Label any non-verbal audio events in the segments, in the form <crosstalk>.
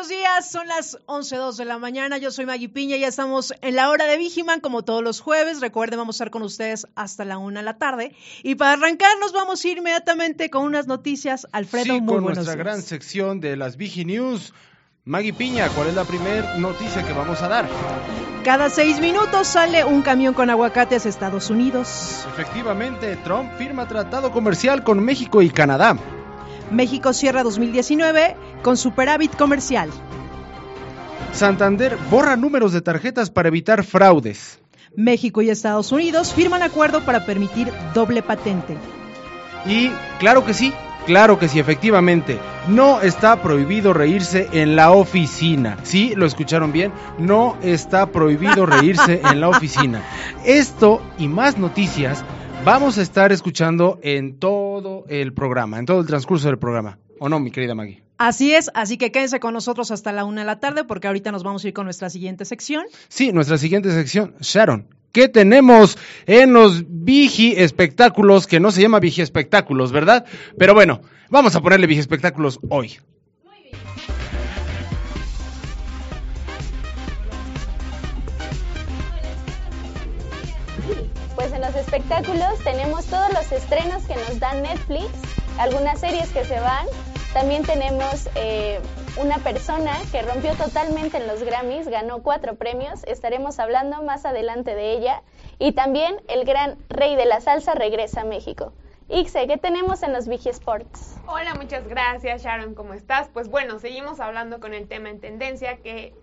Buenos días, son las 11.02 de la mañana, yo soy Maggie Piña, ya estamos en la hora de Vigiman como todos los jueves, recuerden vamos a estar con ustedes hasta la una de la tarde y para arrancar nos vamos a ir inmediatamente con unas noticias, Alfredo, sí, muy con nuestra días. gran sección de las Vigi News. Maggie Piña, ¿cuál es la primera noticia que vamos a dar? Cada seis minutos sale un camión con aguacates a Estados Unidos. Efectivamente, Trump firma tratado comercial con México y Canadá. México cierra 2019 con superávit comercial. Santander borra números de tarjetas para evitar fraudes. México y Estados Unidos firman acuerdo para permitir doble patente. Y claro que sí, claro que sí, efectivamente, no está prohibido reírse en la oficina. Sí, lo escucharon bien, no está prohibido reírse en la oficina. <laughs> Esto y más noticias vamos a estar escuchando en todo el programa, en todo el transcurso del programa. ¿O no, mi querida Maggie? Así es, así que quédense con nosotros hasta la una de la tarde porque ahorita nos vamos a ir con nuestra siguiente sección. Sí, nuestra siguiente sección, Sharon. ¿Qué tenemos en los Vigi espectáculos? Que no se llama Vigi espectáculos, ¿verdad? Pero bueno, vamos a ponerle Vigi espectáculos hoy. Espectáculos tenemos todos los estrenos que nos da Netflix, algunas series que se van. También tenemos eh, una persona que rompió totalmente en los Grammys, ganó cuatro premios. Estaremos hablando más adelante de ella. Y también el gran rey de la salsa regresa a México. Ixe, ¿qué tenemos en los Vigi Sports? Hola, muchas gracias Sharon, ¿cómo estás? Pues bueno, seguimos hablando con el tema en tendencia que...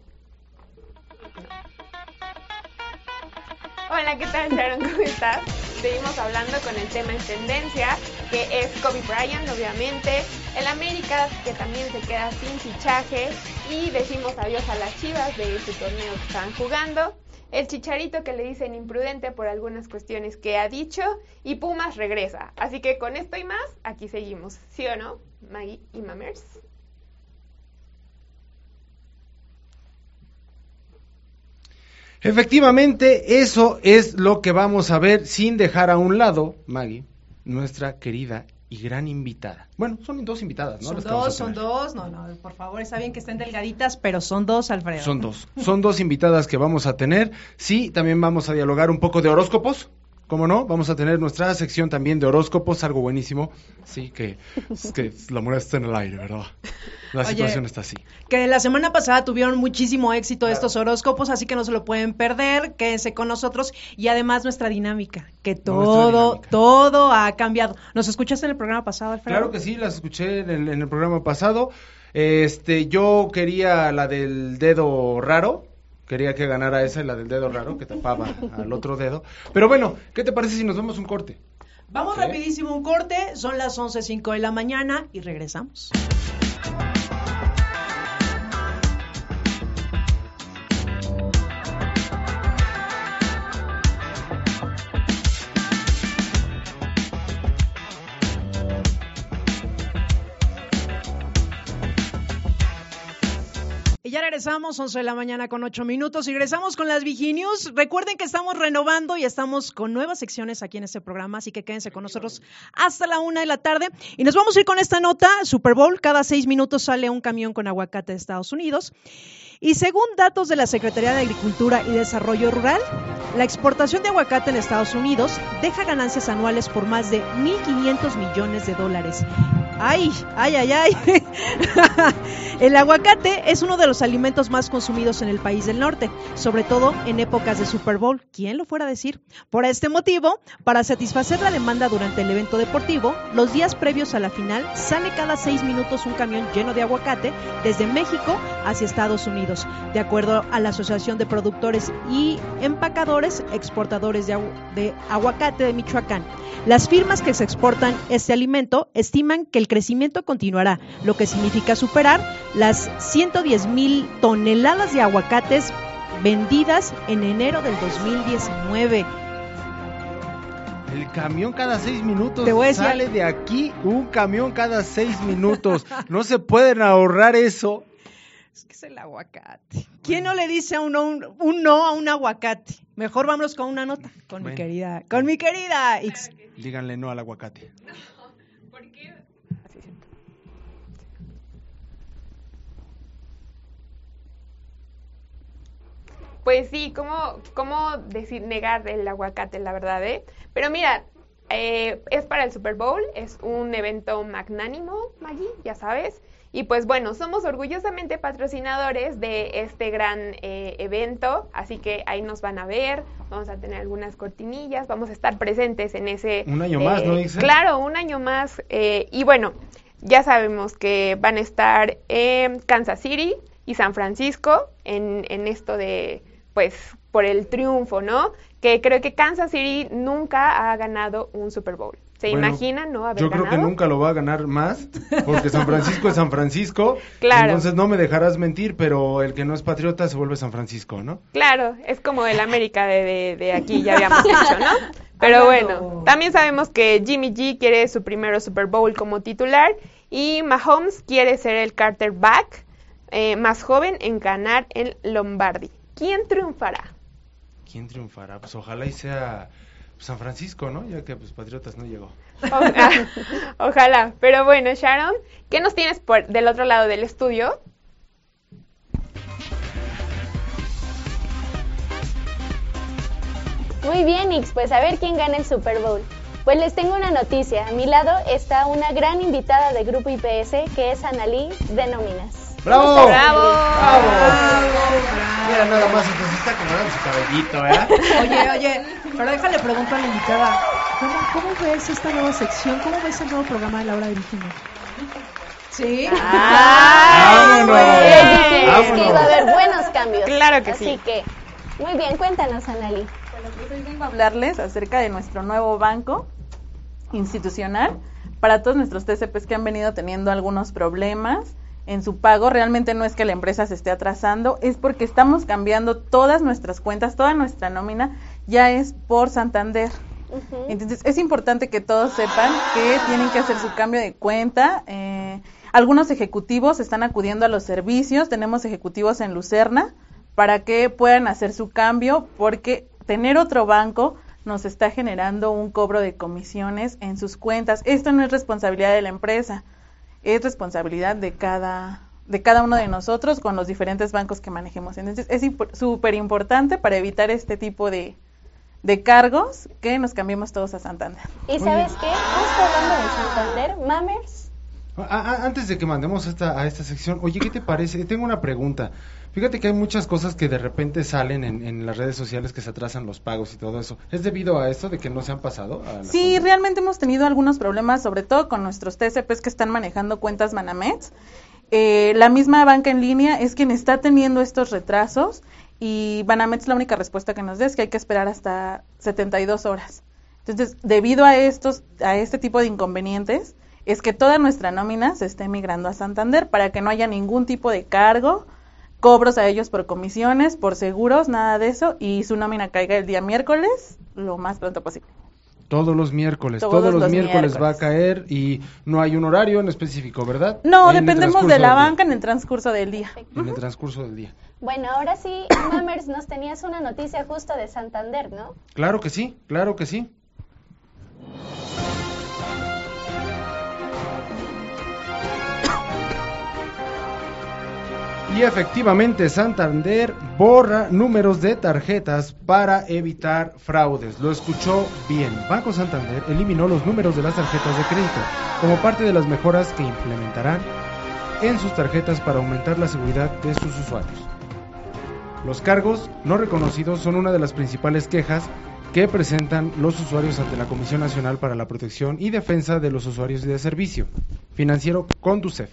Hola, ¿qué tal Sharon? ¿Cómo estás? Seguimos hablando con el tema en tendencia, que es Kobe Bryant, obviamente, el América, que también se queda sin fichaje, y decimos adiós a las chivas de este torneo que están jugando. El Chicharito que le dicen imprudente por algunas cuestiones que ha dicho y Pumas regresa. Así que con esto y más, aquí seguimos. ¿Sí o no, Maggie y Mamers? Efectivamente, eso es lo que vamos a ver sin dejar a un lado, Maggie, nuestra querida y gran invitada. Bueno, son dos invitadas, ¿no? son Las dos, son dos, no, no, por favor, está bien que estén delgaditas, pero son dos, Alfredo. Son dos. Son dos invitadas que vamos a tener. Sí, también vamos a dialogar un poco de horóscopos. ¿Cómo no? Vamos a tener nuestra sección también de horóscopos, algo buenísimo. Sí, que, es que la moneda está en el aire, ¿verdad? La Oye, situación está así. Que la semana pasada tuvieron muchísimo éxito estos horóscopos, así que no se lo pueden perder, quédense con nosotros y además nuestra dinámica, que todo, dinámica. todo ha cambiado. ¿Nos escuchaste en el programa pasado, Alfredo? Claro que sí, las escuché en el, en el programa pasado. Este, yo quería la del dedo raro. Quería que ganara esa, la del dedo raro, que tapaba al otro dedo. Pero bueno, ¿qué te parece si nos vamos un corte? Vamos rapidísimo un corte, son las 11.05 de la mañana y regresamos. Regresamos, 11 de la mañana con 8 minutos y regresamos con las Viginius. Recuerden que estamos renovando y estamos con nuevas secciones aquí en este programa, así que quédense con nosotros hasta la una de la tarde. Y nos vamos a ir con esta nota, Super Bowl, cada seis minutos sale un camión con aguacate de Estados Unidos. Y según datos de la Secretaría de Agricultura y Desarrollo Rural, la exportación de aguacate en Estados Unidos deja ganancias anuales por más de 1.500 millones de dólares. ¡Ay, ay, ay, ay! <laughs> el aguacate es uno de los alimentos más consumidos en el país del norte, sobre todo en épocas de Super Bowl. ¿Quién lo fuera a decir? Por este motivo, para satisfacer la demanda durante el evento deportivo, los días previos a la final sale cada seis minutos un camión lleno de aguacate desde México hacia Estados Unidos, de acuerdo a la Asociación de Productores y Empacadores Exportadores de, de Aguacate de Michoacán. Las firmas que se exportan este alimento estiman que el crecimiento continuará, lo que significa superar las 110 mil toneladas de aguacates vendidas en enero del 2019. El camión cada seis minutos. Te voy a decir- Sale de aquí un camión cada seis minutos. <laughs> No se pueden ahorrar eso. Es que es el aguacate. ¿Quién no le dice un, un no a un aguacate? Mejor vámonos con una nota. Con mi querida, con mi querida. Díganle no al aguacate. Pues sí, ¿cómo, cómo decir negar el aguacate, la verdad, eh? Pero mira, eh, es para el Super Bowl, es un evento magnánimo, Maggie, ya sabes. Y pues bueno, somos orgullosamente patrocinadores de este gran eh, evento, así que ahí nos van a ver, vamos a tener algunas cortinillas, vamos a estar presentes en ese... Un año más, ¿no, Ixe? Claro, un año más. eh, y bueno, ya sabemos que van a estar en Kansas City y San Francisco en, en esto de, pues, por el triunfo, ¿no? Que creo que Kansas City nunca ha ganado un Super Bowl. ¿Se Bueno, imaginan, no? Haber Yo creo que nunca lo va a ganar más, porque San Francisco es San Francisco. <laughs> Claro. Entonces no me dejarás mentir, pero el que no es patriota se vuelve San Francisco, ¿no? Claro, es como el América de, de- de aquí, ya habíamos <laughs> dicho, ¿no? Pero bueno, también sabemos que Jimmy G quiere su primero Super Bowl como titular y Mahomes quiere ser el quarterback eh, más joven en ganar en Lombardi. ¿Quién triunfará? ¿Quién triunfará? Pues ojalá y sea pues, San Francisco, ¿no? Ya que pues Patriotas no llegó. <laughs> Ojalá. Pero bueno, Sharon, ¿qué nos tienes por del otro lado del estudio? Muy bien, Ix, pues a ver quién gana el Super Bowl. Pues les tengo una noticia. A mi lado está una gran invitada de Grupo IPS, que es Analí de Nóminas. ¡Bravo! ¡Bravo! Mira, nada más, entonces está acomodando su cabellito, ¿eh? Oye, oye, pero déjale preguntar a la invitada. ¿Cómo, ¿Cómo ves esta nueva sección? ¿Cómo ves el nuevo programa de Laura Virginia? ¿Sí? ¡Ah! ¡Vámonos! Dijimos que iba a haber buenos cambios. Claro que Así sí. que, muy bien, cuéntanos, Analí. Bueno, pues hoy vengo a hablarles acerca de nuestro nuevo banco institucional para todos nuestros TCPs que han venido teniendo algunos problemas en su pago. Realmente no es que la empresa se esté atrasando, es porque estamos cambiando todas nuestras cuentas, toda nuestra nómina ya es por Santander. Entonces es importante que todos sepan que tienen que hacer su cambio de cuenta. eh, algunos ejecutivos están acudiendo a los servicios, tenemos ejecutivos en Lucerna para que puedan hacer su cambio porque tener otro banco nos está generando un cobro de comisiones en sus cuentas. Esto no es responsabilidad de la empresa, es responsabilidad de cada de cada uno de nosotros con los diferentes bancos que manejemos. Entonces es súper importante para evitar este tipo de, de cargos que nos cambiemos todos a Santander. ¿Y sabes qué? Justo hablando de Santander, Mammers. Ah, ah, antes de que mandemos esta, a esta sección, oye, ¿qué te parece? Tengo una pregunta. Fíjate que hay muchas cosas que de repente salen en, en las redes sociales que se atrasan los pagos y todo eso. ¿Es debido a esto de que no se han pasado? A Sí, realmente hemos tenido algunos problemas, sobre todo con nuestros TCPs que están manejando cuentas Manamets. Eh, la misma banca en línea es quien está teniendo estos retrasos y Banamex la única respuesta que nos da es que hay que esperar hasta 72 horas. Entonces, debido a estos, a este tipo de inconvenientes, es que toda nuestra nómina se esté migrando a Santander para que no haya ningún tipo de cargo, cobros a ellos por comisiones, por seguros, nada de eso, y su nómina caiga el día miércoles lo más pronto posible. Todos los miércoles, Todos todos, los, los miércoles, va a caer y no hay un horario en específico, ¿verdad? No, En dependemos de la banca en el transcurso del día. En el transcurso del día. Bueno, ahora sí, Mammers, nos tenías una noticia justo de Santander, ¿no? Claro que sí, claro que sí. Y efectivamente Santander borra números de tarjetas para evitar fraudes. Lo escuchó bien. Banco Santander eliminó los números de las tarjetas de crédito como parte de las mejoras que implementarán en sus tarjetas para aumentar la seguridad de sus usuarios. Los cargos no reconocidos son una de las principales quejas que presentan los usuarios ante la Comisión Nacional para la Protección y Defensa de los Usuarios de Servicio Financiero Conducef,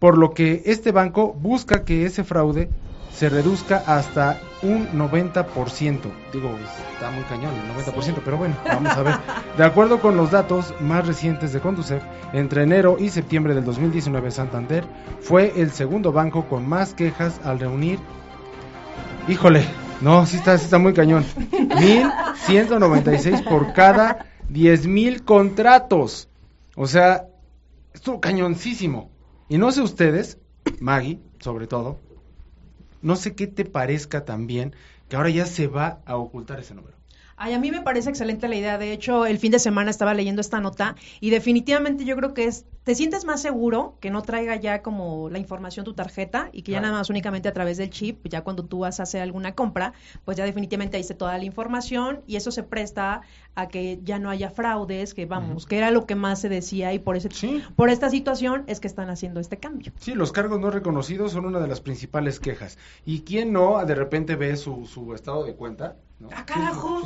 por lo que este banco busca que ese fraude se reduzca hasta un 90%. Digo, está muy cañón el 90%, pero bueno, vamos a ver. De acuerdo con los datos más recientes de Conducef, entre enero y septiembre del 2019 Santander fue el segundo banco con más quejas al reunir Híjole, no, sí está, sí está muy cañón. 1196 por cada 10 mil contratos. O sea, estuvo cañoncísimo. Y no sé ustedes, <clears throat> Maggie, sobre todo, no sé qué te parezca también que ahora ya se va a ocultar ese número. Ay, a mí me parece excelente la idea. De hecho, el fin de semana estaba leyendo esta nota y definitivamente yo creo que es, te sientes más seguro que no traiga ya como la información tu tarjeta y que ya nada más únicamente a través del chip, ya cuando tú vas a hacer alguna compra, pues ya definitivamente ahí está toda la información y eso se presta a que ya no haya fraudes, que vamos, que era lo que más se decía y por ese, Sí. por esta situación es que están haciendo este cambio. Sí, los cargos no reconocidos son una de las principales quejas. ¿Y quién no de repente ve su, su estado de cuenta? ¿No? ¡Ah, carajo!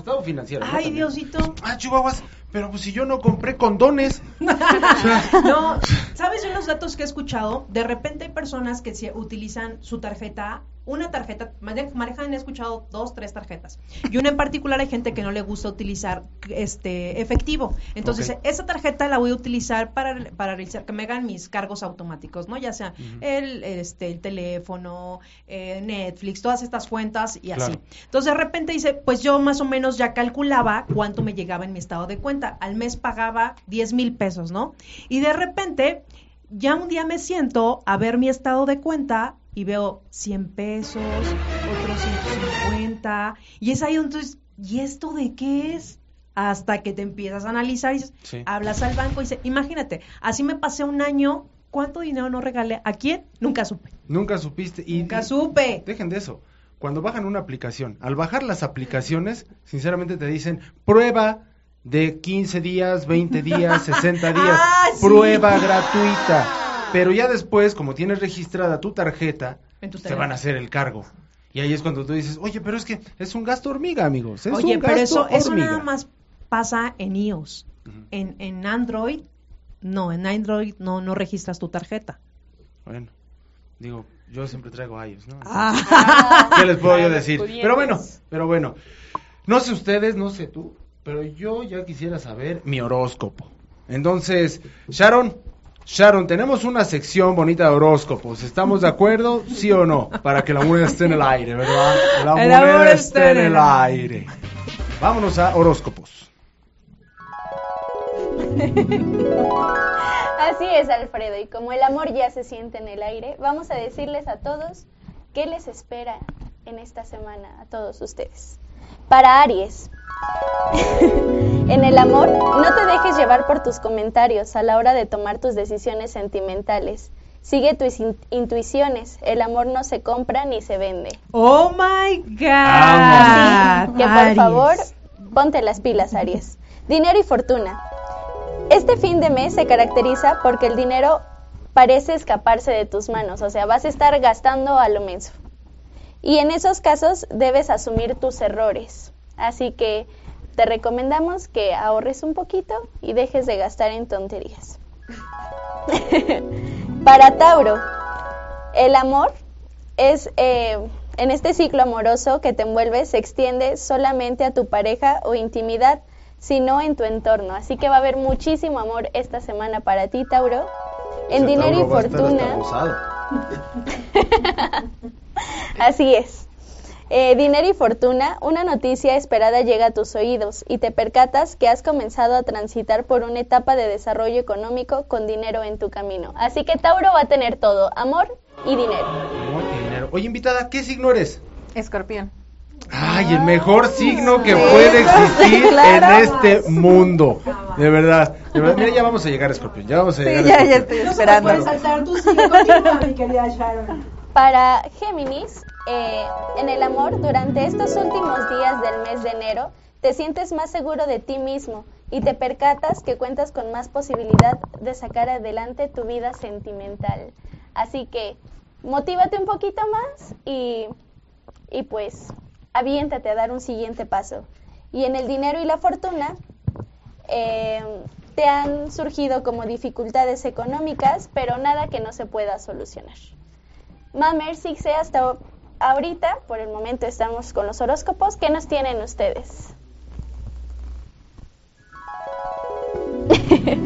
Ay. Diosito. Ah, chihuahuas, pero pues si yo no compré condones. <laughs> No, ¿sabes de los datos que he escuchado? De repente hay personas que se utilizan su tarjeta, una tarjeta, mane- manejan, he escuchado dos, tres tarjetas. Y una en particular hay gente que no le gusta utilizar este efectivo. Entonces, esa tarjeta la voy a utilizar para, para realizar que me hagan mis cargos automáticos, ¿no? Ya sea el, este, el teléfono, eh, Netflix, todas estas cuentas y así. Entonces, de repente dice, pues yo más o menos ya calculaba cuánto me llegaba en mi estado de cuenta. Al mes pagaba 10 mil pesos, ¿no? Y de repente, ya un día me siento a ver mi estado de cuenta y veo 100 pesos, otros 150. Y es ahí donde entonces, ¿y esto de qué es? Hasta que te empiezas a analizar y dices, Sí. hablas al banco y dices, imagínate, así me pasé un año, ¿cuánto dinero no regalé? ¿A quién? Nunca supe. Nunca supiste. Y, Nunca supe. Dejen de eso. Cuando bajan una aplicación, al bajar las aplicaciones, sinceramente te dicen prueba de 15 días, 20 días, 60 <laughs> días, Ah, sí. prueba gratuita. Pero ya después, como tienes registrada tu tarjeta, tu te van a hacer el cargo. Y ahí es cuando tú dices, oye, pero es que es un gasto hormiga, amigos. Es Oye, un pero gasto eso, eso hormiga. nada más pasa en iOS. En, en Android, no, en Android no, no registras tu tarjeta. Bueno, digo, yo siempre traigo iOS, ¿no? Ah. ¿Qué les puedo yo decir? Pero bueno, pero bueno. No sé ustedes, no sé tú, pero yo ya quisiera saber mi horóscopo. Entonces, Sharon, Sharon, tenemos una sección bonita de horóscopos. ¿Estamos de acuerdo? ¿Sí o no? Para que la moneda esté en el aire, ¿verdad? La El moneda amor esté esté en el aire. Vámonos a horóscopos. <laughs> Así es, Alfredo, y como el amor ya se siente en el aire, vamos a decirles a todos qué les espera en esta semana a todos ustedes. Para Aries, <laughs> en el amor, no te dejes llevar por tus comentarios a la hora de tomar tus decisiones sentimentales. Sigue tus in- intuiciones, el amor no se compra ni se vende. Oh my God. Así que por Aries. favor, ponte las pilas, Aries. Dinero y fortuna. Este fin de mes se caracteriza porque el dinero parece escaparse de tus manos, o sea, vas a estar gastando a lo menso. Y en esos casos debes asumir tus errores. Así que te recomendamos que ahorres un poquito y dejes de gastar en tonterías. <laughs> Para Tauro, el amor es eh, en este ciclo amoroso que te envuelve se extiende solamente a tu pareja o intimidad, sino en tu entorno. Así que va a haber muchísimo amor esta semana para ti, Tauro. En dinero y fortuna. <laughs> <laughs> Así es. Eh, dinero y fortuna, una noticia esperada llega a tus oídos y te percatas que has comenzado a transitar por una etapa de desarrollo económico con dinero en tu camino. Así que Tauro va a tener todo, amor y dinero. Amor y dinero. Oye, invitada, ¿qué signo eres? Escorpión. Ay, el mejor signo que puede <laughs> existir claro. en este mundo. De verdad. De verdad. Mira, ya vamos a llegar a Scorpion. Ya vamos a Sí, llegar a ya, ya estoy No esperando. puede saltar, sigue continúa, mi querida Sharon. Para Géminis, eh, en el amor, durante estos últimos días del mes de enero, te sientes más seguro de ti mismo y te percatas que cuentas con más posibilidad de sacar adelante tu vida sentimental. Así que motívate un poquito más y, y pues aviéntate a dar un siguiente paso. Y en el dinero y la fortuna, eh, te han surgido como dificultades económicas, pero nada que no se pueda solucionar. Mamer, Sixe, hasta ahorita, por el momento estamos con los horóscopos. ¿Qué nos tienen ustedes? <laughs>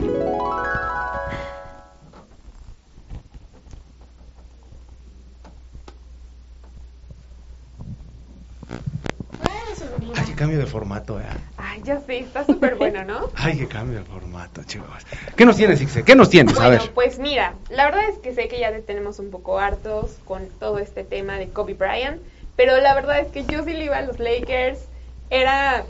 Ay, qué cambio de formato, ¿eh? Ay, ya sé, está súper bueno, ¿no? <laughs> Ay, que cambia el formato, chicos. ¿Qué nos tienes, Ixe? ¿Qué nos tienes? A ver. pues mira, la verdad es que sé que ya te tenemos un poco hartos con todo este tema de Kobe Bryant, pero la verdad es que yo sí le iba a los Lakers, era,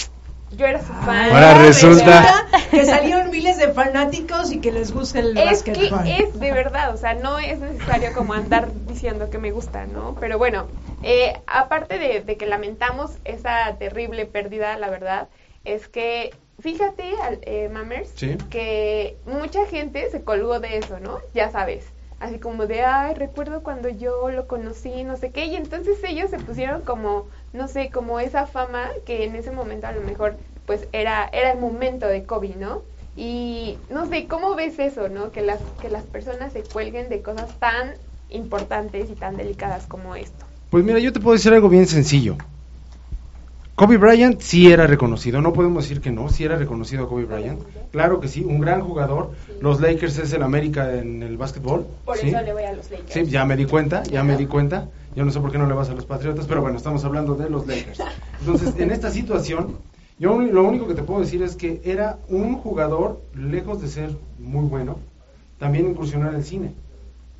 yo era su fan. Ahora Ah, resulta- <laughs> que salieron miles de fanáticos y que les gusta el Es que es de verdad, o sea, no es necesario como andar diciendo que me gusta, ¿no? Pero bueno, eh, aparte de, de que lamentamos esa terrible pérdida, la verdad, es que fíjate, al- eh, Mamers, Sí. que mucha gente se colgó de eso, ¿no? Ya sabes, así como de, ay, recuerdo cuando yo lo conocí, no sé qué, y entonces ellos se pusieron como, no sé, como esa fama que en ese momento a lo mejor, pues era, era el momento de Kobe, ¿no? Y no sé, ¿cómo ves eso, no? Que las, que las personas se cuelguen de cosas tan importantes y tan delicadas como esto. Pues mira, yo te puedo decir algo bien sencillo. Kobe Bryant sí era reconocido, no podemos decir que no, sí era reconocido Kobe Bryant. Claro que sí, un gran jugador. Los Lakers es el América en el básquetbol. Por ¿sí? eso le voy a los Lakers. Sí, ya me di cuenta, ya me di cuenta. Yo no sé por qué no le vas a los Patriotas, pero bueno, estamos hablando de los Lakers. Entonces, en esta situación, yo lo único que te puedo decir es que era un jugador, lejos de ser muy bueno, también incursionó en el cine.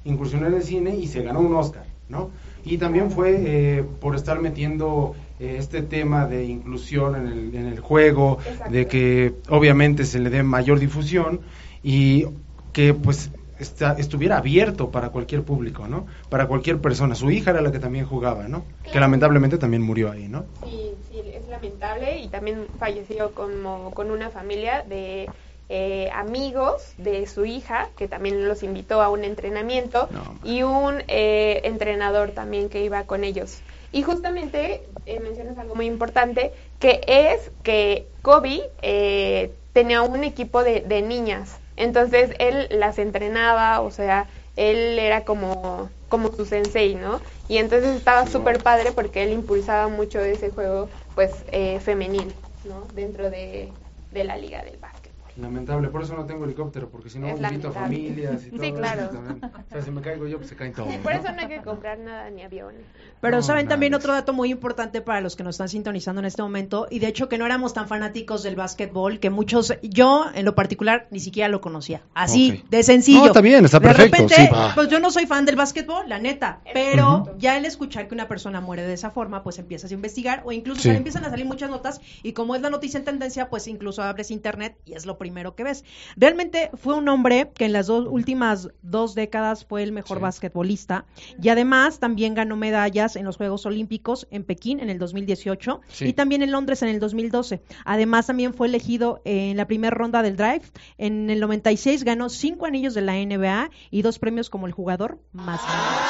Incursionó en el cine y se ganó un Oscar, ¿no? Y también fue eh, por estar metiendo este tema de inclusión en el, en el juego, Exacto. de que obviamente se le dé mayor difusión y que pues esta- estuviera abierto para cualquier público, ¿no? Para cualquier persona. Su hija era la que también jugaba, ¿no? Que lamentablemente también murió ahí, ¿no? Sí, sí, es lamentable y también falleció como con una familia de eh, amigos de su hija, que también los invitó a un entrenamiento, No, y un eh, entrenador también que iba con ellos. Y justamente eh, mencionas algo muy importante, que es que Kobe eh, tenía un equipo de, de niñas, entonces él las entrenaba, o sea, él era como, como su sensei, ¿no? Y entonces estaba súper padre porque él impulsaba mucho ese juego, pues, eh, femenil, ¿no? Dentro de, de la liga del básquetbol. Lamentable, por eso no tengo helicóptero, porque si no invito a familias y todo. Sí, eso claro. también. O sea, si me caigo yo, pues se caen todos. Por ¿no? eso no hay que comprar nada ni aviones. Pero No, saben nada también de otro dato muy importante para los que nos están sintonizando en este momento, y de hecho que no éramos tan fanáticos del básquetbol, que muchos, yo en lo particular ni siquiera lo conocía. Así, de sencillo. No, está bien, está de perfecto, repente, sí. pues yo no soy fan del básquetbol, la neta, pero ya el escuchar que una persona muere de esa forma, pues empiezas a investigar, o incluso Sí. empiezan a salir muchas notas, y como es la noticia en tendencia, pues incluso abres internet y es lo primero que ves. Realmente fue un hombre que en las dos últimas dos décadas fue el mejor Sí. basquetbolista y además también ganó medallas en los Juegos Olímpicos en Pekín en el 2018 Sí. y también en Londres en el 2012. Además también fue elegido en la primera ronda del Drive. En el 96 ganó cinco anillos de la NBA y dos premios como el jugador más ganador.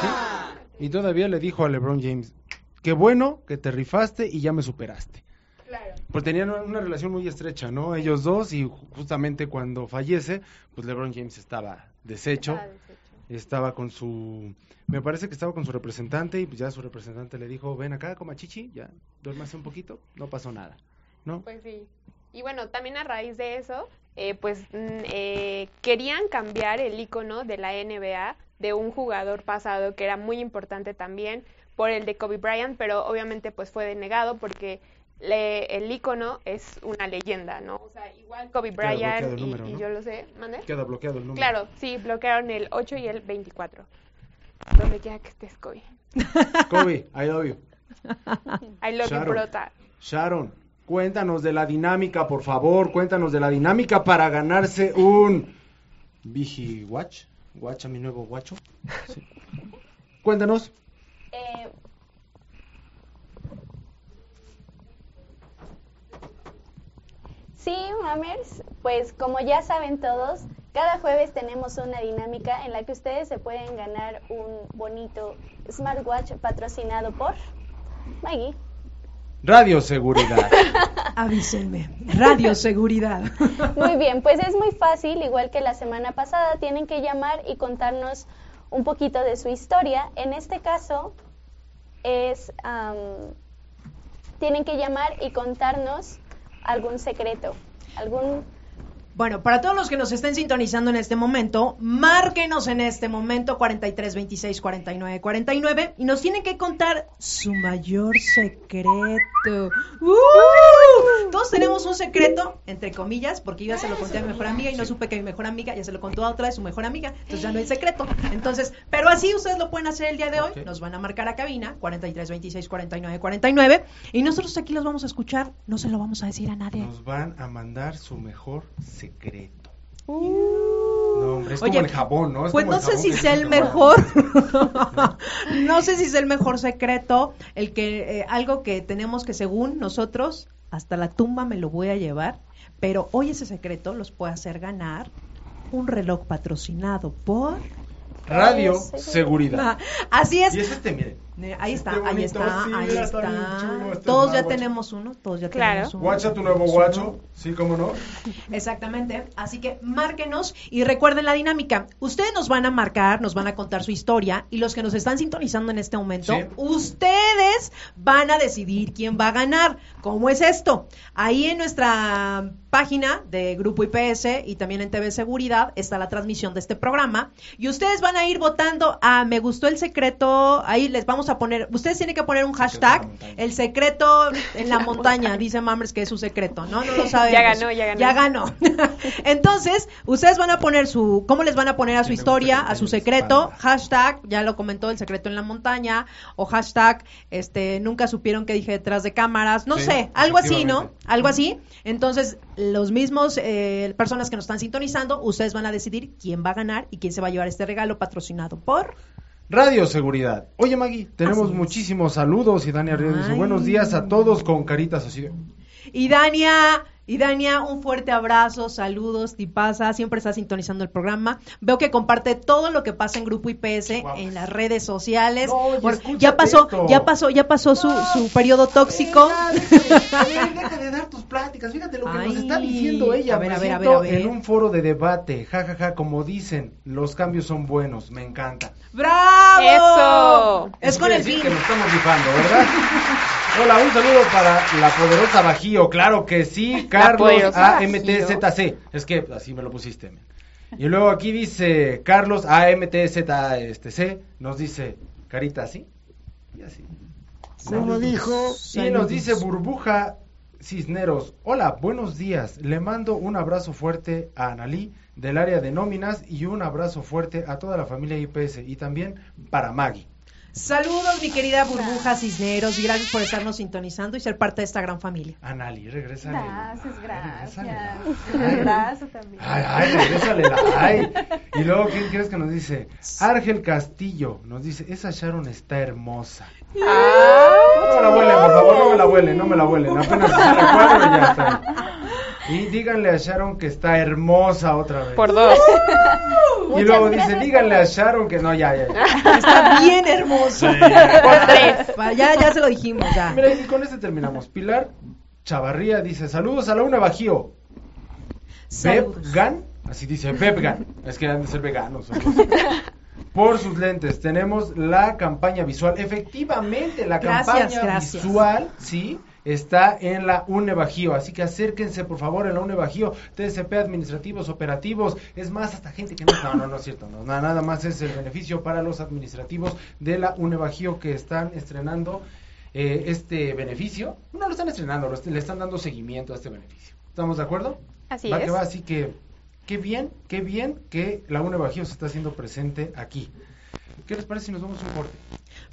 Sí. Y todavía le dijo a LeBron James, qué bueno que te rifaste y ya me superaste. Claro. Pues tenían una- relación muy estrecha, ¿no? Ellos dos y ju- justamente cuando fallece, pues LeBron James estaba deshecho, Estaba deshecho. estaba con su, me parece que estaba con su representante y pues ya su representante le dijo, ven acá, coma chichi, ya, duérmase un poquito, no pasó nada, ¿no? Pues sí. Y bueno, también a raíz de eso, eh, pues mm, eh, querían cambiar el icono de la NBA de un jugador pasado que era muy importante también por el de Kobe Bryant, pero obviamente pues fue denegado porque le- el icono es una leyenda, ¿no? O sea, igual Kobe Bryant y, número, y ¿no? yo lo sé, ¿mande? Queda bloqueado el número. Claro, sí, bloquearon el 8 y el 24. Donde quiera que estés, Kobe. <laughs> Kobe, I love you. <laughs> I love you, Sharon. brota. Sharon, cuéntanos de la dinámica, por favor, cuéntanos de la dinámica para ganarse un Vigi Watch, Watch a mi nuevo guacho. Sí. Cuéntanos. Eh, Sí, mamers, pues como ya saben todos, cada jueves tenemos una dinámica en la que ustedes se pueden ganar un bonito smartwatch patrocinado por Maggie. Radio Seguridad. <laughs> Avísenme. Radio Seguridad. Muy bien, pues es muy fácil, igual que la semana pasada, tienen que llamar y contarnos un poquito de su historia. En este caso, es am, tienen que llamar y contarnos algún secreto, algún Bueno, para todos los que nos estén sintonizando en este momento, márquenos en este momento 43 26 49 49 y nos tienen que contar su mayor secreto. ¡Uh! Todos tenemos un secreto, entre comillas, porque yo ya se lo conté a mi mejor amiga y no supe que mi mejor amiga ya se lo contó a otra de su mejor amiga, entonces ya no hay secreto. Entonces, pero así ustedes lo pueden hacer el día de hoy, nos van a marcar a cabina 43 26 49 49 y nosotros aquí los vamos a escuchar, no se lo vamos a decir a nadie. Nos van a mandar su mejor secreto. Uh, No, hombre, es Oye, como el jabón, ¿no? Es Pues como no sé si sea el mejor, <laughs> no sé si sea el mejor secreto, el que eh, algo que tenemos que según nosotros hasta la tumba me lo voy a llevar, pero hoy ese secreto los puede hacer ganar un reloj patrocinado por Radio Seguridad. Seguridad. <laughs> así es. Y es este, miren. Ahí está, ahí está, sí, ahí está bien está. chulo, este Todos ya tenemos uno, todos ya Claro. tenemos uno. Guacha tu nuevo guacho. Sí, cómo no. <laughs> Exactamente. Así que márquenos y recuerden la dinámica. Ustedes nos van a marcar, nos van a contar su historia y los que nos están sintonizando en este momento, Sí. ustedes van a decidir quién va a ganar. ¿Cómo es esto? Ahí en nuestra página de Grupo IPS y también en TV Seguridad está la transmisión de este programa y ustedes van a ir votando a me gustó el secreto, ahí les vamos a poner, ustedes tienen que poner un hashtag, el secreto en la montaña, dice Mamers que es su secreto, ¿no? No lo <laughs> sabemos. Ya ganó, ya ganó. Ya ganó. <laughs> Entonces, ustedes van a poner su, ¿cómo les van a poner a su historia, a su secreto? Hashtag, ya lo comentó, el secreto en la montaña, o hashtag, este, nunca supieron que dije detrás de cámaras, no Sí, sé, algo así, ¿no? Algo así. Entonces, los mismos eh, personas que nos están sintonizando, ustedes van a decidir quién va a ganar y quién se va a llevar este regalo patrocinado por... Radio Seguridad. Oye, Maggie, tenemos muchísimos saludos y Dani Arriola dice buenos días a todos con caritas así. Y Dania, y Dania, un fuerte abrazo, saludos, tipaza, siempre está sintonizando el programa. Veo que comparte todo lo que pasa en Grupo IPS en las redes sociales. No, Bueno, ya pasó, esto. ya pasó, ya pasó su, su periodo tóxico. Deja, de- dar tus pláticas. Fíjate lo que nos está diciendo ella. a ver, a ver, a ver, a ver. En un foro de debate, jajaja, como dicen, los cambios son buenos. Me encanta. ¡Bravo! Eso. Es con el fin. que nos estamos rifando, ¿verdad? <laughs> Hola, un saludo para la poderosa Bajío. Claro que sí, Carlos AMTZC. Es que así me lo pusiste. Y luego aquí dice Carlos AMTZC. Este, nos dice carita así y así. Como dijo, Y nos dice Burbuja Cisneros. Hola, buenos días. Le mando un abrazo fuerte a Analí del área de nóminas y un abrazo fuerte a toda la familia IPS y también para Maggie. Saludos, mi querida burbuja Cisneros, y gracias por estarnos sintonizando y ser parte de esta gran familia. Anali, regresa. Gracias, gracias. Ay, Abrazo también. ay, ay, regrésale la ay. Y luego, ¿quién crees que nos dice? Ángel Castillo nos dice, esa Sharon está hermosa. Ah, No me la huelen, por favor, no me la huelen, no me la huelen. Apenas se recuerdo y ya está. Y díganle a Sharon que está hermosa otra vez. por dos. <laughs> y luego dice, díganle a Sharon que no, ya, ya. ya. <laughs> Está bien hermoso. Por tres. Ya, ya se lo dijimos, ya. Mira, y con este terminamos. Pilar Chavarría dice, saludos a la una Bajío. Bebgan, así dice, Bebgan, es que han de ser veganos. <laughs> Por sus lentes, tenemos la campaña visual. Efectivamente, la Gracias, campaña gracias. visual, sí, está en la UNE Bajío. Así que acérquense, por favor, en la UNE Bajío. TSP administrativos, operativos, es más, hasta gente que no. No, no, no es cierto. No, nada, nada más es el beneficio para los administrativos de la UNE Bajío que están estrenando eh, este beneficio. No lo están estrenando, lo est- le están dando seguimiento a este beneficio. ¿Estamos de acuerdo? Así va es. que va, así que qué bien, qué bien que la UNE Bajío se está haciendo presente aquí. ¿Qué les parece si nos vamos a un corte?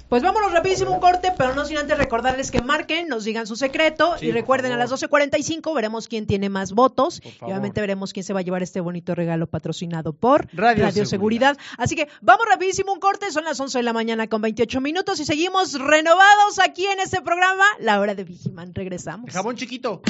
Pues vámonos rapidísimo un corte, pero no sin antes recordarles que marquen, nos digan su secreto Sí, y recuerden a las favor. 12.45 veremos quién tiene más votos y obviamente veremos quién se va a llevar este bonito regalo patrocinado por Radio Radio, Seguridad. Seguridad. Así que vamos rapidísimo un corte, son las 11 de la mañana con 28 minutos y seguimos renovados aquí en este programa, La Hora de Vigiman. Regresamos. Jabón chiquito.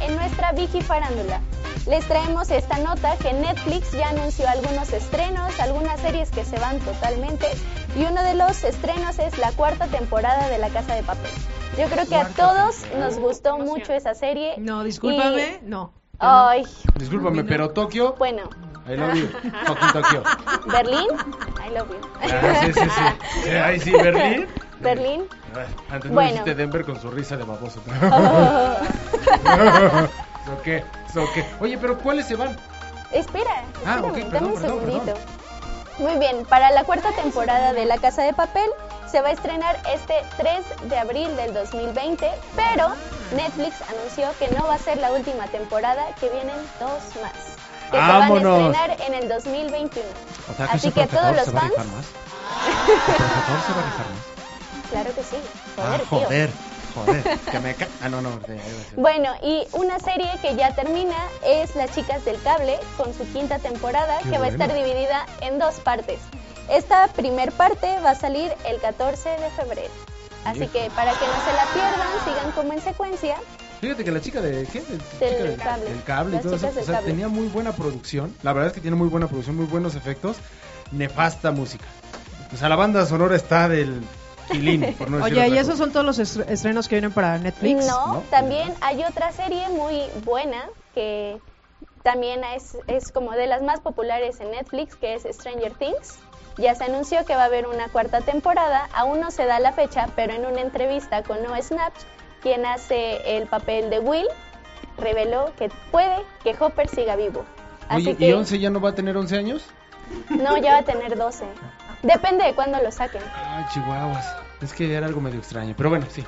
En nuestra Vigi Farándula. Les traemos esta nota que Netflix ya anunció algunos estrenos, algunas series que se van totalmente y uno de los estrenos es la cuarta temporada de La Casa de Papel. Yo creo que a todos nos gustó mucho esa serie. No, discúlpame, Y- no. Ay, Discúlpame, pero Tokio. bueno, I love you. Fucking Tokio. Berlín, I love you. Ah, sí, sí. Sí, Ahí sí, Berlín. Berlín. Ah, Antes no Bueno. dijiste Denver con su risa de baboso. <laughs> <laughs> ¿So qué? ¿So qué? Oye, pero ¿cuáles se van? Espera, Ah, espérame, ok, perdón, dame un perdón, segundito. perdón. Muy bien, para la cuarta temporada de La Casa de Papel se va a estrenar este 3 de abril del 2020, pero Netflix anunció que no va a ser la última temporada, que vienen dos más, que ¡Vámonos! se van a estrenar en el 2021. O sea, Así ese que todos los fans, rifar más. ¿El Profetador se va a rifar más? Claro que sí, Ah, joder, tío. joder, joder. <laughs> Que me ca... Ah, no, no. Bueno, y una serie que ya termina es Las Chicas del Cable, con su quinta temporada, Qué que va a estar dividida en dos partes. Esta primer parte va a salir el 14 de febrero. Así que para que no se la pierdan, sigan como en secuencia. Fíjate que la chica de ¿qué? De- Del chica cable. del cable y todo eso, o sea, cable. tenía muy buena producción. La verdad es que tiene muy buena producción, muy buenos efectos, nefasta música. O sea, la banda sonora está del por no Oye, ¿y esos son todos los est- estrenos que vienen para Netflix? No, ¿no? también hay otra serie muy buena que también es, es como de las más populares en Netflix, que es Stranger Things. Ya se anunció que va a haber una cuarta temporada, aún no se da la fecha, pero en una entrevista con Noah Snapch, quien hace el papel de Will, reveló que puede que Hopper siga vivo. Así Oye, que ¿y 11 ya no va a tener 11 años? no, ya va a tener 12. Depende de cuándo lo saquen. Ay, chihuahuas. Es que era algo medio extraño, pero bueno, sí.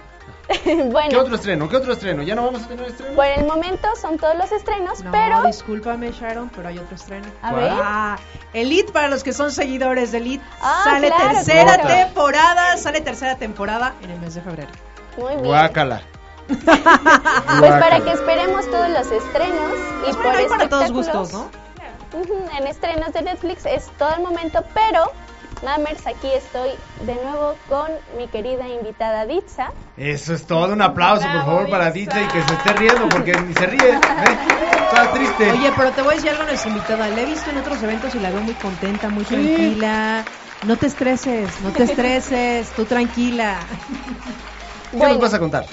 <laughs> ¿Qué bueno, otro estreno? ¿Qué otro estreno? ¿Ya no vamos a tener estreno? por el momento son todos los estrenos, No, pero discúlpame, Sharon, pero hay otro estreno. A ver. Ah, Elite, para los que son seguidores de Elite, Ah, sale claro, tercera claro. temporada, sale tercera temporada en el mes de febrero. muy bien. Guácala. <laughs> Pues para que esperemos todos los estrenos y Pues por para todos gustos, ¿no? en estrenos de Netflix es todo el momento, pero Mamers, aquí estoy de nuevo con mi querida invitada Ditza. Eso es todo. Un aplauso, por favor, para. Ditza y que se esté riendo porque ni se ríe. ¿eh? Está triste. Oye, pero te voy a decir algo a nuestra invitada. La he visto en otros eventos y la veo muy contenta, muy Sí. tranquila. No te estreses, no te estreses, tú tranquila. ¿Qué Bueno, nos vas a contar?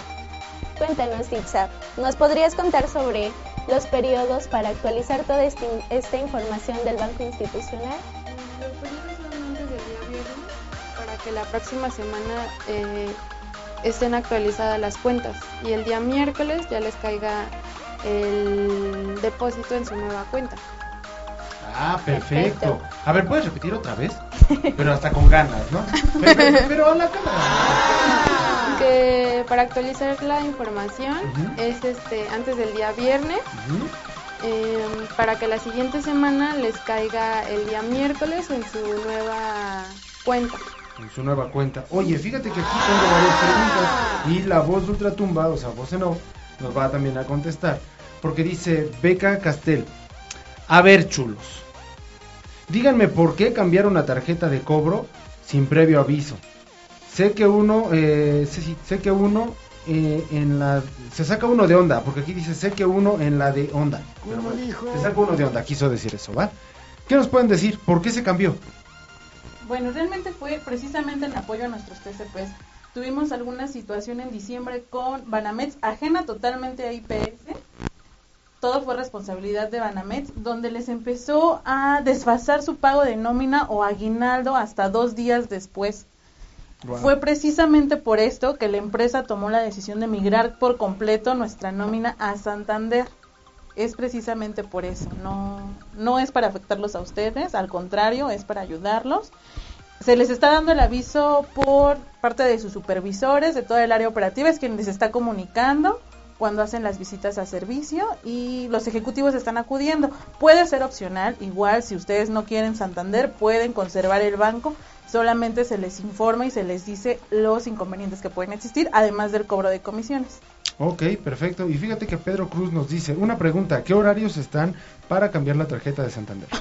cuéntanos Ditza, ¿nos podrías contar sobre los periodos para actualizar toda esta información del Banco Institucional? Los periodos que la próxima semana eh, estén actualizadas las cuentas y el día miércoles ya les caiga el depósito en su nueva cuenta. Ah, perfecto. Perfecto. A ver, ¿puedes repetir otra vez? Pero hasta con ganas, ¿no? Pero, pero- a la cámara. Que para actualizar la información es este antes del día viernes eh, para que la siguiente semana les caiga el día miércoles en su nueva cuenta. En su nueva cuenta. Oye, fíjate que aquí tengo varias preguntas y la voz de Ultratumba, o sea, voz en off, nos va también a contestar. Porque dice Beca Castel. A ver, chulos. Díganme por qué cambiar una tarjeta de cobro sin previo aviso. Sé que uno, eh, sé, sí, sé que uno eh, en la, se saca uno de onda, porque aquí dice sé que uno en la de onda. Pero bueno, dijo. se saca uno de onda, quiso decir eso, ¿va? ¿Qué nos pueden decir? ¿Por qué se cambió? Bueno, realmente fue precisamente en apoyo a nuestros TCPs. Tuvimos alguna situación en diciembre con Banamex, ajena totalmente a IPS. Todo fue responsabilidad de Banamex, donde les empezó a desfasar su pago de nómina o aguinaldo hasta dos días después. Fue precisamente por esto que la empresa tomó la decisión de migrar por completo nuestra nómina a Santander. Es precisamente por eso, no, no es para afectarlos a ustedes, al contrario, es para ayudarlos. Se les está dando el aviso por parte de sus supervisores, de toda el área operativa, es quien les está comunicando cuando hacen las visitas a servicio y los ejecutivos están acudiendo. Puede ser opcional, igual si ustedes no quieren Santander, pueden conservar el banco, solamente se les informa y se les dice los inconvenientes que pueden existir, además del cobro de comisiones. Ok, perfecto. Y fíjate que Pedro Cruz nos dice, una pregunta, ¿qué horarios están para cambiar la tarjeta de Santander? <laughs>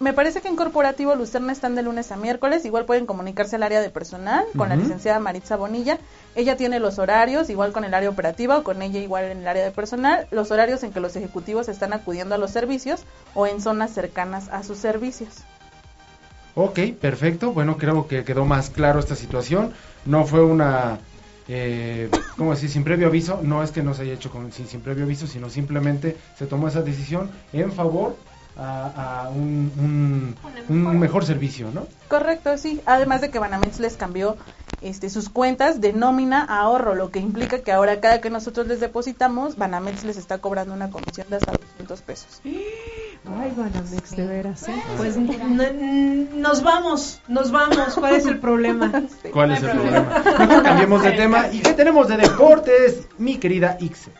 Me parece que en Corporativo Lucerna están de lunes a miércoles. Igual pueden comunicarse al área de personal con la licenciada Maritza Bonilla. Ella tiene los horarios, igual con el área operativa o con ella igual en el área de personal, los horarios en que los ejecutivos están acudiendo a los servicios o en zonas cercanas a sus servicios. Ok, perfecto. Bueno, creo que quedó más claro esta situación. No fue una, eh, ¿cómo decir? Sin previo aviso. No es que no se haya hecho con, sin, sin previo aviso, sino simplemente se tomó esa decisión en favor a, a un, un, un mejor servicio, ¿no? Correcto, sí. Además de que Banamex les cambió este, sus cuentas de nómina a ahorro, lo que implica que ahora cada que nosotros les depositamos, Banamex les está cobrando una comisión de hasta 200 pesos. Ay, Banamex, de veras, ¿eh? Pues nos vamos, nos vamos. ¿Cuál es el problema? <laughs> ¿Cuál es el problema? Mejor cambiemos de tema. ¿Y qué tenemos de deportes, mi querida Ixe?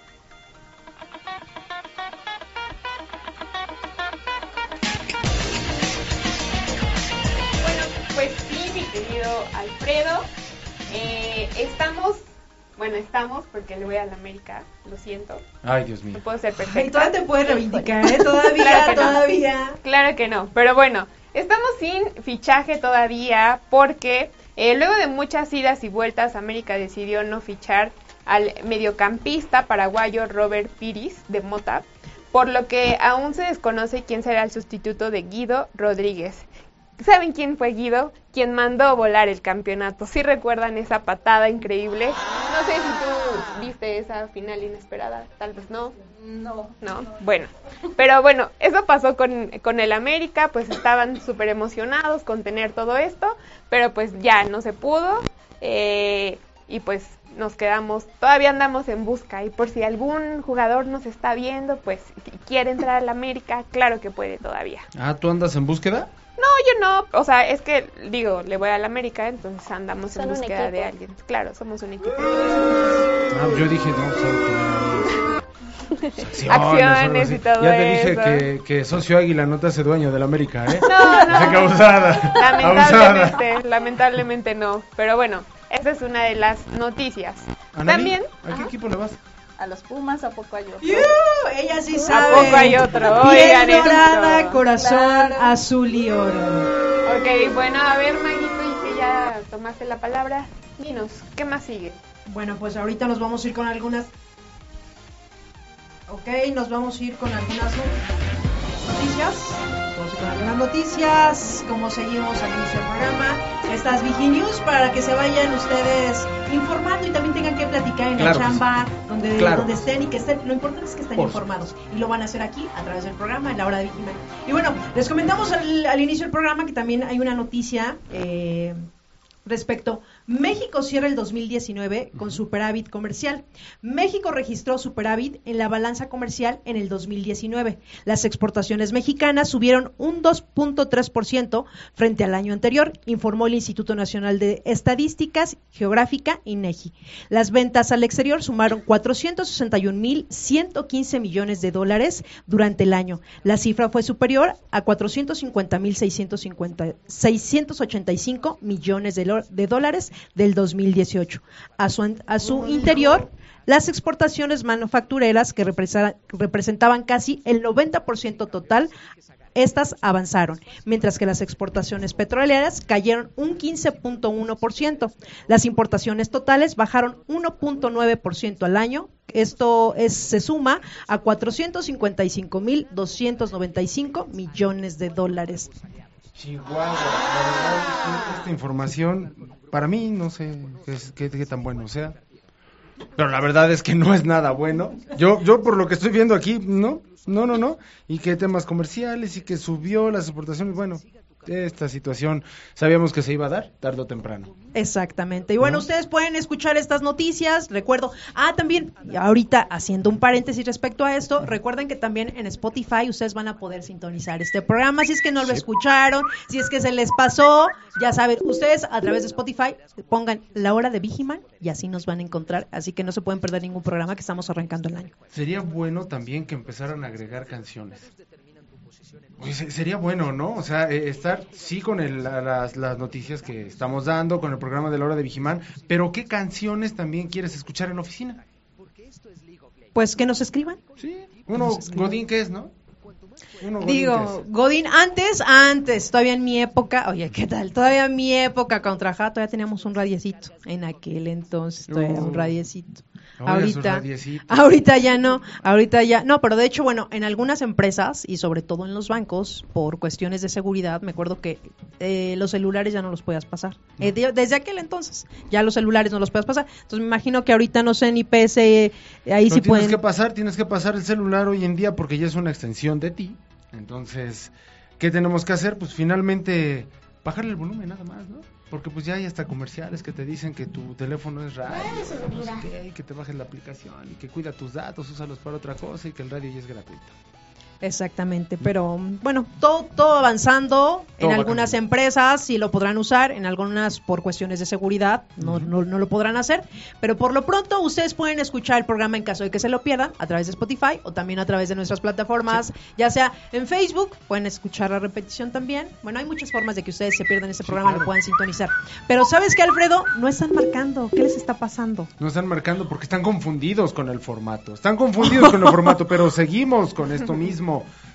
Bueno, pues sí, mi querido Alfredo. eh, estamos, bueno, estamos porque le voy a la América, lo siento. Ay, Dios mío. No puedo ser Y perfecta. todavía te puedes reivindicar, ¿eh? Todavía, Claro que no. todavía. Claro que no, pero bueno, estamos sin fichaje todavía porque eh, luego de muchas idas y vueltas, América decidió no fichar al mediocampista paraguayo Robert Piris de Mota, por lo que aún se desconoce quién será el sustituto de Guido Rodríguez. ¿Saben quién fue Guido? Quien mandó volar el campeonato. ¿Sí recuerdan esa patada increíble? No sé si tú viste esa final inesperada, tal vez no. No. No, bueno. Pero bueno, eso pasó con, con el América, pues estaban súper emocionados con tener todo esto, pero pues ya no se pudo. eh, y pues nos quedamos, todavía andamos en busca. Y por si algún jugador nos está viendo, pues y quiere entrar al América, claro que puede todavía. Ah, ¿tú andas en búsqueda? No, yo no, o sea, es que digo, le voy al América, entonces andamos Son en búsqueda de alguien. Claro, somos un equipo. Ah, yo dije, no, <laughs> acciones, Acciones y todo Ya te dije eso. que, que Socio Águila no te hace dueño del América, ¿eh? No, no. <laughs> Que abusada. abusada. Lamentablemente, lamentablemente no. Pero bueno, esa es una de las noticias. Anali, También, ¿A qué ajá. equipo le vas? A los Pumas, ¿a poco hay otro? ¡Yu! Ella sí ¿A sabe. poco hay otro? Piel Oigan esto. dorada, corazón Claro. azul y oro. ok, bueno, a ver, Maguito, y que ya tomaste la palabra, dinos, ¿qué más sigue? Bueno, pues ahorita nos vamos a ir con algunas. Ok, nos vamos a ir con algunas noticias. Vamos a con algunas noticias. Como seguimos al inicio del programa, estas Viginews para que se vayan ustedes informando y también tengan que platicar en Claro la sí. chamba, donde, Claro. donde estén y que estén. Lo importante es que estén Por informados y lo van a hacer aquí a través del programa en la hora de Vigiman. Y bueno, les comentamos al, al inicio del programa que también hay una noticia. Eh, Respecto, México cierra el 2019 con superávit comercial. México registró superávit en la balanza comercial en el 2019. Las exportaciones mexicanas subieron un 2.3% frente al año anterior, informó el Instituto Nacional de Estadísticas Geográfica, INEGI. Las ventas al exterior sumaron 461.115 millones de dólares durante el año. La cifra fue superior a 450.685 millones de, de dólares del 2018. A su, a su interior, las exportaciones manufactureras que representa- representaban casi el 90% total estas avanzaron, mientras que las exportaciones petroleras cayeron un 15.1%. Las importaciones totales bajaron 1.9% al año. Esto es, se suma a 455.295 millones de dólares. Chihuahua, la esta información, para mí, no sé qué tan bueno sea. Pero la verdad es que no es nada bueno. Yo, yo por lo que estoy viendo aquí, no, no, no, no. Y que temas comerciales y que subió las exportaciones, bueno, esta situación sabíamos que se iba a dar tarde o temprano. Exactamente. Y bueno, ¿No? ustedes pueden escuchar estas noticias. Recuerdo, ah, también, ahorita haciendo un paréntesis respecto a esto, recuerden que también en Spotify ustedes van a poder sintonizar este programa. Si es que no lo Sí. escucharon, si es que se les pasó, ya saben, ustedes a través de Spotify pongan la hora de Vigiman y así nos van a encontrar. Así que no se pueden perder ningún programa que estamos arrancando el año. Sería bueno también que empezaran a agregar canciones. Oye, se- sería bueno, ¿no? O sea, eh, estar sí con el- la- las, las noticias que estamos dando, con el programa de la hora de Vigimán, pero ¿qué canciones también quieres escuchar en la oficina? Pues que nos escriban. Sí, uno, Godín, ¿qué es, no? Uno, Godín, ¿qué Digo? Godín, antes, antes, todavía en mi época, oye, ¿qué tal? Todavía en mi época, cuando trabajaba, todavía teníamos un radiecito. En aquel entonces, todavía era un Uh. radiecito. Sus ahorita, ahorita ya no, ahorita ya, no, pero de hecho, bueno, en algunas empresas y sobre todo en los bancos, por cuestiones de seguridad, me acuerdo que eh, los celulares ya no los podías pasar. Eh, de- desde aquel entonces, ya los celulares no los podías pasar. Entonces me imagino que ahorita, no sé, en IPS, eh, ahí No sí tienes pueden... que pasar, tienes que pasar el celular hoy en día porque ya es una extensión de ti. Entonces, Entonces, ¿qué tenemos que hacer? Pues finalmente bajarle el volumen nada más, ¿no? Porque pues ya hay hasta comerciales que te dicen que tu teléfono es radio, no sé qué, y que te bajes la aplicación y que cuida tus datos, úsalos para otra cosa y que el radio ya es gratuito. Exactamente, pero bueno, todo, todo avanzando. en va algunas empresas sí lo podrán usar, en algunas por cuestiones de seguridad no, no, no lo podrán hacer. Pero por lo pronto ustedes pueden escuchar el programa en caso de que se lo pierdan a través de Spotify o también a través de nuestras plataformas, ya sea en Facebook, pueden escuchar la repetición también. Bueno, hay muchas formas de que ustedes se pierdan ese programa y lo puedan sintonizar. Pero ¿sabes qué, Alfredo? No están marcando. ¿Qué les está pasando? No están marcando porque están confundidos con el formato. Están confundidos con el formato, <laughs> pero seguimos con esto mismo.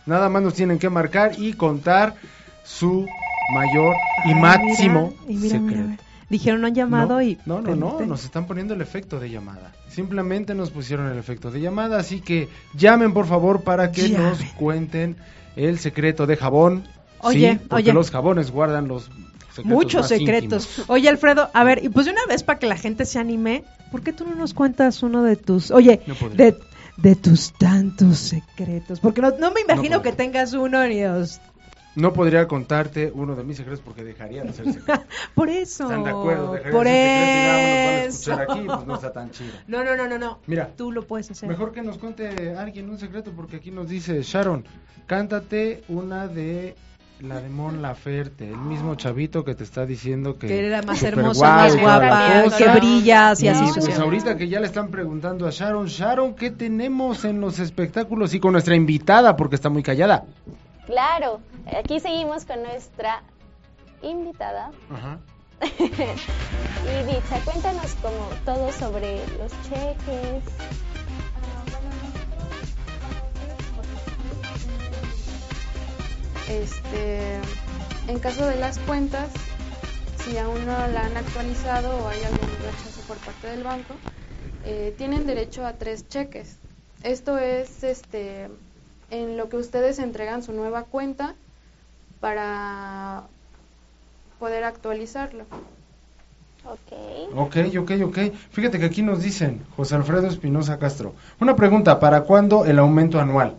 Nada más nos tienen que marcar y contar su mayor y Ay, máximo mira, y mira, mira, secreto. mira. Dijeron, no han llamado no, y... No, no, no, nos están poniendo el efecto de llamada. Simplemente nos pusieron el efecto de llamada, así que llamen por favor para que Llamen. nos cuenten el secreto de jabón. Oye, sí, porque oye. los jabones guardan los secretos Muchos secretos. íntimos. Oye, Alfredo, a ver, y pues de una vez para que la gente se anime, ¿por qué tú no nos cuentas uno de tus, oye, No de, de tus tantos secretos? Porque no, no me imagino No que tengas uno ni dos. No podría contarte uno de mis secretos porque dejaría de ser secreto. <laughs> Por eso. ¿Están de acuerdo? Dejaría por de eso. secreto y nada a escuchar aquí, pues no está tan chido. <laughs> No, no, no, no, no. Mira. Tú lo puedes hacer. Mejor que nos cuente alguien un secreto porque aquí nos dice Sharon, cántate una de la de Mon Laferte, el mismo chavito que te está diciendo que Que era más hermosa, guau más guapa, cosa. que brillas y Y así pues ahorita que ya le están preguntando a Sharon, Sharon, ¿qué tenemos en los espectáculos y con nuestra invitada porque está muy callada? Claro, aquí seguimos con nuestra invitada. Ajá. <laughs> Y Dicha, cuéntanos como todo sobre los cheques. Este, en caso de las cuentas, si aún no la han actualizado o hay algún rechazo por parte del banco, eh, tienen derecho a tres cheques. Esto es este, en lo que ustedes entregan su nueva cuenta para poder actualizarlo. Ok. Ok, ok, ok. Fíjate que aquí nos dicen, José Alfredo Espinosa Castro. Una pregunta, ¿para cuándo el aumento anual?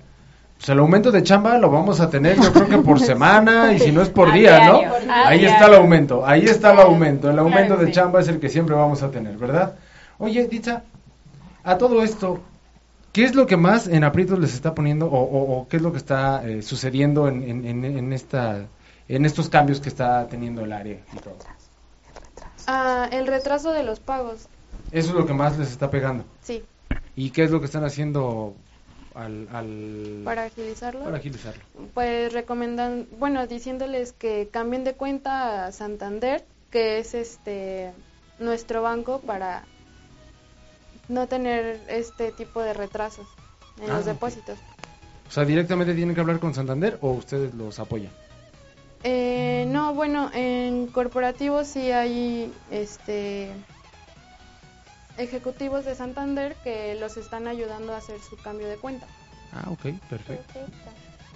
Pues el aumento de chamba lo vamos a tener yo creo que por <laughs> semana y si no es por A día, ¿no? Ahí está el aumento, ahí está el aumento. El aumento Claro, de sí. chamba es el que siempre vamos a tener, ¿verdad? Oye, Ditza, a todo esto, ¿qué es lo que más en aprietos les está poniendo o, o- o qué es lo que está eh, sucediendo en, en- en- en esta, en estos cambios que está teniendo el área y todo? Ah, el retraso de los pagos, Eso es lo que más les está pegando. sí, ¿Y qué es lo que están haciendo al, al- para agilizarlo. para agilizarlo? Pues recomendan, bueno, diciéndoles que cambien de cuenta a Santander, que es este nuestro banco para no tener este tipo de retrasos en Ah, los depósitos. O sea, directamente tienen que hablar con Santander o ustedes los apoyan. Eh, no, bueno, en corporativos sí hay este ejecutivos de Santander que los están ayudando a hacer su cambio de cuenta. Ah, ok, perfecto. Perfecto.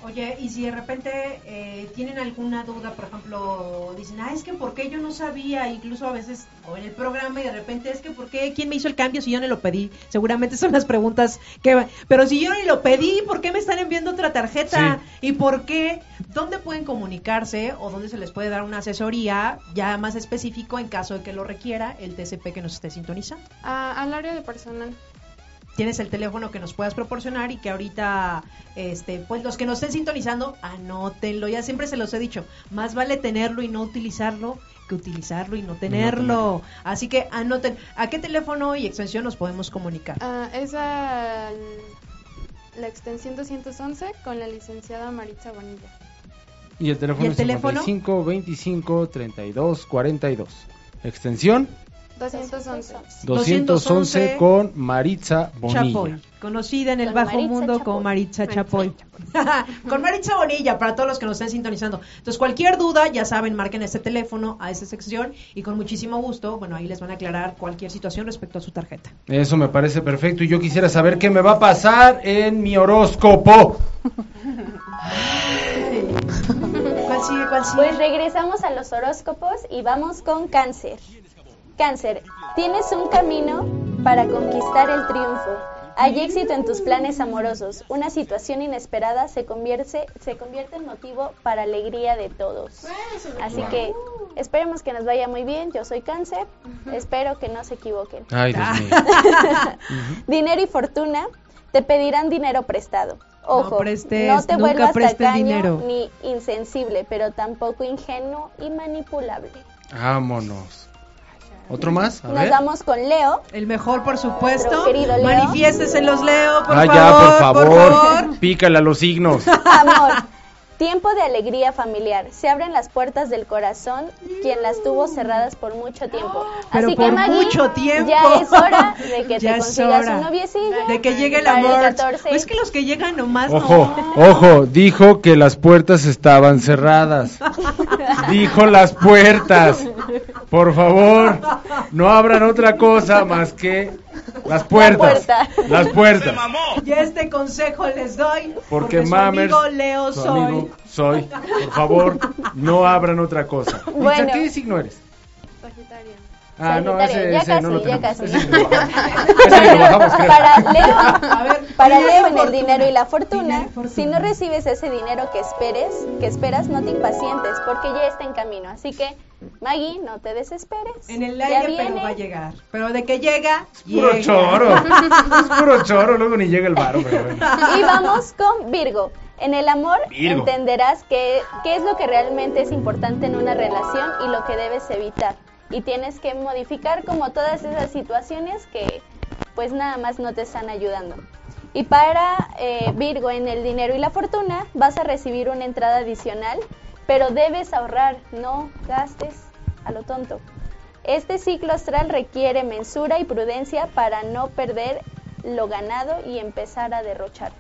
Oye, y si de repente eh, tienen alguna duda, por ejemplo, dicen, ah, es que ¿por qué yo no sabía? Incluso a veces, o en el programa, y de repente, es que ¿por qué? ¿Quién me hizo el cambio si yo no lo pedí? Seguramente <laughs> son las preguntas que... Pero si yo ni lo pedí, ¿por qué me están enviando otra tarjeta? ¿Y por qué? ¿Dónde pueden comunicarse o dónde se les puede dar una asesoría ya más específico en caso de que lo requiera el TCP que nos esté sintonizando? Ah, al área de personal. Tienes el teléfono que nos puedas proporcionar y que ahorita, este, pues los que nos estén sintonizando, anótenlo. Ya siempre se los he dicho, más vale tenerlo y no utilizarlo que utilizarlo y no tenerlo. Así que anoten, ¿a qué teléfono y extensión nos podemos comunicar? Ah, es al- la extensión 211 con la licenciada Maritza Bonilla. Y el teléfono ¿Y el es teléfono? 55 25 32 42. Extensión 211. 211 con Maritza Bonilla. Chapoy, conocida en el Con bajo Maritza mundo Chapoy. como Maritza Maritza Chapoy. <laughs> Con Maritza Bonilla, para todos los que nos estén sintonizando. Entonces, cualquier duda, ya saben, marquen este teléfono a esa sección y con muchísimo gusto, bueno, ahí les van a aclarar cualquier situación respecto a su tarjeta. Eso me parece perfecto y yo quisiera saber qué me va a pasar en mi horóscopo. <laughs> ¿Cuál sigue? ¿Cuál sigue? Pues regresamos a los horóscopos y vamos con cáncer. Cáncer, tienes un camino para conquistar el triunfo. Hay éxito en tus planes amorosos. Una situación inesperada se convierte, se convierte en motivo para alegría de todos. Así que esperemos que nos vaya muy bien. Yo soy cáncer. Espero que no se equivoquen. Ay, Dios mío. <laughs> Dinero y fortuna. Te pedirán dinero prestado. Ojo, No prestes, no te nunca vuelvas tacaño dinero. ni insensible, pero tampoco ingenuo y manipulable. Vámonos. ¿Otro más? A Nos ver. vamos con Leo. El mejor, por supuesto. Leo. Manifiéstese los Leo, por ah, favor. ya, por favor. por favor. Pícale a los signos. <laughs> Amor. Tiempo de alegría familiar. Se abren las puertas del corazón quien las tuvo cerradas por mucho tiempo. Pero Así por que Maggie, mucho tiempo. ya es hora de que <laughs> Ya te es consigas hora. un noviecillo. De que llegue el amor. 14. Pues es que los que llegan nomás Ojo, no. ojo, dijo que las puertas estaban cerradas. <laughs> Dijo las puertas. Por favor, no abran otra cosa más que las puertas. puerta. Las puertas. Y este consejo les doy. Porque su Mamers, amigo Leo su soy. amigo soy. Por favor, no abran otra cosa. Bueno. ¿qué signo eres? Sagitario. Ah, no, ese, ya ese no lo casi, ya tenemos. casi. Ese lo bajamos. <laughs> Ese lo bajamos, creo. Para Leo, A ver, para dinero y Leo en el dinero y la fortuna, Dinero y fortuna. si no recibes ese dinero que esperes, que esperas, no te impacientes, porque ya está en camino. Así que, Maggie, no te desesperes. En el Ya aire, viene. pero va a llegar. Pero de que llega, Puro llega. choro. <laughs> Es puro choro, luego ni llega el varo, pero bueno. Y vamos con Virgo. En el amor Virgo. entenderás que- qué es lo que realmente es importante en una relación y lo que debes evitar. Y tienes que modificar como todas esas situaciones que pues nada más no te están ayudando. Y para eh, Virgo en el dinero y la fortuna vas a recibir una entrada adicional, pero debes ahorrar, no gastes a lo tonto. Este ciclo astral requiere mensura y prudencia para no perder lo ganado y empezar a derrochar.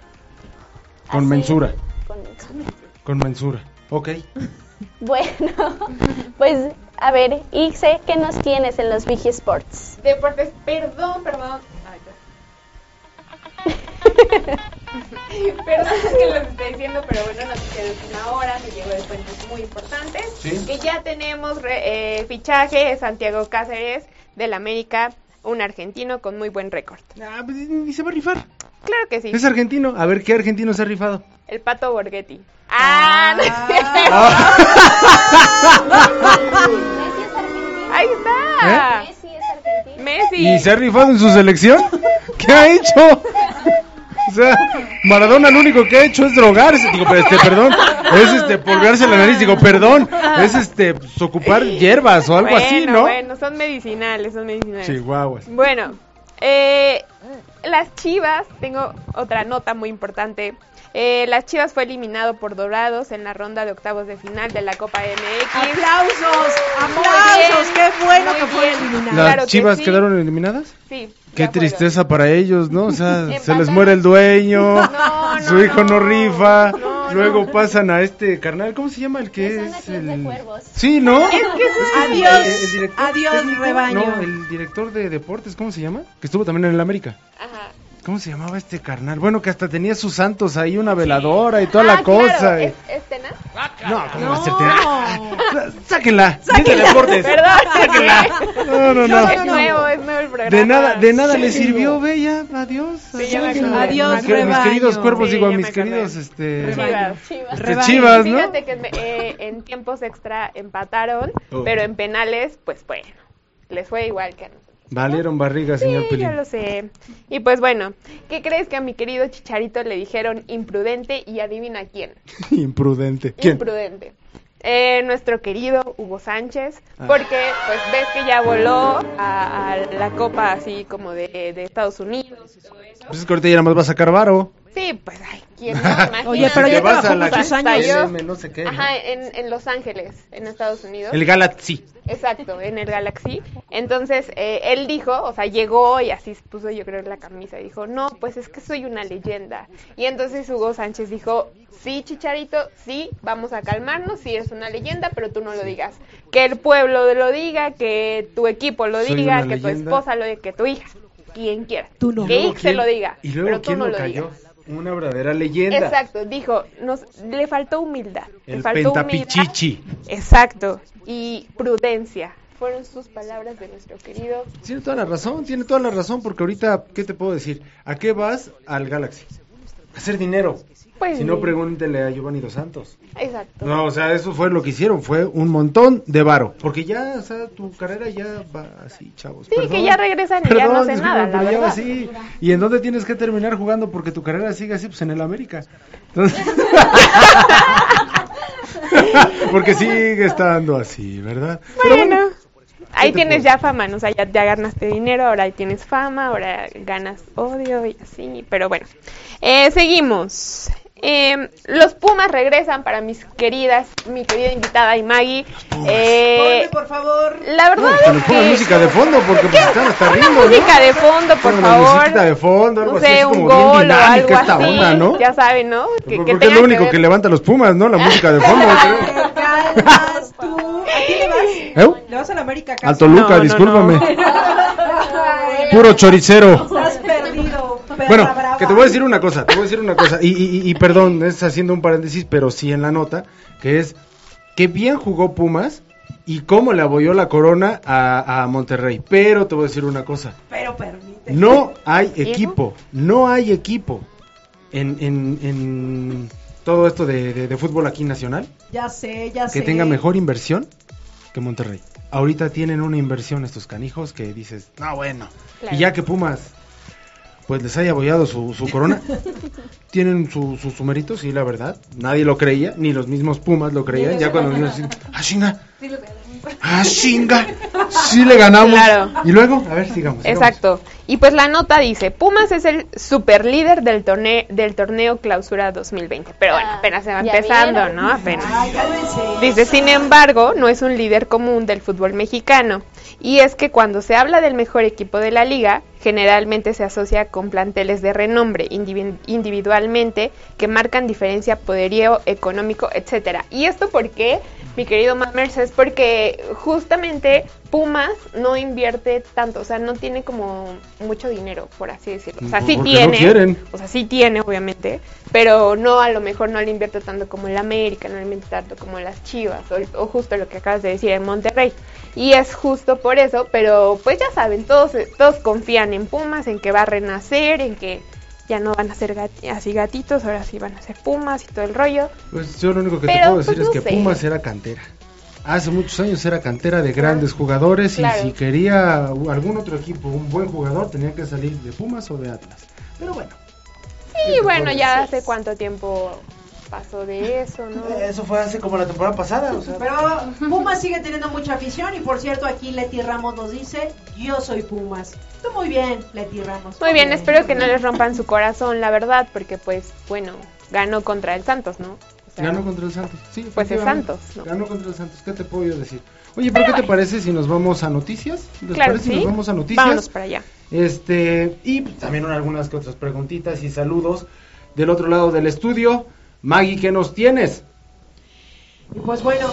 Con mensura. Con mensura. Con mensura. Ok. <laughs> Bueno, pues a ver, Ixe, ¿qué nos tienes en los Vigi Sports? Deportes, perdón, perdón. Ay. <laughs> Perdón que lo estoy diciendo, pero bueno, noticia de última hora, me llegó de fuentes muy importantes. Sí. Que ya tenemos re- eh, fichaje de Santiago Cáceres del América, un argentino con muy buen récord. Ah, pues ni se va a rifar. Claro que sí, Es argentino. A ver, ¿qué argentino se ha rifado? el Pato Borghetti. Ah, ahí está. Messi es argentino. Messi. ¿Y se ha rifado en su selección? ¿Qué ha hecho? O sea, Maradona lo único que ha hecho es drogarse, digo, este, perdón, es este, polvearse la nariz, digo, perdón, es este, pues, ocupar hierbas o algo bueno, así, ¿no? Bueno, son medicinales, son medicinales. Chihuahuas. Bueno, eh, las Chivas, tengo otra nota muy importante. Eh, las Chivas fue eliminado por Dorados en la ronda de octavos de final de la Copa MX. ¡Aplausos! ¡Aplausos! bien, ¡Qué bueno que fue eliminado! ¿Las Claro que chivas sí. quedaron eliminadas? Sí. Qué fueron. tristeza para ellos, ¿no? O sea, <laughs> se les muere el dueño, No, su no, hijo no, no. rifa, No, luego no. pasan a este carnal, ¿cómo se llama el que es? de El... Cuervos. Sí, ¿no? Es que es- Adiós, El- el director adiós, técnico, rebaño. No, el director de deportes, ¿cómo se llama? Que estuvo también en el América. Ajá. ¿Cómo se llamaba este carnal? Bueno, que hasta tenía sus santos ahí, una veladora y toda Ah, la cosa. Claro, y- ¿es, es tenaz? No, ¿cómo va a ser No. tenaz? <laughs> Sáquenla. Sáquenla. de deportes. Perdón. No, no, no. Es nuevo, es nuevo el programa. De nada, de nada le sirvió, ve ya, adiós. Sí, ya me Adiós, mis, queridos- mis rebaño. queridos cuerpos, Sí, digo, a mis queridos, este... Rebaño. Chivas. este, chivas, ¿no? Fíjate que eh, en tiempos extra empataron, Oh. pero en penales, pues bueno, les fue igual que a nosotros. Valieron barriga, señor Sí, Pelín. ya lo sé. Y pues bueno, ¿qué crees que a mi querido Chicharito le dijeron imprudente y adivina quién? <laughs> Imprudente. ¿Quién? Imprudente. Eh, nuestro querido Hugo Sánchez, Ah. porque pues ves que ya voló a, a la copa así como de, de Estados Unidos y todo eso. Pues es que ahorita ya nada más va a sacar varo. Sí, pues ay, ¿quién <laughs> no? Imagínate. Oye, pero ya Te vas trabajó a la muchos años. No sé qué. ¿no? Ajá, en, en Los Ángeles, en Estados Unidos. El Galaxy. Exacto, en el Galaxy. Entonces, eh, él dijo, o sea, llegó y así puso yo creo la camisa, y dijo, no, pues es que soy una leyenda. Y entonces Hugo Sánchez dijo, sí, Chicharito, sí, vamos a calmarnos, sí eres una leyenda, pero tú no lo digas. Que el pueblo lo diga, que tu equipo lo Soy diga, que tu esposa lo diga, que tu hija, quien quiera. Tú no. Que Ix se lo diga, Y luego, pero tú ¿quién no lo lo cayó? digas. Una verdadera leyenda. Exacto, dijo, nos, le faltó humildad. le El faltó humildad. pentapichichi. Exacto. Y prudencia. fueron sus palabras de nuestro querido. Tiene toda la razón, tiene toda la razón, porque ahorita, ¿qué te puedo decir? ¿A qué vas al Galaxy? A hacer dinero. Pues, Si no, pregúntenle a Giovanni Dos Santos. Exacto. No, o sea, eso fue lo que hicieron, fue un montón de varo. Porque ya, o sea, tu carrera ya va así, chavos. Sí, que ya regresan y ya no sé nada, la pero ya así. ¿Y en dónde tienes que terminar jugando? Porque tu carrera sigue así, pues en el América. Entonces... <laughs> porque sigue estando así, ¿verdad? Pero Bueno, ahí tienes puedo ya fama, ¿no? O sea, ya, ya ganaste dinero, ahora ahí tienes fama, ahora ganas odio y así. Pero bueno, Eh, seguimos. Eh, los Pumas regresan para mis queridas, mi querida invitada y Maggie. Eh, Ponme, por favor. la verdad No, que es pongan que música de fondo porque pues, están hasta riendo, ¿no? música de fondo, por la favor. musiquita de fondo, algo no así, sé, es un como bien gol o dinámica algo esta así. onda, ¿no? Ya saben, ¿no? Que, Porque que es lo que único ver- que levanta los Pumas, ¿no? La música de fondo. <laughs> calmas tú. ¿A quién le vas? ¿Eh? ¿Le vas a la América Al acaso? Toluca, No, no, discúlpame. <laughs> Puro choricero. Estás perdido. Bueno, brava. que te voy a decir una cosa, te voy a decir una cosa, y, y- y perdón, es haciendo un paréntesis, pero sí en la nota, que es que bien jugó Pumas y cómo le abolló la corona a, a Monterrey. Pero te voy a decir una cosa, Pero permite. no hay equipo, no hay equipo en, en- en todo esto de, de- de fútbol aquí nacional Ya sé, ya sé. que tenga mejor inversión que Monterrey. Ahorita tienen una inversión estos canijos que dices, no, bueno. Claro. Y ya que Pumas, pues les haya abollado su, su corona, <laughs> tienen su, su, su mérito, sí, la verdad. Nadie lo creía, ni los mismos Pumas lo creían. Ya cuando vimos así, ¡ah, chinga! ¡Ah, chinga! Sí le ganamos. Claro. Y luego, a ver, sigamos. sigamos. Y pues la nota dice, Pumas es el super líder del torneo, del torneo clausura 2020. Pero bueno, Ah, apenas se va empezando, vieron. ¿no? Apenas. Ay, cálmense. Dice, sin embargo, no es un líder común del fútbol mexicano. Y es que cuando se habla del mejor equipo de la liga, generalmente se asocia con planteles de renombre indivi- individualmente que marcan diferencia, poderío económico, etcétera. Y esto porque, mi querido Mammers, es porque justamente Pumas no invierte tanto, o sea, no tiene como mucho dinero, por así decirlo. O sea, sí Porque no tiene, quieren. o sea, sí tiene, obviamente, pero no, a lo mejor no le invierte tanto como el América, no le invierte tanto como las Chivas, o, o justo lo que acabas de decir en Monterrey. Y es justo por eso, pero pues ya saben, todos, todos confían en Pumas, en que va a renacer, en que ya no van a ser gati- así gatitos, ahora sí van a ser Pumas y todo el rollo. Pues yo lo único que te puedo decir pues, es no que sé. Pumas era cantera. Hace muchos años era cantera de grandes jugadores Claro. y si quería algún otro equipo, un buen jugador, tenía que salir de Pumas o de Atlas. Pero bueno. Y bueno, ya decir? hace cuánto tiempo pasó de eso, ¿no? Eso fue hace como la temporada pasada, o sea. Pero Pumas sigue teniendo mucha afición y por cierto aquí Leti Ramos nos dice, yo soy Pumas. Tú muy bien, Leti Ramos. Muy bien, espero que no les rompan su corazón, la verdad, porque pues, bueno, ganó contra el Santos, ¿no? Sea, Ganó contra el Santos. Sí, Pues es. Santos, ¿no? Ganó contra el Santos. ¿Qué te puedo yo decir? Oye, ¿pero qué te parece si nos vamos a noticias? ¿Les Claro, parece si sí. nos vamos a noticias? Vámonos para allá. Este, y también algunas que otras preguntitas y saludos del otro lado del estudio. Maggie, ¿qué nos tienes? Y pues bueno.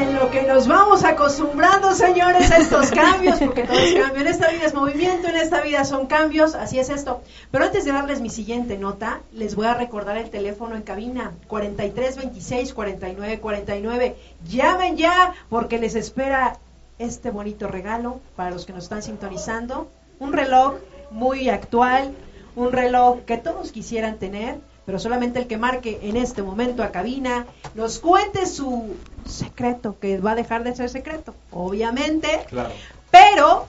En lo que nos vamos acostumbrando, señores, a estos <laughs> cambios, porque todo es cambio. En esta vida es movimiento, en esta vida son cambios, así es esto. Pero antes de darles mi siguiente nota, les voy a recordar el teléfono en cabina, 43 26 49 49. Llamen ya, porque les espera este bonito regalo para los que nos están sintonizando. Un reloj muy actual, un reloj que todos quisieran tener, pero solamente el que marque en este momento a cabina nos cuente su secreto, que va a dejar de ser secreto, obviamente. Claro. Pero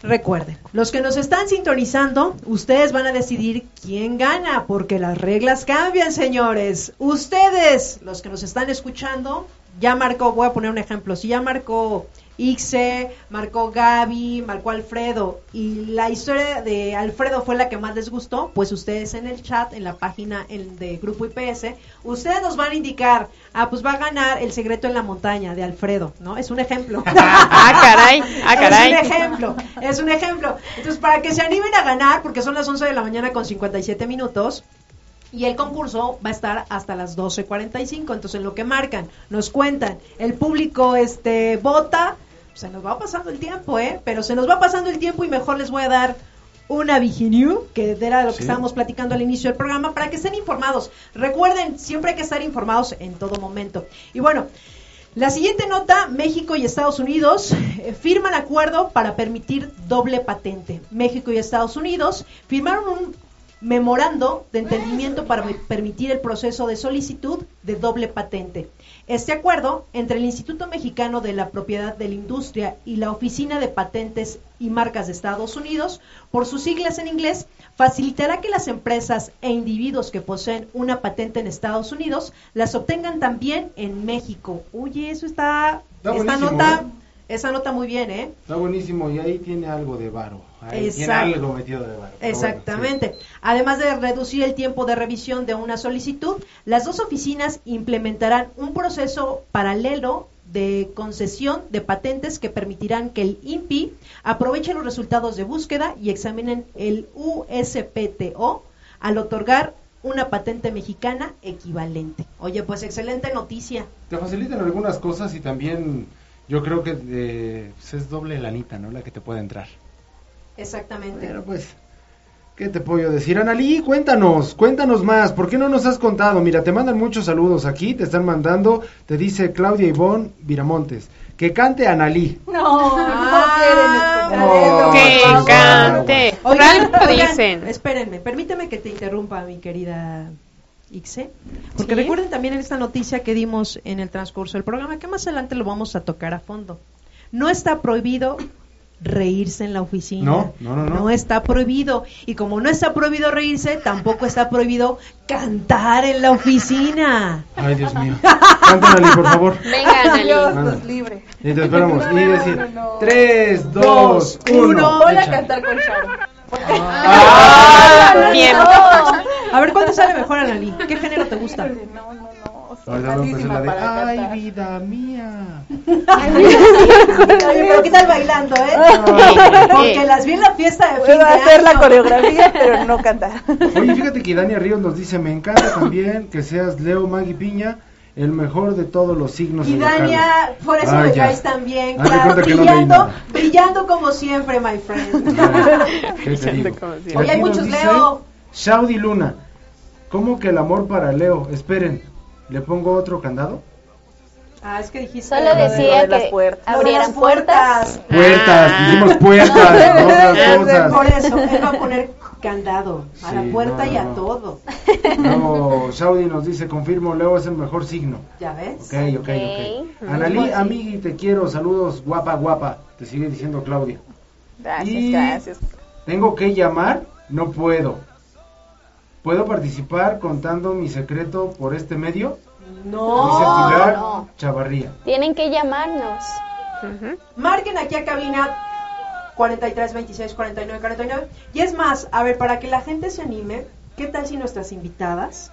recuerden, los que nos están sintonizando, ustedes van a decidir quién gana, porque las reglas cambian, señores. Ustedes, los que nos están escuchando, ya marcó, voy a poner un ejemplo, si ya marcó Ixe, marcó Gaby, marcó Alfredo y la historia de Alfredo fue la que más les gustó, pues ustedes en el chat, en la página de Grupo IPS, ustedes nos van a indicar, ah, pues va a ganar el secreto en la montaña de Alfredo, ¿no? Es un ejemplo. <laughs> <laughs> Ah, caray, ah, caray. Es un ejemplo, es un ejemplo. Entonces, para que se animen a ganar, porque son las 11 de la mañana con 57 minutos, y el concurso va a estar hasta las 12.45. Entonces, en lo que marcan, nos cuentan, el público este vota, se nos va pasando el tiempo, ¿eh? Pero se nos va pasando el tiempo y mejor les voy a dar una Viginew, que era lo que Sí. estábamos platicando al inicio del programa, para que estén informados. Recuerden, siempre hay que estar informados en todo momento. Y bueno, la siguiente nota, México y Estados Unidos eh, firman acuerdo para permitir doble patente. México y Estados Unidos firmaron un memorando de entendimiento para permitir el proceso de solicitud de doble patente. Este acuerdo entre el Instituto Mexicano de la Propiedad de la Industria y la Oficina de Patentes y Marcas de Estados Unidos, por sus siglas en inglés, facilitará que las empresas e individuos que poseen una patente en Estados Unidos las obtengan también en México. Oye, eso está, Está esta nota, ¿eh? Esa nota muy bien, ¿eh? Está buenísimo y ahí tiene algo de varo. Ahí tiene algo metido de varo. Bueno, Exactamente. Además de reducir el tiempo de revisión de una solicitud, las dos oficinas implementarán un proceso paralelo de concesión de patentes que permitirán que el INPI aproveche los resultados de búsqueda y examinen el USPTO al otorgar una patente mexicana equivalente. Oye, pues excelente noticia. Te facilitan algunas cosas y también yo creo que eh, pues es doble lanita, ¿no? La que te puede entrar. Exactamente. Pero pues, ¿qué te puedo decir? Analí, cuéntanos, cuéntanos más. ¿Por qué no nos has contado? Mira, te mandan muchos saludos aquí, te están mandando, te dice Claudia Ivonne Viramontes, que cante Analí. No, Ah, no quieren escuchar bueno. eso, Que cante. Algo oigan, dicen. espérenme, permíteme que te interrumpa, mi querida Ixe, porque Sí. recuerden también esta noticia que dimos en el transcurso del programa, que más adelante lo vamos a tocar a fondo. No está prohibido reírse en la oficina. No, no, no, no. está prohibido. Y como no está prohibido reírse, tampoco está prohibido cantar en la oficina. Ay, Dios mío. <laughs> Canta Analí, por favor. Venga, Dios nos libre. Y te esperamos. Y No, decir, no, no. 3, Dos, 2, uno. 1. Voy a cantar con Sharon. Ah, bien. A ver, ¿cuál te sale mejor, Analí? ¿Qué género te gusta? No, no, no. La de, Ay, vida mía. Oye, pero ¿qué tal bailando, eh? Porque las vi en la fiesta de fin Puedo de hacer la año. coreografía, pero no cantar. Oye, fíjate que Dania Ríos nos dice, me encanta también que seas Leo Magui Piña, el mejor de todos los signos Y. Dania, por eso Ah, me ya. caes Haz de claro, que no brillando, brillando como siempre, my friend. <laughs> ¿Qué te digo? como siempre. Y Oye, hay muchos dice Leo. Shaudi Luna, ¿cómo que el amor para Leo? Esperen, ¿le pongo otro candado? Ah, es que dijiste. Solo lo de- decía de las que puertas. abrieran puertas. Puertas, Ah. dijimos puertas, <laughs> no otras Por cosas. eso, él va a poner candado a la puerta no, y a no. todo. Luego Shaudi nos dice, confirmo, Leo es el mejor signo. ¿Ya ves? Ok, ok, ok. Ok. Analí, amigui, te quiero, saludos, guapa, guapa. Te sigue diciendo Claudia. Gracias, Y- gracias. ¿Tengo que llamar? No puedo. ¿Puedo participar contando mi secreto por este medio? Dice No, Pilar no. Chavarría. Tienen que llamarnos. Ujú. Marquen aquí a cabina 43 26 49 49. Y es más, a ver, para que la gente se anime, ¿qué tal si nuestras invitadas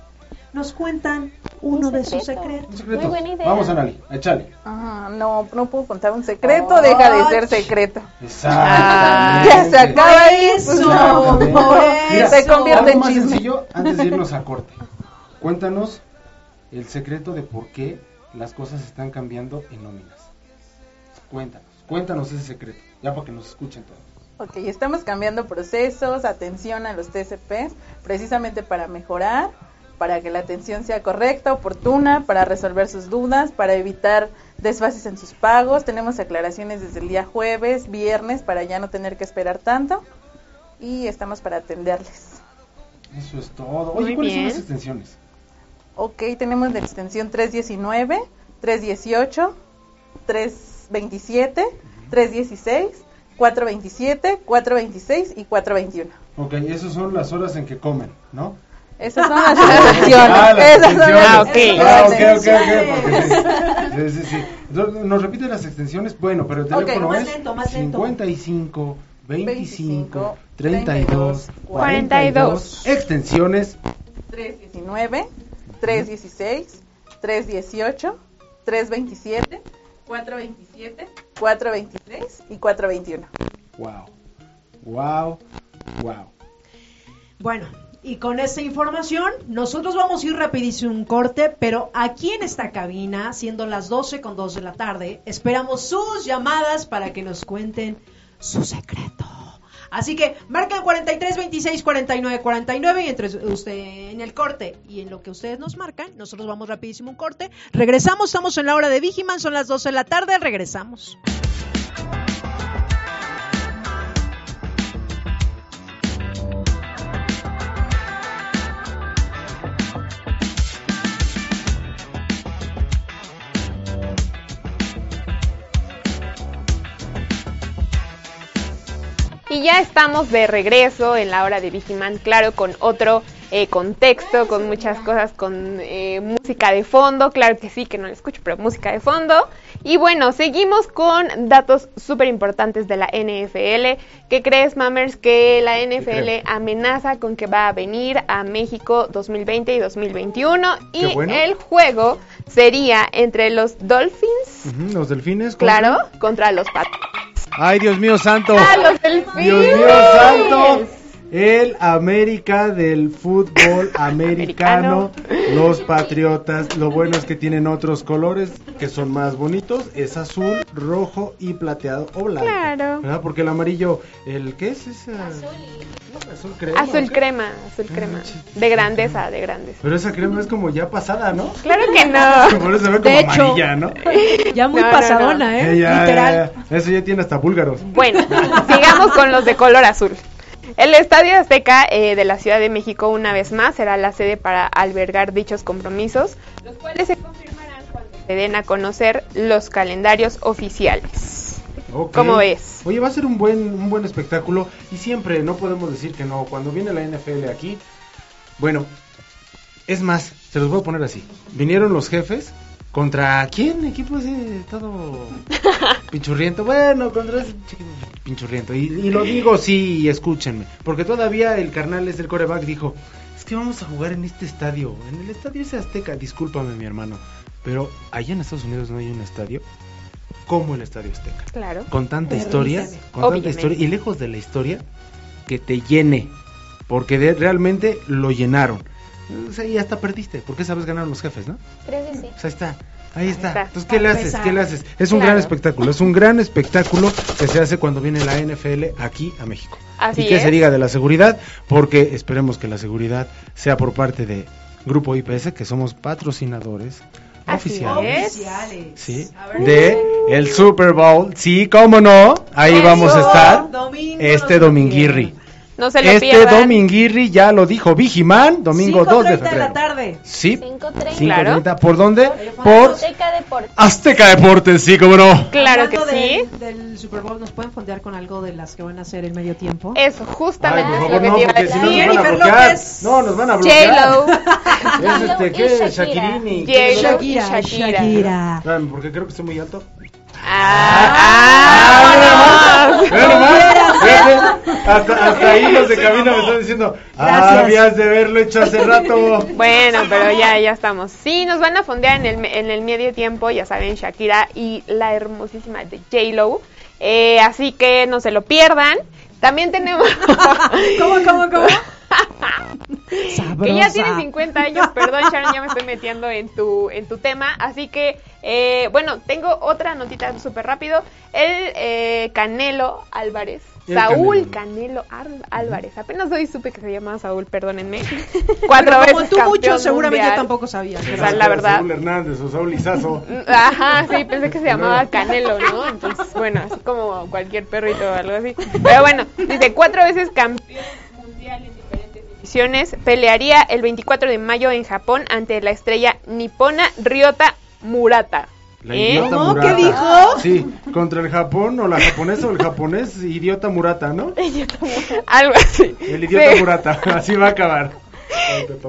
nos cuentan uno Un de sus secreto. secretos? Un secreto. Muy buena idea. Vamos, Analí, échale. Ah, no, no puedo contar un secreto, deja de ser secreto. Exacto. Ya se acaba. Eso, Mira, Se eso. convierte Algo en más chisme. sencillo antes de irnos a corte. Cuéntanos el secreto de por qué las cosas están cambiando en nóminas. Cuéntanos, cuéntanos ese secreto, ya para que nos escuchen todos. Ok, estamos cambiando procesos, atención a los TCPs, precisamente para mejorar, para que la atención sea correcta, oportuna, para resolver sus dudas, para evitar desfases en sus pagos. Tenemos aclaraciones desde el día jueves, viernes, para ya no tener que esperar tanto. Y estamos para atenderles. Eso es todo. Oye, Muy ¿cuáles son las extensiones? Ok, tenemos la extensión 319, 318, 327, 316, 427, 426 y 421. Ok, esas son las horas en que comen, ¿no? Esas son <laughs> las extensiones. Ah, las Esas son las extensiones. Ah, ok. Ah, ok, ok, ok, porque sí. Sí, sí, ¿Nos repite las extensiones? Bueno, pero el teléfono más es lento, más lento. 55 25 25, 32 42. extensiones 319, 316, 318, 327, 427, 423 y 421. Wow. Wow. Wow. Bueno, y con esta información, nosotros vamos a ir rapidísimo un corte, pero aquí en esta cabina, siendo las 12 con 2 de la tarde, esperamos sus llamadas para que nos cuenten su secreto. Así que marcan 43 26 49 49 y entre usted en el corte y en lo que ustedes nos marcan, nosotros vamos rapidísimo un corte. Regresamos, estamos en la hora de Vigiman, son las 12 de la tarde, regresamos. Y ya estamos de regreso en la hora de Vigiman, claro, con otro eh, contexto, con muchas cosas, con eh, música de fondo, claro que sí, que no la escucho, pero música de fondo. Y bueno, seguimos con datos súper importantes de la NFL. ¿Qué crees, Mammers? Que la NFL amenaza con que va a venir a México 2020 y 2021 y bueno. el juego sería entre los Dolphins, Los delfines. contra- claro, contra los Patriots. Ay, Dios mío santo. Dios mío santo. El América del fútbol <laughs> americano, los patriotas, lo bueno es que tienen otros colores que son más bonitos, es azul, rojo y plateado o blanco. Claro. ¿Verdad? Porque el amarillo, el ¿qué es ese? Azul. Azul crema. ¿o Azul qué? crema, azul crema. De grandeza, de grandeza. Pero esa crema es como ya pasada, ¿no? Claro que no. <laughs> Por eso se ve como De hecho. amarilla, ¿no? <laughs> Ya muy No, no, pasadona, no. ¿eh? Eh, ya, Literal. ya, ya. Eso ya tiene hasta búlgaros. Bueno, sigamos con los de color azul. El Estadio Azteca eh, de la Ciudad de México, una vez más, será la sede para albergar dichos compromisos, los cuales se confirmarán cuando se den a conocer los calendarios oficiales. ¿Cómo ves? Oye, va a ser un buen, un buen espectáculo y siempre, no podemos decir que no, cuando viene la NFL aquí, bueno, es más, se los voy a poner así, vinieron los jefes contra quién, equipo ese todo <laughs> pinchurriento, bueno, contra ese pinchurriento, y, y lo digo sí, escúchenme, porque todavía el carnal es el coreback, dijo, es que vamos a jugar en este estadio, en el estadio ese Azteca, discúlpame mi hermano, pero allá en Estados Unidos no hay un estadio como el estadio Azteca. Claro. con tanta historia, con tanta historia y lejos de la historia que te llene, porque de- realmente lo llenaron. O sea, y hasta perdiste, porque esa vez ganaron los jefes, ¿no? Creo que sí. Pues ahí está. Ahí está. Entonces, ¿qué le haces? ¿Qué le haces? Es un Claro. gran espectáculo. Es un gran espectáculo que se hace cuando viene la NFL aquí a México. Así y que es. se diga de la seguridad, porque esperemos que la seguridad sea por parte de Grupo IPS, que somos patrocinadores Así oficiales. es. Sí, de el Super Bowl. Sí, cómo no. Ahí Eso. vamos a estar. Domingo, Este dominguirri. Pierdan. No se lo Este pierdan. dominguirri ya lo dijo Vigiman, domingo 2 de 5:30 de febrero. la tarde. Sí, 5.30. 5:30. ¿Por dónde? Por Azteca Deportes. Azteca Deportes, sí, cómo no. Claro que sí. del- Del Super Bowl, ¿nos pueden fondear con algo de las que van a hacer el medio tiempo? Eso, Ay, justamente por es favor, lo que no, te iba a porque si no decir. nos van a Jennifer bloquear. López. No, nos van a bloquear. J-Lo. <laughs> Es este, ¿qué? Shakira. Shakirini. J-Lo. Shakira, Shakira. Shakira. Espérame, porque creo que estoy muy alto. Ah, nomás, fíjate, hasta, hasta ahí los de cabina me están diciendo, ah, habías de haberlo hecho hace rato. Bueno, pero ya, ya estamos. Sí, nos van a fondear en el, en el medio tiempo, ya saben, Shakira y la hermosísima de J-Lo. Eh, así que no se lo pierdan. También tenemos... <laughs> ¿Cómo, cómo, cómo? <laughs> que ya tiene 50 años, perdón Sharon, ya me estoy metiendo en tu, en tu tema, así que, eh, bueno, tengo otra notita súper rápido, el eh, Canelo Álvarez, El Saúl Canelo. Canelo, Ar- Álvarez, apenas hoy supe que se llamaba Saúl, perdónenme, <laughs> <laughs> cuatro Pero como veces tú mucho, seguramente yo tampoco sabía. O sea, la verdad. Saúl Hernández o Saúl Izazo. Ajá, sí, pensé que se llamaba Canelo, ¿no? Entonces, bueno, así como cualquier perrito o algo así. Pero bueno, dice, cuatro veces campeón divisiones, pelearía el 24 de mayo en Japón ante la estrella nipona Ryota Murata. La ¿Eh? idiota ¿Cómo? Murata. ¿Qué dijo? Sí, contra el Japón o la japonesa o el japonés idiota Murata, ¿no? <laughs> Algo así. El idiota Sí. Murata, <laughs> así va a acabar.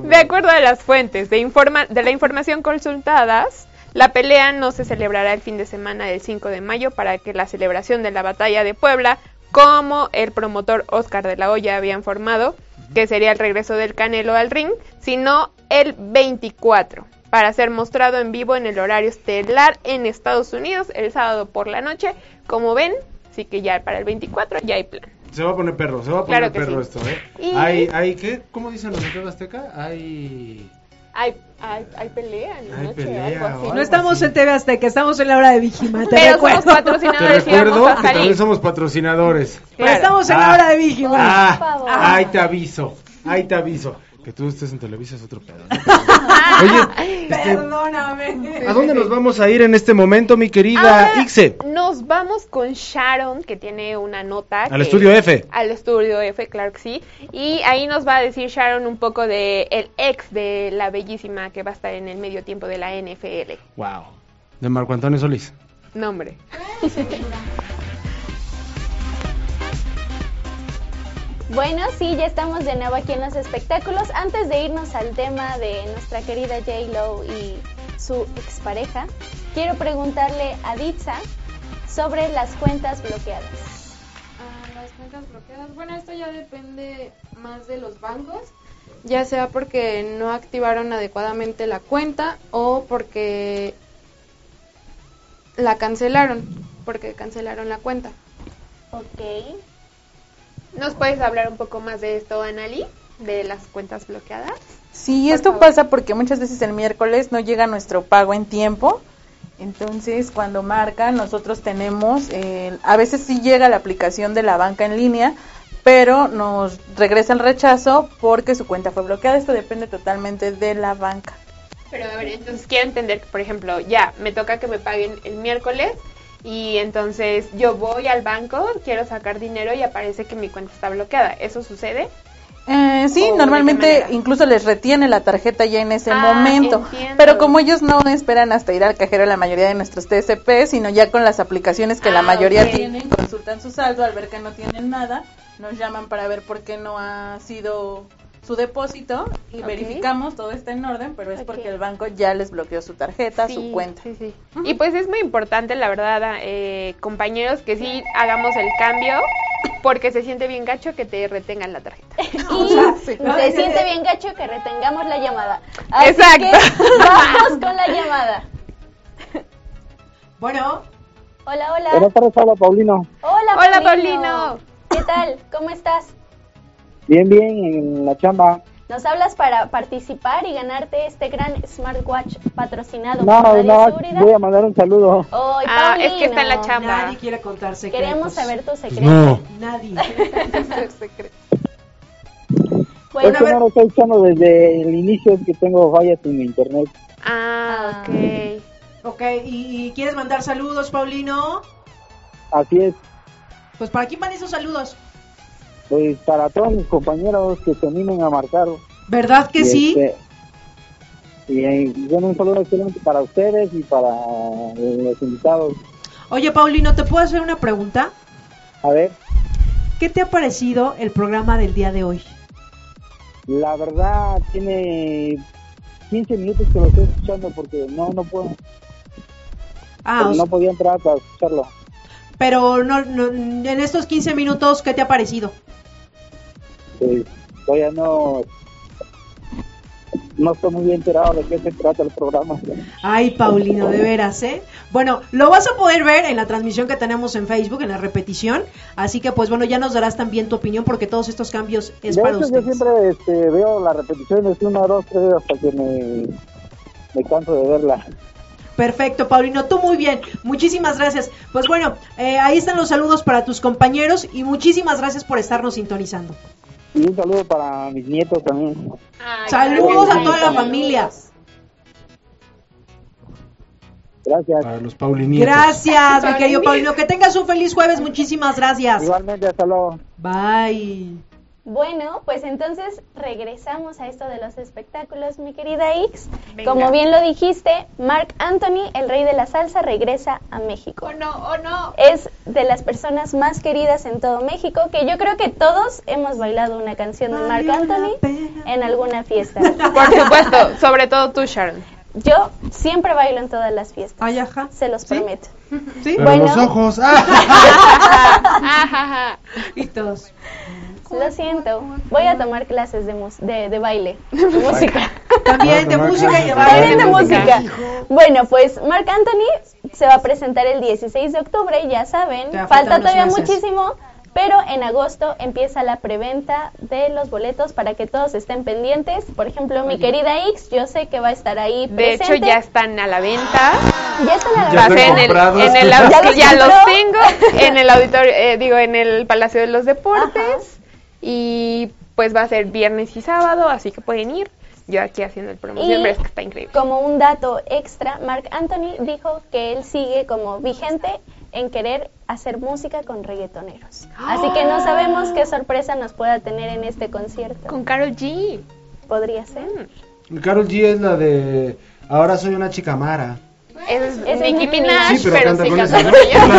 De acuerdo a las fuentes de, informa de la información consultadas, la pelea no se celebrará el fin de semana del 5 de mayo para que la celebración de la batalla de Puebla, como el promotor Oscar de la Hoya había informado, que sería el regreso del Canelo al ring, sino el 24, para ser mostrado en vivo en el horario estelar en Estados Unidos el sábado por la noche. Como ven, sí que ya para el 24 ya hay plan. Se va a poner perro, se va a poner Claro perro sí. esto, ¿eh? Y- Hay, hay, ¿qué? ¿Cómo dicen los de Azteca? Hay... Hay, hay, hay pelea en la Hay noche, pelea algo así. algo. No estamos así. en TV Azteca, estamos en la hora de Vigima, te Pero recuerdo. somos Te patrocinadores y recuerdo que también somos patrocinadores. Pero estamos en la Ah, hora de Vigima. Ah, Por favor. ahí te aviso, ahí te aviso. Que tú estés en Televisa es otro pedo. ¿no? Oye, <laughs> este, Perdóname. ¿a dónde nos vamos a ir en este momento, mi querida Ahora Ixe? Nos vamos con Sharon, que tiene una nota. Al que- estudio F. Al estudio F, claro que sí. Y ahí nos va a decir Sharon un poco de el ex de la bellísima que va a estar en el medio tiempo de la NFL. Wow. De Marco Antonio Solís. Nombre. Bueno, sí, ya estamos de nuevo aquí en los espectáculos. Antes de irnos al tema de nuestra querida J. Lo y su expareja, quiero preguntarle a Ditsa sobre las cuentas bloqueadas. Ah, las cuentas bloqueadas. Bueno, esto ya depende más de los bancos, ya sea porque no activaron adecuadamente la cuenta o porque la cancelaron, porque cancelaron la cuenta. Ok. ¿Nos puedes hablar un poco más de esto, Anali? De las cuentas bloqueadas. Sí, Por esto favor. pasa porque muchas veces el miércoles no llega nuestro pago en tiempo. Entonces, cuando marcan, nosotros tenemos, eh, a veces sí llega la aplicación de la banca en línea, pero nos regresa el rechazo porque su cuenta fue bloqueada. Esto depende totalmente de la banca. Pero a ver, entonces quiero entender que, por ejemplo, ya me toca que me paguen el miércoles y entonces yo voy al banco, quiero sacar dinero y aparece que mi cuenta está bloqueada. ¿Eso sucede? Eh, sí, ¿O de qué normalmente incluso les retiene la tarjeta ya en ese Ah, momento. entiendo. Pero como ellos no esperan hasta ir al cajero la mayoría de nuestros TSP, sino ya con las aplicaciones que la Ah, mayoría tienen, consultan su saldo al ver que no tienen nada, nos llaman para ver por qué no ha sido su depósito y verificamos todo está en orden, pero es porque el banco ya les bloqueó su tarjeta, Sí, su cuenta. Sí, sí. Y pues es muy importante, la verdad, eh, compañeros, que sí hagamos el cambio porque se siente bien gacho que te retengan la tarjeta. <laughs> Y <laughs> se siente bien gacho que retengamos la llamada. Así Exacto. que vamos con la llamada. Bueno, Hola, hola. Buenas tardes, habla Paulino. Hola, Hola, Paulino. Paulino. ¿Qué tal? ¿Cómo estás? Bien, bien, en la chamba. Nos hablas para participar y ganarte este gran smartwatch patrocinado No, por Radio no, Seguridad. voy a mandar un saludo. Ay, Ah, es que está en la Paulino. chamba. nadie quiere contar secretos. Queremos saber tu secreto. no. Nadie. <laughs> Bueno, es que no lo estoy escuchando desde el inicio, es que tengo fallas en mi internet. Ah, Ah. ok. Ok, ¿y, y quieres mandar saludos, Paulino? Así es, Pues para quién van esos saludos. Pues para todos mis compañeros que se animen a marcar. ¿Verdad que Y, sí? este, y eh, bueno, un saludo excelente para ustedes y para eh, los invitados. Oye, Paulino, ¿te puedo hacer una pregunta? A ver, ¿Qué te ha parecido el programa del día de hoy? la verdad tiene 15 minutos que lo estoy escuchando porque no no puedo, Ah, o no podía entrar para escucharlo. pero no, no- en estos 15 minutos, ¿qué te ha parecido? Pues, todavía no no estoy muy bien enterado de qué se trata el programa. Ay, Paulino, de veras, ¿eh? Bueno, lo vas a poder ver en la transmisión que tenemos en Facebook, en la repetición. Así que, pues bueno, ya nos darás también tu opinión porque todos estos cambios es de para hecho, yo ustedes. siempre este, veo las repeticiones una, dos, tres hasta que me, me canso de verla. Perfecto, Paulino, tú muy bien. Muchísimas gracias. Pues bueno, eh, ahí están los saludos para tus compañeros y muchísimas gracias por estarnos sintonizando. Y un saludo para mis nietos también. Ay, Saludos a que toda sí. la familia. Gracias. Para los Paulinitos. Gracias, mi querido Paulino. Que tengas un feliz jueves. Muchísimas gracias. Igualmente, hasta luego. Bye. Bueno, pues entonces regresamos a esto de los espectáculos, mi querida X. Venga. Como bien lo dijiste, Mark Anthony, el rey de la salsa, regresa a México. Oh, no, oh, no. Es de las personas más queridas en todo México, que yo creo que todos hemos bailado una canción de Mark Anthony en alguna fiesta. <laughs> Por supuesto, sobre todo tú, Sharon. Yo siempre bailo en todas las fiestas, Ay, ajá. se los prometo. ¿Sí? Pero Bueno. los ojos. <laughs> ¡ah! <laughs> Y todos. Lo siento, voy a tomar clases de, mus- de, de baile, de <laughs> música. También de música y de clases. También de baile. música. Bueno, pues Marc Anthony se va a presentar el 16 de octubre, ya saben. Ya Falta todavía meses. muchísimo, Pero en agosto empieza la preventa de los boletos para que todos estén pendientes. Por ejemplo, mi querida X, yo sé que va a estar ahí De presente. hecho, ya están a la venta. <gasps> Ya están a la Ya Va a están ser en el, comprados. en el <laughs> ¿Ya los ya los compró? tengo <laughs> en el auditorio, eh, digo, en el Palacio de los Deportes. Y pues va a ser viernes y sábado, así que pueden ir. Yo aquí haciendo el promoción, Y- pero es que está increíble. Como un dato extra, Mark Anthony dijo que él sigue como vigente en querer hacer música con reggaetoneros. Así que no sabemos qué sorpresa nos pueda tener en este concierto. Con Carol G. Podría ser. Carol G es la de Ahora soy una chica mara. Es es Nicki Minaj, Sí, pero pero, canta sí con canta esa, con <laughs> ¿no?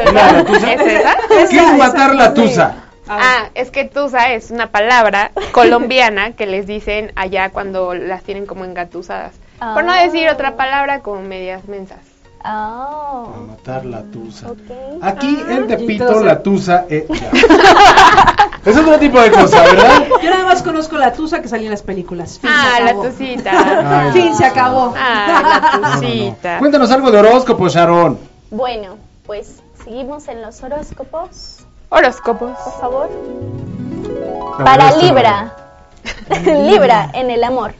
es ¿La de esa. Tusa? ¿Es esa? ¿Qué es matar la tusa? Ah, es que tusa es una palabra <laughs> colombiana que les dicen allá cuando las tienen como engatusadas. Por no Ah. decir otra palabra como medias mensas. A Oh, matar la tusa. ok. Aquí Ah, en Tepito entonces- la tusa eh, <laughs> es otro tipo de cosa, ¿verdad? Yo nada más conozco la tusa que salía en las películas. Fin, Ah, se la. Ay, tusita. <laughs> Fin, se acabó. Ah, la No, no, no. tusita. Cuéntanos algo de horóscopo, Sharon. Bueno, pues seguimos en los horóscopos, Horóscopos. por favor. Para Libra. <laughs> Libra en el amor.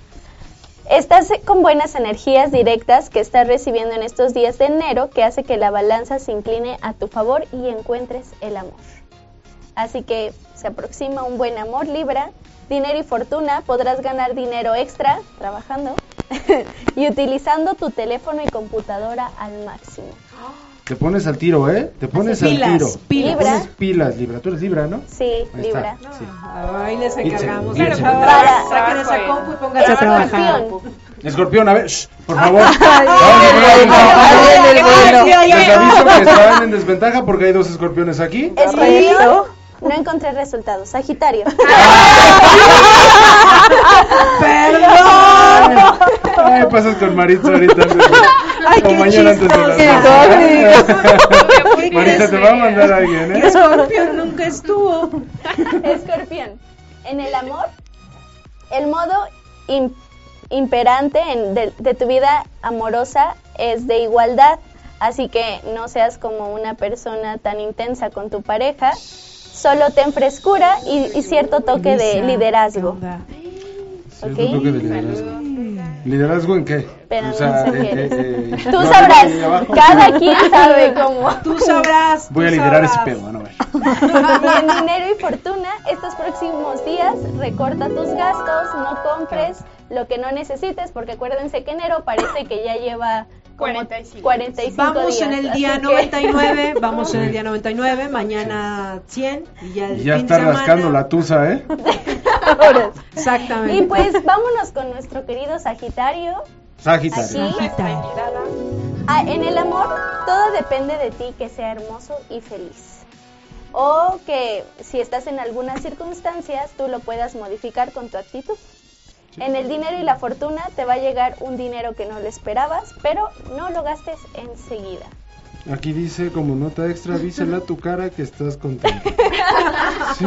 Estás con buenas energías directas que estás recibiendo en estos días de enero que hace que la balanza se incline a tu favor y encuentres el amor. Así que se aproxima un buen amor Libra, dinero y fortuna, podrás ganar dinero extra trabajando <laughs> y utilizando tu teléfono y computadora al máximo. Te pones al tiro, ¿eh? Te pones al Pilas, tiro. pilas. Te pones pilas, Libra. Tú eres Libra, ¿no? Sí, Ahí está. Libra. Sí. Ahí les encargamos. Chavas. Para- Saquen esa compu y pónganse a Escorpión. trabajar. Escorpión, a ver, shh, por favor. ay, Vamos, ay, vamos, ay, vamos. ay, ay, ay, Les ay. aviso que están en desventaja porque hay dos escorpiones aquí. Escorpión, no encontré resultados. Sagitario. Perdón. Ay, pasas con Maritza ahorita. <laughs> Ay, o qué mañana antes de las. Maritza, te va a mandar a alguien, ¿eh? Escorpión nunca estuvo. Escorpión, en el amor, el modo im- imperante en- de, de tu vida amorosa es de igualdad, así que no seas como una persona tan intensa con tu pareja, solo ten frescura y, y cierto toque de liderazgo. ¿qué onda? Cierto toque de liderazgo. ¿Liderazgo en qué? Pero o sea, no sé eh, qué. eh, eh, Tú yo sabrás, cada quien sabe cómo. <laughs> Tú sabrás. Voy a tú liderar ese sabrás. pedo, ¿no? A ver. Y en dinero y fortuna, estos próximos días, recorta tus gastos, no compres lo que no necesites, porque acuérdense que enero parece que ya lleva como 45. 45 Vamos días. en el día que- 99, <laughs> vamos en el día 99, mañana 100 y ya el ya fin de está semana. rascando la tusa, ¿eh? <laughs> Exactamente. Y pues vámonos con nuestro querido Sagitario. Sagitario. Aquí. Sagitario. Ah, en el amor, todo depende de ti que sea hermoso y feliz. O que si estás en algunas circunstancias, tú lo puedas modificar con tu actitud. En el dinero y la fortuna te va a llegar un dinero que no lo esperabas, pero no lo gastes enseguida. Aquí dice como nota extra, dísela a tu cara que estás contento. Sí.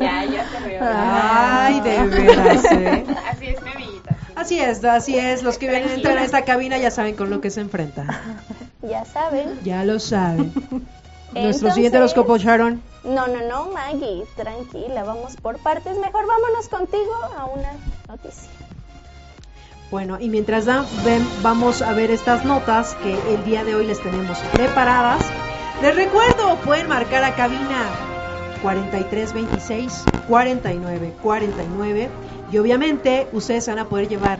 Ya, ya se rió. Ay, de veras, ¿eh? Así es, mi amiguita. Así es, así es. Los que vienen entran a esta cabina ya saben con lo que se enfrentan. Ya saben. Ya lo saben. Nuestro Entonces- siguiente horóscopo, Sharon. No, no, no, Maggie, tranquila, vamos por partes. Mejor vámonos contigo a una noticia. Bueno, y mientras ven- vamos a ver estas notas que el día de hoy les tenemos preparadas. Les recuerdo, pueden marcar a cabina 4326 49 49 y obviamente ustedes van a poder llevar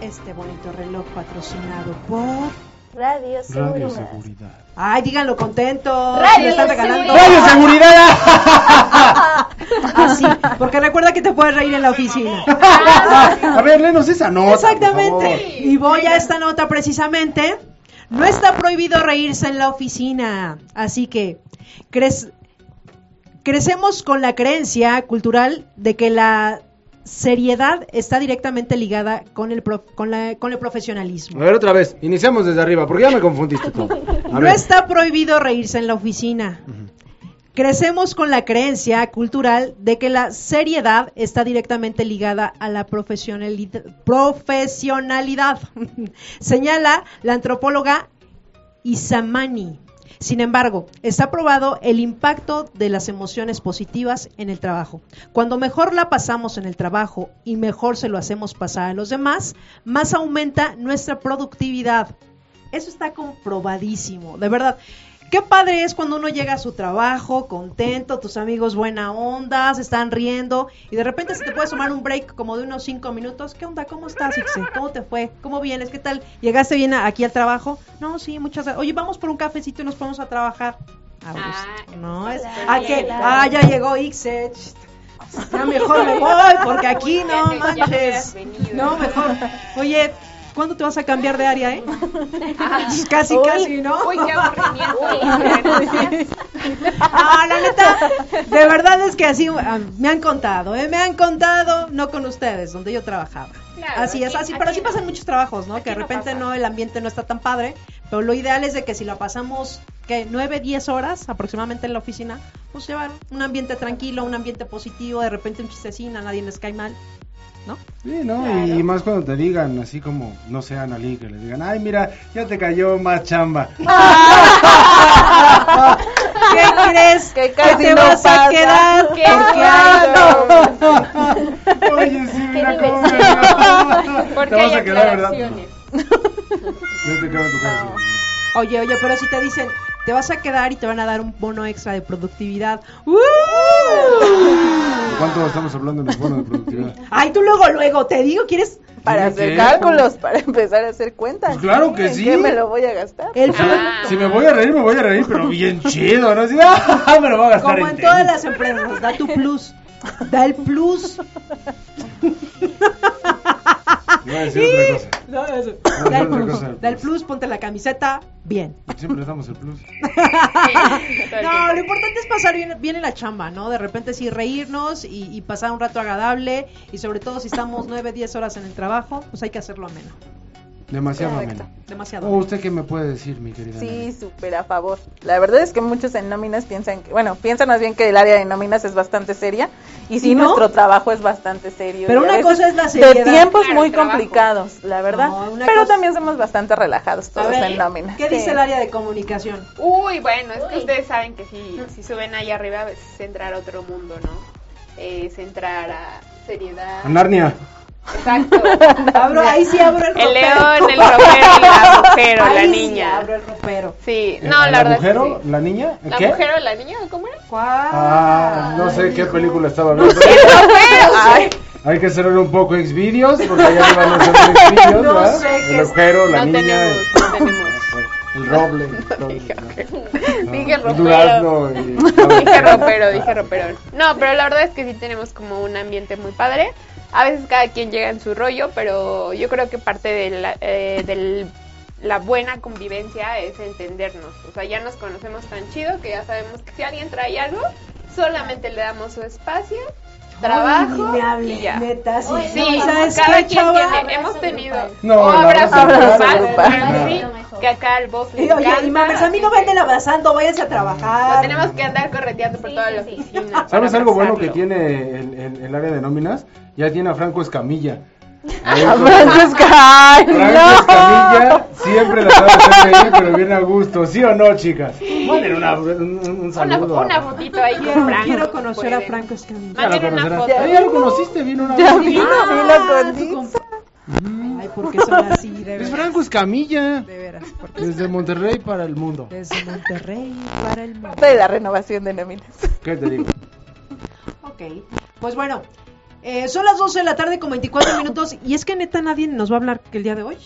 este bonito reloj patrocinado por Radio Radio Seguridad. Seguridad. Ay, díganlo contentos. Radio le están regalando. Seguridad. ¡Radio Seguridad! Así, porque recuerda que te puedes reír en la oficina. A ver, léenos esa nota. por Exactamente. favor. Y voy a esta nota precisamente. No está prohibido reírse en la oficina. Así que cres- crecemos con la creencia cultural de que la seriedad está directamente ligada con el, pro- con la- con el profesionalismo. A ver, otra vez. Iniciamos desde arriba, porque ya me confundiste. <laughs> A No está prohibido reírse en la oficina. Crecemos con la creencia cultural de que la seriedad está directamente ligada a la profesionalidad. profesionalidad. <laughs> Señala la antropóloga Isamani. Sin embargo, está probado el impacto de las emociones positivas en el trabajo. Cuando mejor la pasamos en el trabajo y mejor se lo hacemos pasar a los demás, más aumenta nuestra productividad. Eso está comprobadísimo, de verdad. Qué padre es cuando uno llega a su trabajo contento, tus amigos buena onda, se están riendo y de repente se te puede tomar un break como de unos cinco minutos. ¿Qué onda? ¿Cómo estás, Ixe? ¿Cómo te fue? ¿Cómo vienes? ¿Qué tal? ¿Llegaste bien aquí al trabajo? No, sí, muchas gracias. Oye, vamos por un cafecito y nos ponemos a trabajar. A gusto, Ah, no, es, ¿a qué? Ah, ya llegó Ixe. Ya mejor me voy porque aquí no manches. No, mejor. Oye, ¿cuándo te vas a cambiar de área, eh? <laughs> Casi, Uy. casi, ¿no? Uy, qué aburrimiento. <laughs> Ah, la neta, de verdad es que así ah, me han contado, ¿eh? Me han contado, no con ustedes, donde yo trabajaba. Claro, así es, así, pero así no. pasan muchos trabajos, ¿no? Que de no repente no, el ambiente no está tan padre, pero lo ideal es de que si la pasamos, que nueve, diez horas aproximadamente en la oficina, pues llevar un ambiente tranquilo, un ambiente positivo, de repente un chistecín, a nadie les cae mal, ¿no? Sí, ¿no? Y más cuando te digan, así como, no sé, Analí, que le digan, ay, mira, ya te cayó más chamba. <laughs> ¿Qué crees? Que casi te no vas a pasa. quedar Qué bueno. Oye, sí, mira cómo me Porque Te vas hay a quedar, ¿verdad? Yo te quedo en tu casa. Oye, oye, pero si te dicen, te vas a quedar y te van a dar un bono extra de productividad. ¡Uh! ¿Cuánto estamos hablando en el bono de productividad? Ay, tú luego, luego, te digo, ¿quieres Para ¿Qué? hacer cálculos, para empezar a hacer cuentas. Pues claro que ¿En sí. qué me lo voy a gastar? el Ah. Si me voy a reír, me voy a reír, pero bien <laughs> chido, ¿no? Así, <laughs> ¡ah! me lo voy a gastar como en todas las empresas, da tu plus. Da el plus. <laughs> Iba a decir otra cosa. No, eso. No, Da el otra plus. cosa, el Da el plus. plus, ponte la camiseta, bien. Siempre les damos el plus. <laughs> No, lo importante es pasar bien, bien en la chamba, ¿no? De repente sí reírnos y, y pasar un rato agradable y sobre todo si estamos 9, 10 horas en el trabajo, pues hay que hacerlo ameno. Demasiado Correcto. ameno. Demasiado. ¿O usted qué me puede decir, mi querida? Sí, súper a favor. La verdad es que muchos en nóminas piensan que, bueno, piensan más bien que el área de nóminas es bastante seria y sí, nuestro trabajo es bastante serio. Pero una cosa es la De seriedad. tiempos Claro, muy complicados, la verdad. No, pero cosa- también somos bastante relajados todos ver, en nóminas. ¿qué Sí. dice el área de comunicación? Uy, bueno, es que ustedes saben que si, si suben ahí arriba es entrar a otro mundo, ¿no? Es entrar a seriedad. A Narnia. Exacto. <laughs> Abro, ahí sí abro el ropero. El león, el ropero y la <laughs> agujero, Ahí la sí niña. abro el ropero. Sí, ¿El- no, el la verdad es que agujero? sí. ¿La niña? ¿La ¿Qué? mujer o la niña? ¿Cómo era? ¿Cuál? Ah, no sé qué película estaba viendo. <laughs> Ay, Hay que cerrar un poco Xvideos, porque allá van a ser Xvideos, No ¿verdad? sé El agujero, la no niña. tenemos, el- no tenemos. El roble. todo, Dije ¿no? Dije El ropero. durazno y- Dije ropero, dije ropero. No, pero la verdad es que sí tenemos como un ambiente muy padre. A veces cada quien llega en su rollo, pero yo creo que parte de la, eh, del- la buena convivencia es entendernos. O sea, ya nos conocemos tan chido que ya sabemos que si alguien trae algo, solamente le damos su espacio, trabajo Ay, hable, y ya. neta, sí. Sí, ¿sabes cada qué, quien chava? tiene, hemos tenido No, o el abrazo abrazo grupal, sí, No. que acá al boss le Y, oye, y mames, a mí no me anden abrazando, váyanse a lo trabajar. tenemos que andar correteando por Sí, toda sí, la oficina. ¿Sabes algo bueno que tiene el, el- el área de nóminas? Ya tiene a Franco Escamilla. <laughs> A Francesca, ay, Franco Escamilla siempre la sabe hacer reír, pero viene a gusto, ¿sí o no, chicas? Manden una- un, un Una, saludo. una fotito ahí con Quiero, Franco. quiero conocer a. Franco Escamilla. Ya una foto. Ah, ya lo conociste, vino una Ya vez. vino, Ah, vino con Ay, ¿por qué son así? De Es veras. Franco Escamilla. De veras. porque Desde Monterrey para el mundo. Desde Monterrey para el mundo. De la renovación de nóminas. ¿Qué te digo? Ok, pues bueno, eh, son las 12 de la tarde con 24 minutos y es que neta nadie nos va a hablar que el día de hoy.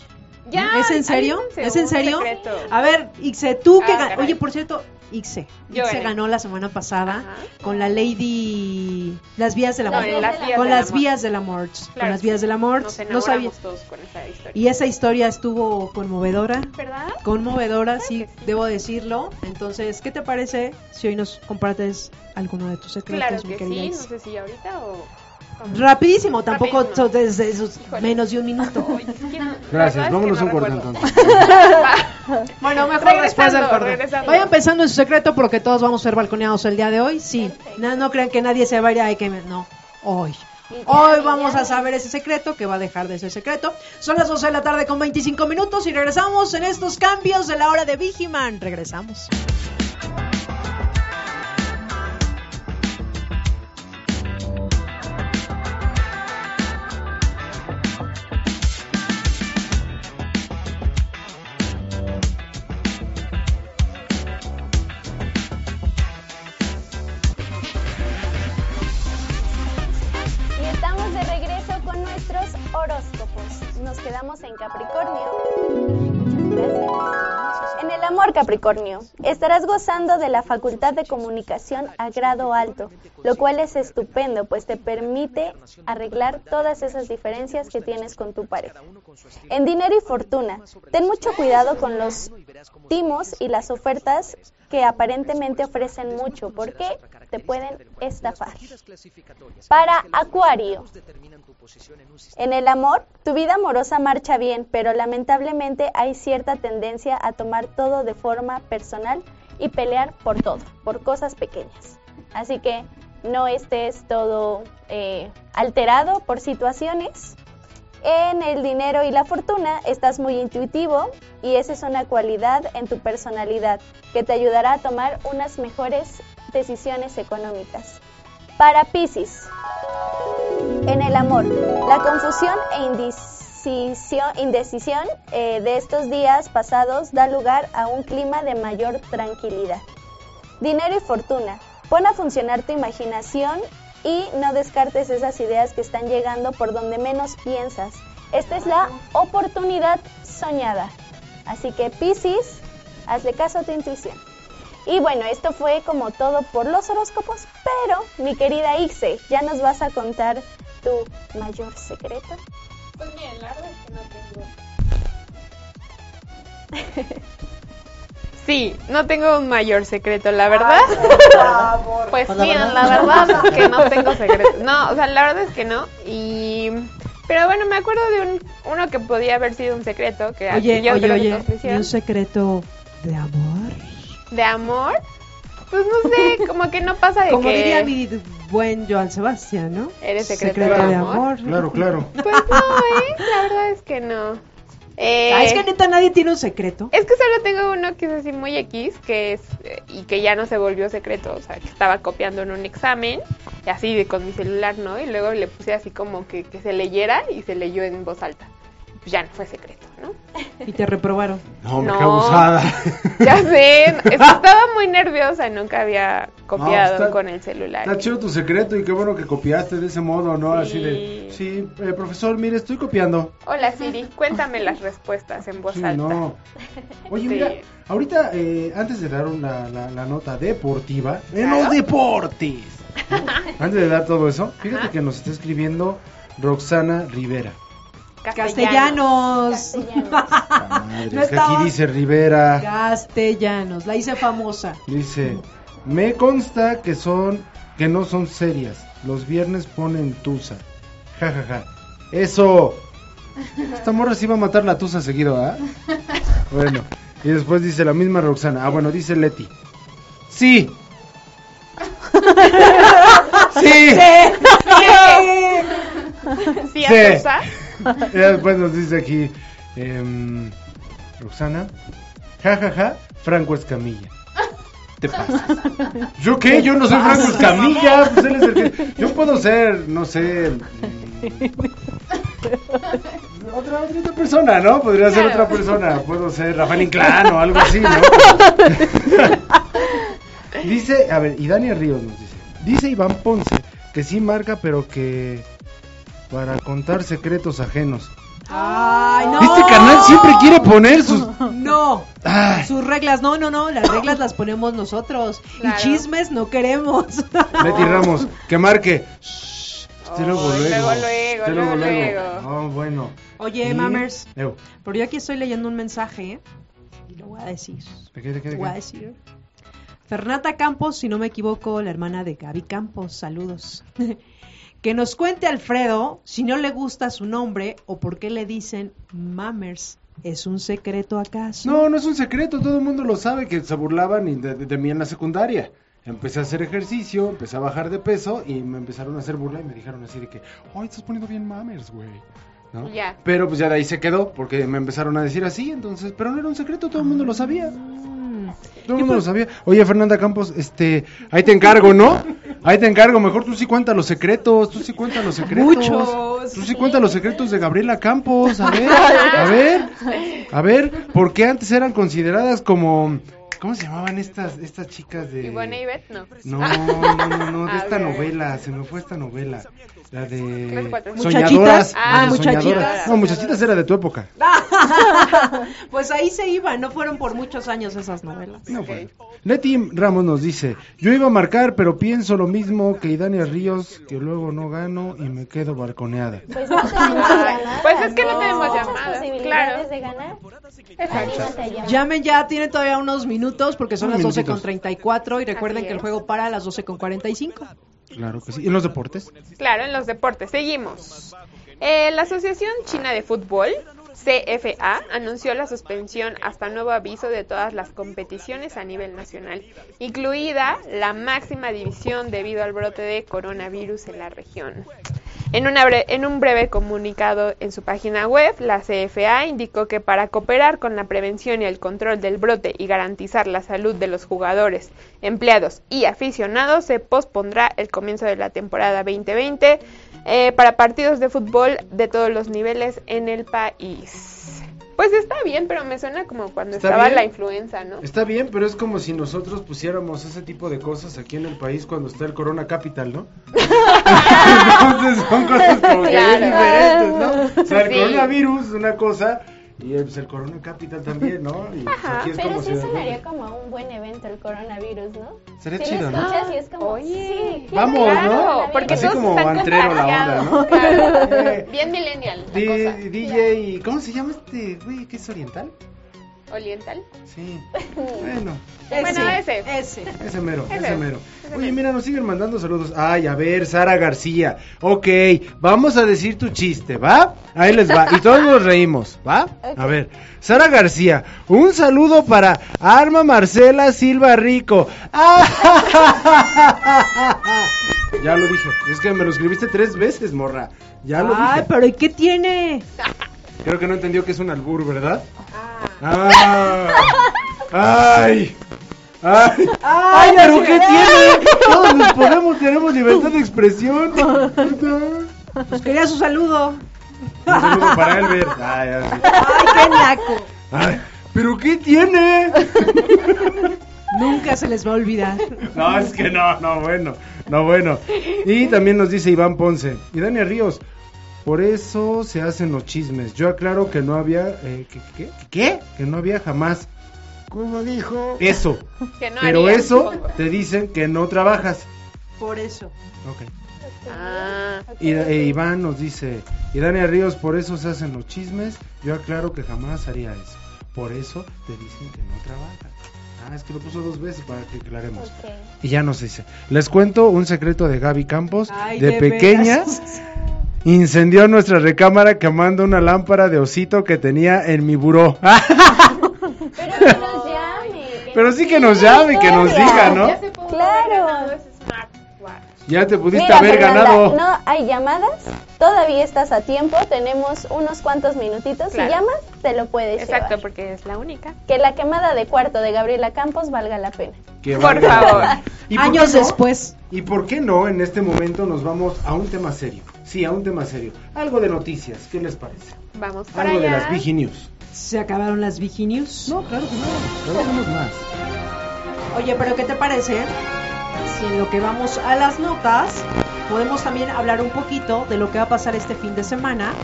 Ya, ¿Es en serio? ¿Es en serio? secreto. A ver, Ixe, tú que Ah, gan- caray. Oye, por cierto, Ixe, Ixe gané. ganó la semana pasada Ajá. con la Lady Las vías del No, amor. en las vías con las vías del amor. Claro con las que vías sí. del amor. No sabía. todos con esa historia. Y esa historia estuvo conmovedora. ¿Verdad? Conmovedora, sí, que sí. debo decirlo. Entonces, ¿qué te parece si hoy nos compartes alguno de tus secretos, Claro mi que querida sí, Ixe? no sé si ahorita o... Rapidísimo, tampoco Rapidísimo. so- desde esos Híjole. menos de un minuto. Gracias, vámonos que un no corte entonces. <laughs> Bueno, mejor Regresando, después del corte. Vayan pensando en su secreto porque todos vamos a ser balconeados el día de hoy. Sí, no, no crean que nadie se va a ir. Ay, que me- no, hoy. Hoy vamos a saber ese secreto que va a dejar de ser secreto. Son las 12 de la tarde con 25 minutos y regresamos en estos cambios de la hora de Vigiman. Regresamos. En Capricornio. En el amor Capricornio, estarás gozando de la facultad de comunicación a grado alto, lo cual es estupendo, pues te permite arreglar todas esas diferencias que tienes con tu pareja. En dinero y fortuna, ten mucho cuidado con los timos y las ofertas que aparentemente ofrecen mucho, porque te pueden estafar. Para Acuario, en el amor, tu vida amorosa marcha bien, pero lamentablemente hay cierta tendencia a tomar todo de forma personal y pelear por todo, por cosas pequeñas. Así que no estés todo eh, alterado por situaciones. En el dinero y la fortuna estás muy intuitivo y esa es una cualidad en tu personalidad que te ayudará a tomar unas mejores decisiones económicas. Para Pisces, en el amor, la confusión e indecisión, eh, de estos días pasados da lugar a un clima de mayor tranquilidad. Dinero y fortuna. Pon a funcionar tu imaginación y no descartes esas ideas que están llegando por donde menos piensas. Esta es la oportunidad soñada. Así que Piscis, hazle caso a tu intuición. Y bueno, esto fue como todo por los horóscopos, pero mi querida Ixe, ya nos vas a contar tu mayor secreto. Pues miren, la verdad es que no tengo. <laughs> Sí, no tengo un mayor secreto, la verdad. Pues miren, la verdad es que no tengo secreto. No, o sea, la verdad es que no. Y pero bueno, me acuerdo de un uno que podía haber sido un secreto que Oye, yo oye, creo que oye, ¿y un secreto de amor? de amor. Pues no sé, <laughs> como que no pasa de Como que diría mi buen Joan Sebastián, ¿no? Eres secreto Secreto de de amor. amor. Claro, claro. Pues no, ¿eh? La verdad es que no. Eh, Ah, es que neta nadie tiene un secreto. Es que solo tengo uno que es así muy X, que es eh, y que ya no se volvió secreto, o sea, que estaba copiando en un examen, y así de con mi celular, ¿no? Y luego le puse así como que, que se leyera y se leyó en voz alta. Pues ya no fue secreto, ¿no? Y te reprobaron. No, No. qué abusada. <laughs> Ya sé, <laughs> estaba muy nerviosa, nunca había copiado está- con el celular. Está chido tu secreto y qué bueno que copiaste de ese modo, ¿no? Así Sí. de, sí, eh, profesor, mire, estoy copiando. Hola Siri, cuéntame las respuestas en voz Sí, alta. no. <laughs> Oye, Sí. mira, ahorita, eh, antes de dar una, la, la nota deportiva, en Claro. los deportes, ¿no? antes de dar todo eso, fíjate Ajá. que nos está escribiendo Roxana Rivera. Castellanos. No estaba- aquí dice Rivera, Castellanos. La hice famosa. dice, me consta que son, que no son serias. Los viernes ponen tusa. Ja, ja, ja. Eso. Esta morra sí va a matar la tusa seguido, ¿ah? Bueno, y después dice la misma Roxana. Ah, bueno, dice Leti. Sí. <laughs> sí. ¿Sí, Sí. Atusa? <laughs> Y después nos dice aquí em, Roxana. Ja, ja, ja. Franco Escamilla. Te pasas. ¿Yo qué? Yo no soy Franco Escamilla. Pues él es el que... Yo puedo ser, no sé. mm, Otra, otra, persona, ¿no? Podría ser otra persona. Puedo ser Rafael Inclán o algo así, ¿no? dice, a ver, y Dani Ríos nos dice. Dice Iván Ponce que sí marca, pero que para contar secretos ajenos. Ay, no. Este canal siempre quiere poner sus... <laughs> No. Ay, Sus reglas, no, no, no, las reglas las ponemos nosotros. Claro. Y chismes no queremos. Leti <laughs> Ramos, que marque. Shh, Este luego, luego. luego, luego, Este luego, luego. luego. No, bueno. Oye, Y- mamers, Ew. pero yo aquí estoy leyendo un mensaje, ¿eh? Y lo voy a decir. ¿De qué, de qué, de Lo voy a qué? decir. Fernanda Campos, si no me equivoco, la hermana de Gaby Campos, saludos. <laughs> que nos cuente Alfredo si no le gusta su nombre o por qué le dicen mamers. ¿Es un secreto acaso? No, no es un secreto, todo el mundo lo sabe que se burlaban y de, de- de mí en la secundaria. Empecé a hacer ejercicio, empecé a bajar de peso y me empezaron a hacer burla y me dijeron así de que, ay, estás poniendo bien mamers, güey. ¿No? Ya. Pero pues ya de ahí se quedó porque me empezaron a decir así, entonces, pero no era un secreto, todo el mundo lo sabía. Todo el mundo lo sabía. Oye, Fernanda Campos, este, ahí te encargo, ¿no? Ahí te encargo, mejor tú sí cuentas los secretos, tú sí cuentas los secretos. Muchos. Tú sí cuentas los secretos de Gabriela Campos, a ver, a ver, a ver, ¿por qué antes eran consideradas como, ¿cómo se llamaban estas, estas chicas de... Ivonne y Beth, no. No, no, no, no, de A esta novela, se me fue esta novela. La Las de cuatro. Soñadoras. Ah, muchachitas. No, muchachitas era de tu época. <laughs> pues ahí se iba, no fueron por muchos años esas novelas. No fue. Leti Ramos nos dice, yo iba a marcar, pero pienso lo mismo que Idania Ríos, que luego no gano y me quedo balconeada. Pues no. <laughs> Pues es que no tenemos Muchas llamadas, posibilidades claro. de ganar. Exacto. Llamen ya, tienen todavía unos minutos porque son Unos las 12 minutitos. con 34 y recuerden que el juego para a las 12 con 45. Claro que sí. ¿Y en los deportes? Claro, en los deportes. Seguimos. Eh, la Asociación China de Fútbol, CFA, anunció la suspensión hasta nuevo aviso de todas las competiciones a nivel nacional, incluida la máxima división debido al brote de coronavirus en la región. En, un breve comunicado en su página web, la CFA indicó que para cooperar con la prevención y el control del brote y garantizar la salud de los jugadores, empleados y aficionados, se pospondrá el comienzo de la temporada 2020 eh, para partidos de fútbol de todos los niveles en el país. Pues está bien, pero me suena como cuando ¿Está estaba bien? la influenza, ¿no? Está bien, pero es como si nosotros pusiéramos ese tipo de cosas aquí en el país cuando está el Corona Capital, ¿no? <laughs> Entonces son cosas como que bien diferentes, ¿no? O sea, el Sí. coronavirus es una cosa y eh, pues, el Corona Capital también, ¿no? Y pues, Ajá, Pero sí sonaría como un buen evento el coronavirus, ¿no? Sería Si chido, lo ¿no? escuchas y es como, Oye, sí, ¿qué Vamos? ¿no? Porque Así todos como están antrero la onda. ¿no? <laughs> Claro. Eh, Bien millennial la Di- cosa. DJ, ¿cómo se llama este güey? ¿Qué es oriental? Oriental. Sí. <laughs> Bueno, Bueno, ese. Ese. ese mero, Ese. ese mero. Ese Oye, mero. mira, nos siguen mandando saludos. Ay, a ver, Sara García. Ok, vamos a decir tu chiste, ¿va? Ahí les va. Y todos nos reímos, ¿va? A ver, Sara García, un saludo para Arma Marcela Silva Rico. <laughs> Ya lo dije. Es que me lo escribiste tres veces, morra. Ya lo Ay, dije. pero ¿y qué tiene? <laughs> Creo que no entendió que es un albur, ¿verdad? Ah. Ay. Ay. Ay, pero ¿qué tiene? Todos nos podemos, tenemos libertad de expresión. Un Pues quería su saludo. saludo para Elber. Ay, ay. Ay, qué naco. Ay, pero ¿qué tiene? Nunca se les va a olvidar. No, es que no, no, bueno, no, bueno. Y también nos dice Iván Ponce y Dania Ríos. Por eso se hacen los chismes. Yo aclaro que no había. Eh, ¿qué, qué, qué? Que no había jamás. ¿Cómo dijo? Eso. <laughs> Que no Pero haría, eso supongo. te dicen que no trabajas. Por eso. Ok. Ah, Y e Iván nos dice, y Dania Ríos, por eso se hacen los chismes. Yo aclaro que jamás haría eso. Por eso te dicen que no trabajas. Ah, es que lo puso dos veces para que aclaremos. Ok. Y ya nos dice, les cuento un secreto de Gaby Campos. Ay, de, de pequeña veras. Incendió nuestra recámara quemando una lámpara de osito que tenía en mi buró. <laughs> Pero que nos llame. Pero sí que nos llame, que nos diga, ¿no? ya se pudo Claro. haber. Ya te pudiste Mira, haber Fernanda, ganado. No hay llamadas, todavía estás a tiempo, tenemos unos cuantos minutitos. Claro. Si llamas, te lo puedes Exacto, llevar. porque es la única. Que la quemada de cuarto de Gabriela Campos valga la pena. Que Por valga la favor. pena. ¿Y por Años no? después. ¿Y por qué no en este momento nos vamos a un tema serio? Sí, a un tema serio. Algo de noticias, ¿qué les parece? Vamos para Algo de las Vigi News. ¿Se acabaron las Vigi News? No, claro que no. Claro que no más. Oye, pero ¿qué te parece? Si en lo que vamos a las notas, podemos también hablar un poquito de lo que va a pasar este fin de semana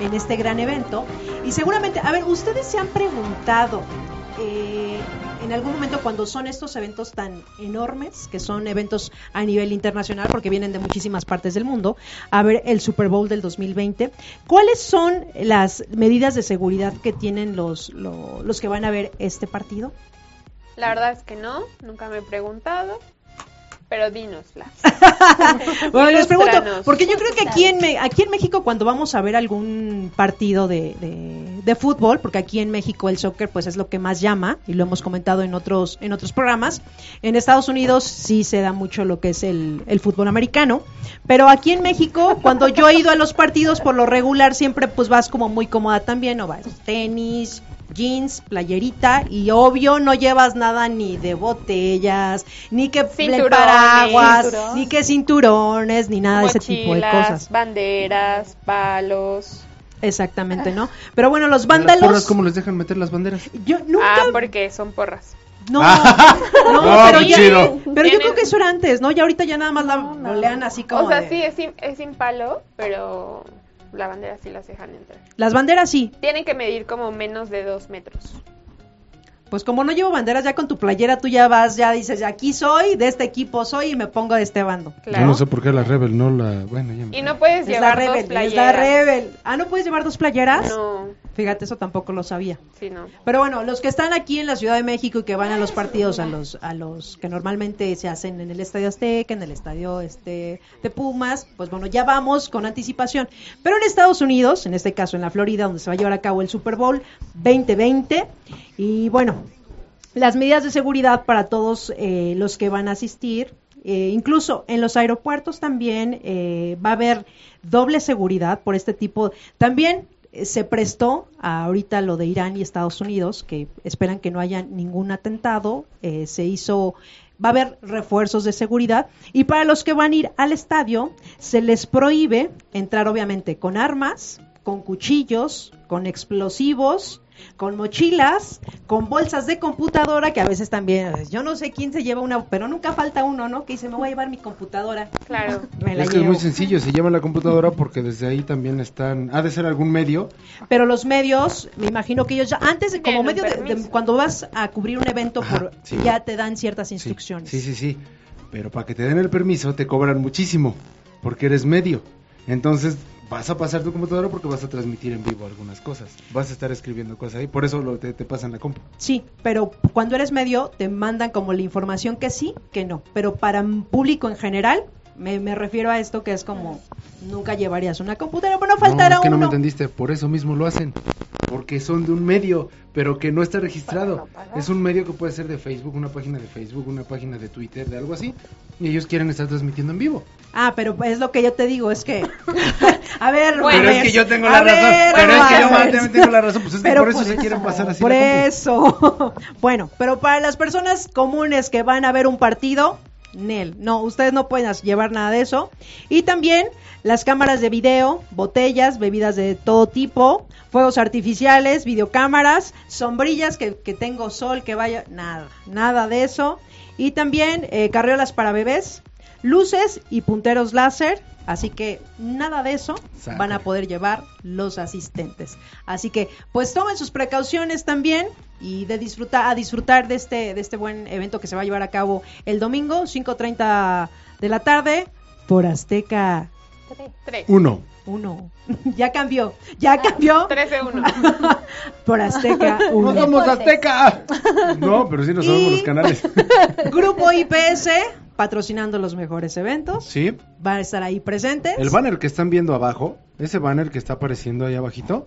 en este gran evento. Y seguramente, a ver, ustedes se han preguntado eh, en algún momento cuando son estos eventos tan enormes, que son eventos a nivel internacional, porque vienen de muchísimas partes del mundo, a ver el Super Bowl del 2020, ¿cuáles son las medidas de seguridad que tienen los, lo- los que van a ver este partido? La verdad es que no, nunca me he preguntado. Pero dínoslas. <laughs> Bueno, les pregunto, porque yo creo que aquí en, aquí en México cuando vamos a ver algún partido de, de- de fútbol, porque aquí en México el soccer pues es lo que más llama, y lo hemos comentado en otros, en otros programas, en Estados Unidos sí se da mucho lo que es el, el fútbol americano, pero aquí en México cuando yo he ido a los partidos por lo regular siempre pues vas como muy cómoda también, o vas tenis, jeans, playerita y obvio no llevas nada ni de botellas, ni que paraguas, Cinturón. ni que cinturones, ni nada de ese tipo de cosas. banderas, palos. Exactamente, ¿no? Pero bueno, los ¿Las vándalos porras cómo les dejan meter las banderas? yo nunca Ah, porque son porras. no, <laughs> Ah. no, No, pero ya, chido. pero yo creo que eso era antes, ¿no? Ya ahorita ya nada más la No, no. rolean así como O sea, de- sí, es sin, es sin palo, pero la bandera sí las dejan entrar. Las banderas sí. Tienen que medir como menos de dos metros. Pues como no llevo banderas, ya con tu playera tú ya vas, ya dices, aquí soy, de este equipo soy y me pongo de este bando. Claro. Yo no sé por qué la Rebel no la... Bueno, ya me... Y no puedes Es la llevar dos rebel, es playeras. la rebel. Ah, ¿no puedes llevar dos playeras? No, Fíjate, eso tampoco lo sabía. sí, no. Pero bueno, los que están aquí en la Ciudad de México y que van a los partidos, a los, a los que normalmente se hacen en el Estadio Azteca, en el Estadio este de Pumas, pues bueno, ya vamos con anticipación. Pero en Estados Unidos, en este caso en la Florida, donde se va a llevar a cabo el Super Bowl 2020, y bueno, las medidas de seguridad para todos eh, los que van a asistir. eh, incluso en los aeropuertos también eh, va a haber doble seguridad por este tipo. También eh, se prestó a ahorita lo de Irán y Estados Unidos, que esperan que no haya ningún atentado. eh, se hizo, va a haber refuerzos de seguridad. Y para los que van a ir al estadio, se les prohíbe entrar obviamente con armas, con cuchillos, con explosivos, con mochilas, con bolsas de computadora, que a veces también, yo no sé quién se lleva una, pero nunca falta uno, ¿no? Que dice, me voy a llevar mi computadora. Claro. <laughs> Me la Es que es muy sencillo, se lleva la computadora porque desde ahí también están... Ha de ser algún medio. Pero los medios, me imagino que ellos ya, antes, de- como medio de, cuando vas a cubrir un evento, Ajá, por, sí. ya te dan ciertas Sí, instrucciones. Sí, sí, sí. Pero para que te den el permiso te cobran muchísimo porque eres medio. Entonces vas a pasar tu computadora porque vas a transmitir en vivo algunas cosas. Vas a estar escribiendo cosas ahí. Por eso lo, te, te pasan la compu. Sí, pero cuando eres medio te mandan como la información que sí, que no. Pero para público en general, me, me refiero a esto que es como nunca llevarías una computadora, pero no faltará no, es que no me entendiste. Por eso mismo lo hacen. Porque son de un medio, pero que no está registrado. Es un medio que puede ser de Facebook, una página de Facebook, una página de Twitter, de algo así. Y ellos quieren estar transmitiendo en vivo. Ah, pero es lo que yo te digo, es que... <laughs> a ver, Bueno, pero es que yo tengo la razón. ver, pero es que yo tengo la razón. Pues es que Pero por eso se quieren pasar así Por eso. <laughs> bueno, pero para las personas comunes que van a ver un partido, Nel, no, ustedes no pueden llevar nada de eso. Y también las cámaras de video, botellas, bebidas de todo tipo, fuegos artificiales, videocámaras, sombrillas que, que tengo sol, que vaya, nada, nada de eso. Y también eh, carriolas para bebés, luces y punteros láser. Así que nada de eso van a poder llevar los asistentes. Así que pues tomen sus precauciones también y de disfrutar a disfrutar de este de este buen evento que se va a llevar a cabo el domingo 5:30 de la tarde por Azteca Tres. Uno. 1. <laughs> ya cambió, ya cambió 13-1. <laughs> por Azteca 1. ¡No somos Azteca! No, pero sí nos sabemos Y- los canales. <laughs> Grupo IPS patrocinando los mejores eventos. Sí, Va a estar ahí presentes. el banner que están viendo abajo, ese banner que está apareciendo ahí abajito,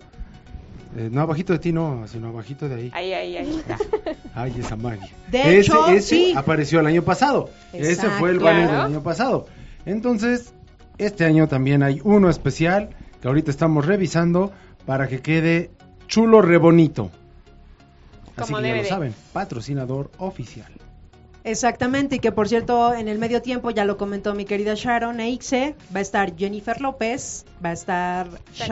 eh, no abajito de ti no, sino abajito de ahí. Ahí, ahí, ahí. <laughs> Ay, esa magia. De ese hecho, ese sí. apareció el año pasado. Ese fue el Exacto. banner del año pasado. Entonces, este año también hay uno especial que ahorita estamos revisando para que quede chulo re bonito. Así Como que ya debe lo saben, patrocinador oficial. Exactamente, y que por cierto, en el medio tiempo, ya lo comentó mi querida Sharon Eixe, va a estar Jennifer López, va a estar Shakira.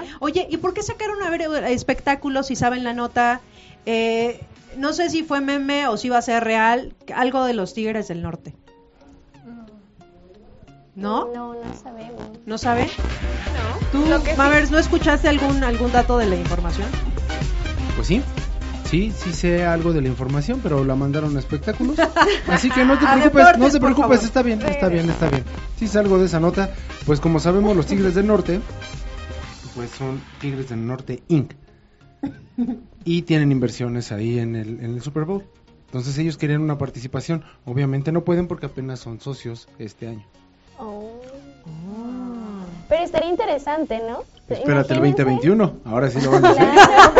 Shakira. Oye, ¿y por qué sacaron a ver espectáculos si saben la nota? Eh, no sé si fue meme o si iba a ser real, algo de los Tigres del Norte. ¿No? No, no sabemos. ¿No sabe? No. ¿Tú, Lo que sí- Mavers, no escuchaste algún, algún dato de la información? Pues sí, sí, sí sé algo de la información, pero la mandaron a espectáculos. Así que no te <laughs> preocupes, deportes, no te preocupes, está bien, está bien, está bien. Sí sé algo de esa nota. Pues como sabemos, los Tigres del Norte, pues son Tigres del Norte Inc. Y tienen inversiones ahí en el, en el Super Bowl. Entonces ellos querían una participación. Obviamente no pueden porque apenas son socios este año. Oh. Pero estaría interesante, ¿no? Espérate el Imagínense. 2021, ahora sí lo van a hacer.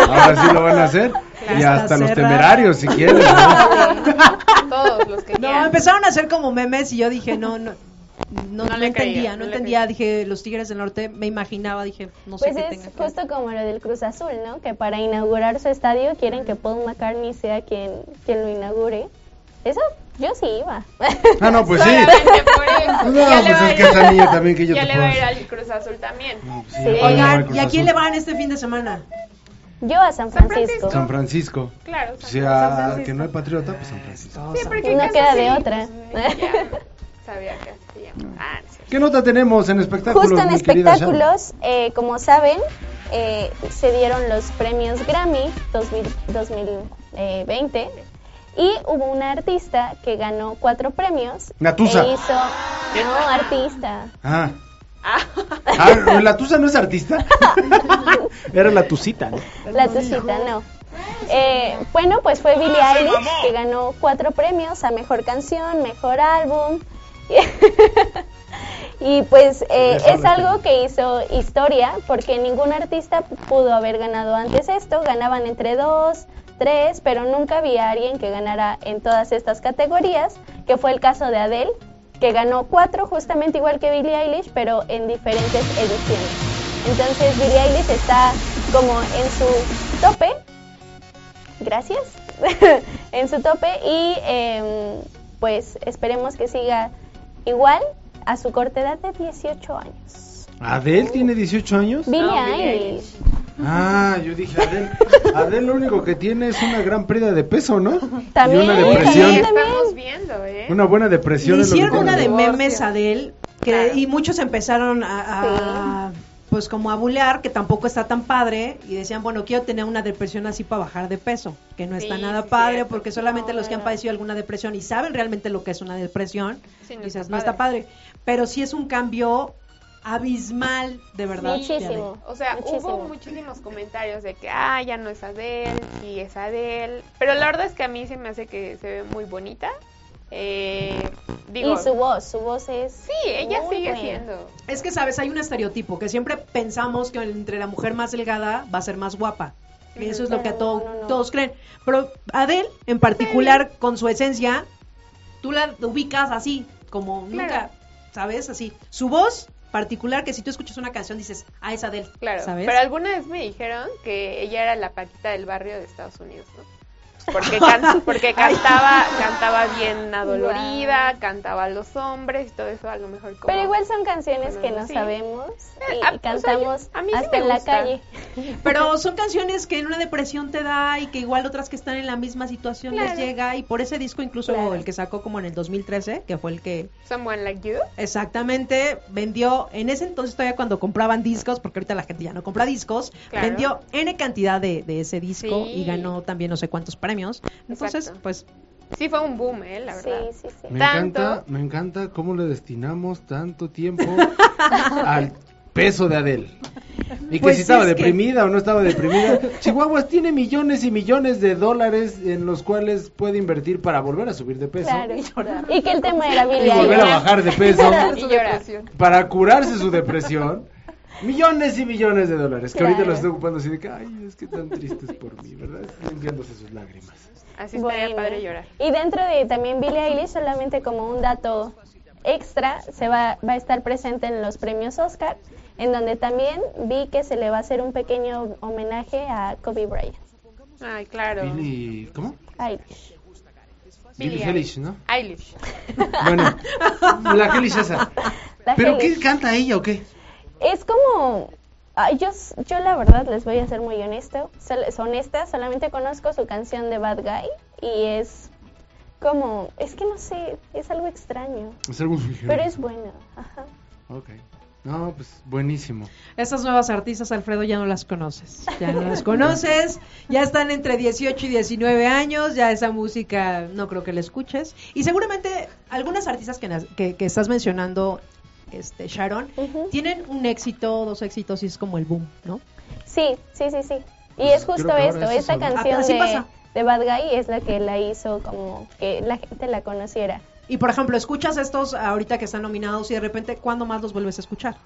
Ahora sí lo van a hacer. Y hasta los temerarios si quieren. ¿no? <laughs> Todos los que No, quieran. empezaron a hacer como memes y yo dije, no, no. No, No no le entendía, creía, no no le entendía, dije, los Tigres del Norte, me imaginaba, dije, no sé Pues qué es tenga que justo como lo del Cruz Azul, ¿no? Que para inaugurar su estadio quieren que Paul McCartney sea quien, quien lo inaugure. Eso, yo sí iba. Ah, no, pues sí. Por eso. No, Ya le pues es que esa niña también que yo Ya te le va a ir al Cruz Azul también. No, pues sí, Sí. ya Oigan, ¿y a quién le van este fin de semana? Yo a San Francisco. San Francisco. Claro, O San- sea, San Francisco. que no hay patriota, pues San Francisco. Sí, porque No queda de otra. pues, ya sabía que hacía. Ah, cierto. ¿Qué nota tenemos en espectáculos? Justo en espectáculos, eh, como saben, eh, se dieron los premios Grammy 2000 2020 y hubo una artista que ganó cuatro premios. Natusa. E hizo, no, artista. Ah. Ah, ¿La Tusa no es artista? <laughs> Era la Tucita, ¿no? La tucita, no. Eh, bueno, pues fue Billie Eilish que ganó cuatro premios a mejor canción, mejor álbum. <laughs> y pues eh, Esa es algo que hizo historia porque ningún artista pudo haber ganado antes esto. Ganaban entre dos, tres, pero nunca había alguien que ganara en todas estas categorías, que fue el caso de Adele, que ganó cuatro justamente igual que Billie Eilish, pero en diferentes ediciones. Entonces Billie Eilish está como en su tope gracias, <laughs> en su tope y em, pues esperemos que siga igual a su corta edad de 18 años. ¿Adele tiene 18 años? Billie No, Billie Eilish. Ah, yo dije Adele. Adele lo único que tiene es una gran pérdida de peso, ¿no? También, y una depresión. también. estamos viendo, ¿eh? Una buena depresión. Le hicieron una de memes a Adele que, Claro. y muchos empezaron a, a, pues como a bulear que tampoco está tan padre y decían, bueno, quiero tener una depresión así para bajar de peso, que no está nada sí, padre cierto. porque solamente No, los que han padecido alguna depresión y saben realmente lo que es una depresión, Sí, no dices, está no está padre, pero sí es un cambio abismal, de verdad. Muchísimo. O sea, muchísimo. hubo muchísimos comentarios de que, ah, ya no es Adele, sí es Adele. Pero la verdad es que a mí se me hace que se ve muy bonita. Eh, digo, y su voz, su voz es sí, ella sigue siendo. Es que, ¿sabes? Hay un estereotipo que siempre pensamos que entre la mujer más delgada va a ser más guapa. Y eso es lo que no, no, no. todos creen. Pero Adele, en particular, con su esencia, tú la ubicas así, como Claro. nunca, ¿sabes? Así. Su voz particular, que si tú escuchas una canción dices, ah, es Adele, Claro, ¿sabes? pero alguna vez me dijeron que ella era la Paquita del barrio de Estados Unidos, ¿no? Porque, can- <laughs> porque cantaba, cantaba bien adolorida, cantaba a los hombres y todo eso, a lo mejor como... Pero igual son canciones Bueno, que no sí. sabemos Eh, y, y o sea, cantamos yo- a mí sí hasta en la calle. <laughs> Pero son canciones que en una depresión te da y que igual otras que están en la misma situación les llega. Y por ese disco, incluso Claro. el que sacó como en el 2013, que fue el que Someone Like You. Exactamente, vendió en ese entonces todavía cuando compraban discos, porque ahorita la gente ya no compra discos, Claro. vendió N cantidad de, de ese disco Sí. y ganó también no sé cuántos premios. Entonces, Exacto. pues Sí fue un boom, ¿eh? La verdad. sí, sí. Me Tanto. encanta, me encanta cómo le destinamos tanto tiempo <laughs> al peso de Adele. Y que Pues si estaba es que- deprimida o no estaba deprimida. <laughs> Chihuahuas tiene millones y millones de dólares en los cuales puede invertir para volver a subir de peso. Claro. Y que el tema era Y volver a bajar de peso. <laughs> Y llorar. para curarse su depresión. Millones y millones de dólares. Que ahorita los estoy ocupando así de que, ay, es que tan tristes por mí, ¿verdad? Limpiándose sus lágrimas. Así estaría Bueno. padre llorar. Y dentro de también Billie Eilish, solamente como un dato extra, se va, va a estar presente en los premios Oscar, en donde también vi que se le va a hacer un pequeño homenaje a Kobe Bryant. Ay, claro. Billy, ¿cómo? Eilish. Billy Billie Eilish, ¿no? Eilish. Bueno, la Eilish esa. La ¿Pero qué canta ella o qué? Es como... ay, yo, yo la verdad les voy a ser muy honesto, honesta, solamente conozco su canción de Bad Guy y es como, es que no sé, es algo extraño, Es algo pero es bueno. Ajá. Ok. No, pues buenísimo. Estas nuevas artistas, Alfredo, ya no las conoces. Ya no las conoces. Ya están entre 18 y 19 años. Ya esa música no creo que la escuches. Y seguramente algunas artistas que, que estás mencionando, este Sharon, tienen un éxito, dos éxitos y es como el boom, ¿no? Sí, sí, sí, sí. Y Pues es justo esto, esta Ah, canción de, de Bad Guy es la que la hizo como que la gente la conociera. Y por ejemplo, escuchas estos ahorita que están nominados y de repente, ¿cuándo más los vuelves a escuchar?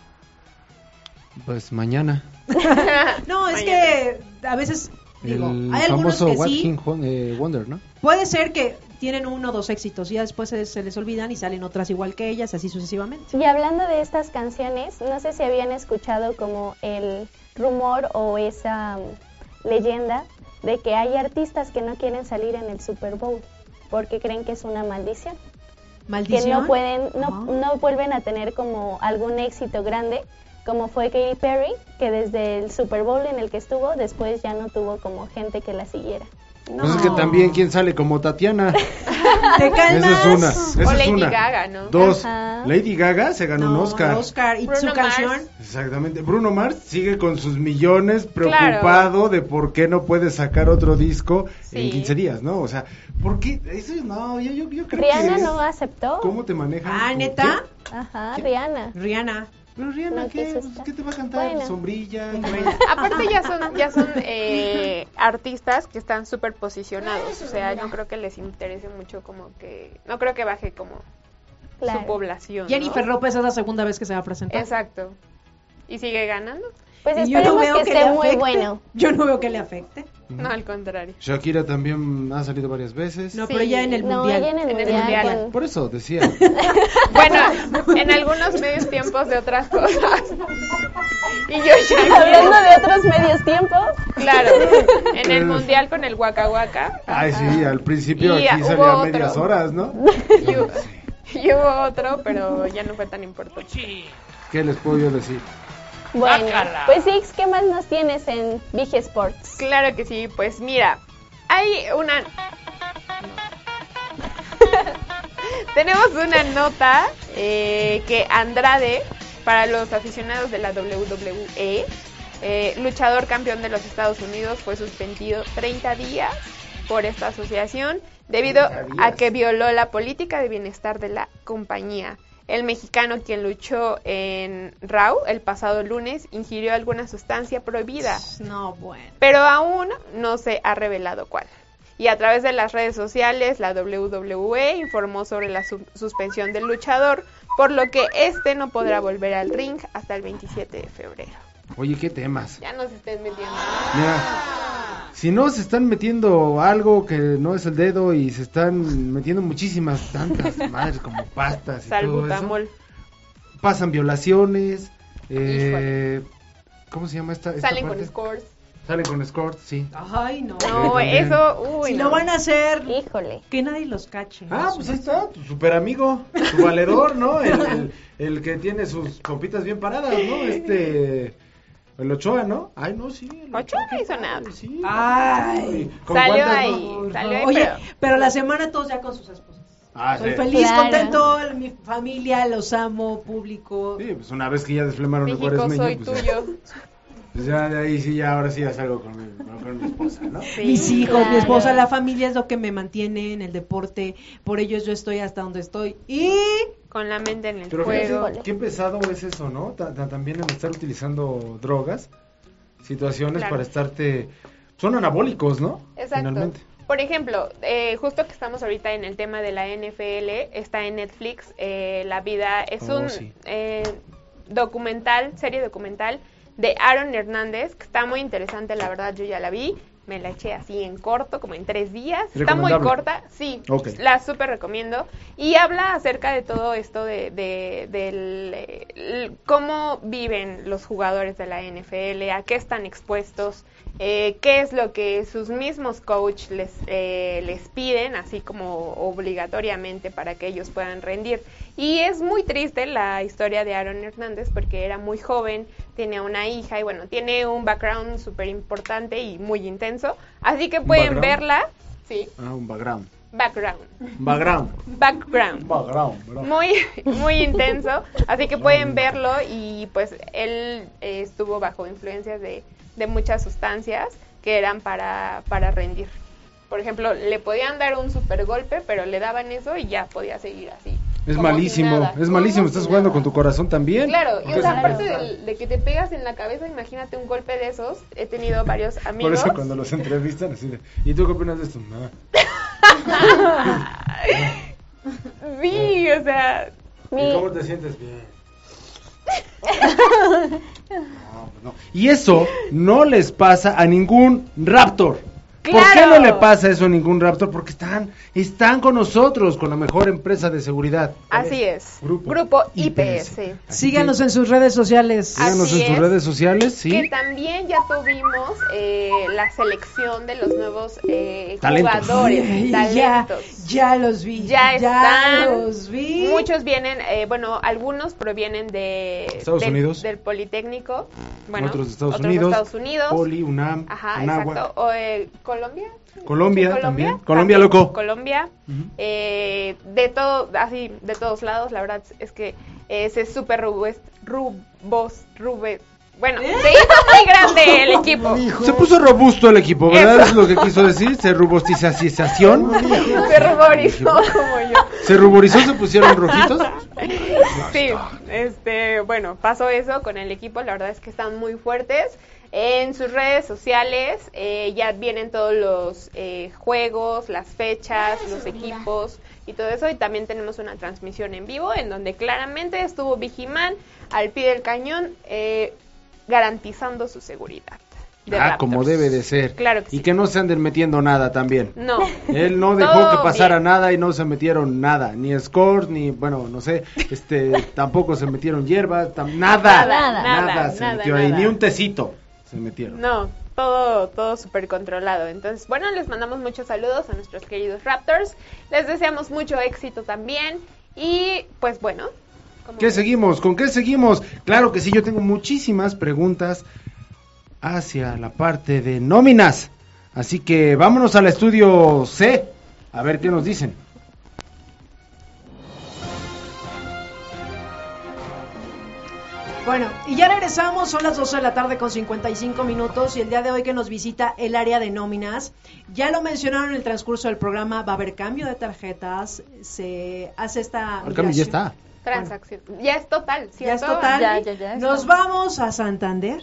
Pues mañana. <laughs> No, es que a veces digo, el hay algunos famoso que sí. King eh, Wonder, ¿no? Puede ser que tienen uno o dos éxitos y ya después se, se les olvidan y salen otras igual que ellas, así sucesivamente. Y hablando de estas canciones, no sé si habían escuchado como el rumor o esa mm, leyenda de que hay artistas que no quieren salir en el Super Bowl porque creen que es una maldición. Maldición. que no pueden, no, no vuelven a tener como algún éxito grande, como fue Katy Perry, que desde el Super Bowl en el que estuvo, después ya no tuvo como gente que la siguiera. No. Pues es que también, ¿quién sale como Tatiana? <laughs> Te calmas. Esa es una. Esa O es Lady una. Gaga, ¿no? Dos. Ajá. Lady Gaga se ganó un No, Oscar. Oscar. Y Bruno su Mars. canción. Exactamente. Bruno Mars sigue con sus millones preocupado de por qué no puede sacar otro disco en Sí. 15 días, ¿no? O sea, ¿por qué? Eso no, yo, yo, yo creo Rihanna que es no aceptó. ¿Cómo te manejan? Ah, ¿Con ¿neta? qué? Ajá, ¿Qué? Rihanna. Rihanna. Pero Rihanna, No Pues. ¿Qué te va a cantar? Bueno. Sombrilla. <laughs> Aparte ya son, ya son <laughs> eh, artistas que están súper posicionados, o sea, no creo que les interese mucho como que, no creo que baje como Claro. su población. ¿no? Jennifer López es la segunda vez que se va a presentar. Exacto. Y sigue ganando. Pues esperemos no veo que, le esté muy afecte. bueno. <laughs> Yo no veo que le afecte. No, al contrario. Shakira también ha salido varias veces. No, Sí. pero ya en el No, mundial. ella en el En el mundial. mundial. con- Por eso decía. <laughs> Bueno, en algunos medios tiempos de otras cosas. <laughs> Y yo Hablando Shakira, de otros medios tiempos, claro, en el mundial con el Waka Waka. Ay, sí, al principio Y, aquí salía a medias otro. horas, ¿no? Y, y hubo otro, pero ya no fue tan importante. ¿Qué les puedo yo decir? Bueno, pues Six, ¿qué más nos tienes en Big Sports? Claro que sí, pues mira, hay una... <laughs> Tenemos una nota eh, que Andrade, para los aficionados de la WWE, eh, luchador campeón de los Estados Unidos, fue suspendido 30 días por esta asociación debido 30 a que violó la política de bienestar de la compañía. El mexicano quien luchó en Raw el pasado lunes ingirió alguna sustancia prohibida No, bueno. pero aún no se ha revelado cuál. Y a través de las redes sociales, la WWE informó sobre la su- suspensión del luchador, por lo que este no podrá volver al ring hasta el 27 de febrero. Oye, ¿qué temas? Ya nos estén metiendo. Mira, si no se están metiendo algo que no es el dedo y se están metiendo muchísimas tantas <laughs> madres como pastas y todo eso, Salbutamol. pasan violaciones, eh, ¿cómo se llama esta? esta Salen con scores. Salen con escort, sí. Ay, no. No, eso, uy, si no. lo van a hacer, Híjole. que nadie los cache. Ah, pues ahí está, tu super amigo, tu valedor, ¿no? El, el- el que tiene sus copitas bien paradas, ¿no? Este, el Ochoa, ¿no? Ay, no, sí. el Ochoa no qué hizo nada. Sí. Ay. ¿Con Salió ahí, no? salió ahí. Oye, pero- pero la semana todos ya con sus esposas. Ah, Soy sí. feliz, Claro. contento, mi familia, los amo, público. Sí, pues una vez que ya desflemaron el México, cuaresmeño, soy pues, tuyo. pues ya de ahí sí, ya ahora sí ya salgo con mi, con mi esposa, ¿no? Sí. Mis hijos, mi esposa, la familia es lo que me mantiene en el deporte. Por ellos yo estoy hasta donde estoy. Y Con la mente en el Pero juego. fíjate, qué pesado es eso, ¿no? Ta- ta- también el estar utilizando drogas, situaciones Claro. para estarte... Son anabólicos, ¿no? Exacto. Finalmente. Por ejemplo, eh, justo que estamos ahorita en el tema de la NFL, está en Netflix, eh, La Vida, es Oh, un sí. eh, documental, serie documental de Aaron Hernández, que está muy interesante, la verdad yo ya la vi, me la eché así en corto, como en tres días, está muy corta, sí, la súper recomiendo, y habla acerca de todo esto de, de- del, eh, cómo viven los jugadores de la NFL, a qué están expuestos, eh, qué es lo que sus mismos coach les, eh, les piden, así como obligatoriamente para que ellos puedan rendir. Y es muy triste la historia de Aaron Hernández porque era muy joven, tenía una hija y bueno, tiene un background súper importante y muy intenso. Así que pueden background? verla. Sí, Ah, un background. background. Background. Background Background, bro. muy muy intenso así que <laughs> pueden verlo y pues él eh, estuvo bajo influencias de, de muchas sustancias que eran para, para rendir por ejemplo le podían dar un super golpe pero le daban eso y ya podía seguir así Es si malísimo, es malísimo. Estás si jugando nada. con tu corazón también. Claro, y o sea, aparte de, que te pegas en la cabeza, imagínate un golpe de esos. He tenido varios <laughs> Por amigos. eso cuando los entrevistan, así de, ¿y tú qué opinas de esto? Nada. <laughs> Sí, o sea, ¿Y cómo te sientes? Bien. <laughs> Pues. Y eso no les pasa a ningún Raptor. ¿Por qué no le pasa eso a ningún Raptor? Porque están, están con nosotros, con la mejor empresa de seguridad. así es. Grupo Grupo, IPS. IPS. Síganos que en sus redes sociales. síganos Así en sus es. redes sociales, Que sí. también ya tuvimos eh, la selección de los nuevos eh, Talentos. jugadores, Ay, ya, talentos. ya los vi. Ya están. los vi. Muchos vienen, eh, bueno, algunos provienen de Estados Unidos. del Politécnico, bueno, otros de Estados otros Unidos. Estados Unidos. Poli, UNAM, Ajá, exacto. O, eh, Colombia. Colombia también. Colombia, loco. Colombia. Eh, de todo, así, de todos lados, la verdad es que eh, se súper rubos, rubos, rubes. Bueno, se hizo muy grande el <laughs> equipo. Se puso robusto el equipo, ¿verdad? Es lo que quiso decir. Se rubostización. Se ruborizó como yo. Se ruborizó, se pusieron rojitos. Sí, este, bueno, pasó eso con el equipo, la verdad es que están muy fuertes. En sus redes sociales eh, ya vienen todos los eh, juegos, las fechas, los equipos y todo eso. Y también tenemos una transmisión en vivo en donde claramente estuvo Vigiman al pie del cañón eh, garantizando su seguridad. de Ah, como debe de ser. Claro que Y sí. que no se anden metiendo nada también. No. Él no dejó que pasara bien. nada y no se metieron nada, ni scores, ni, bueno, no sé, este, tampoco se metieron hierbas, tam- nada, Nada, nada, se nada, metió ahí, nada. ni un tecito se metieron. No, todo, todo súper controlado. Entonces, bueno, les mandamos muchos saludos a nuestros queridos Raptors. Les deseamos mucho éxito también. Y pues bueno. ¿Qué seguimos? ¿Con qué seguimos? Claro que sí, yo tengo muchísimas preguntas hacia la parte de nóminas. Así que vámonos al estudio C, a ver qué nos dicen. Bueno, y ya regresamos, son las 12 de la tarde con 55 minutos y el día de hoy que nos visita el área de nóminas. Ya lo mencionaron en el transcurso del programa, va a haber cambio de tarjetas, se hace esta... El cambio ya está. Transacción. Ya es total, ¿cierto? Ya es total. Ya, ya, ya, Nos vamos a Santander.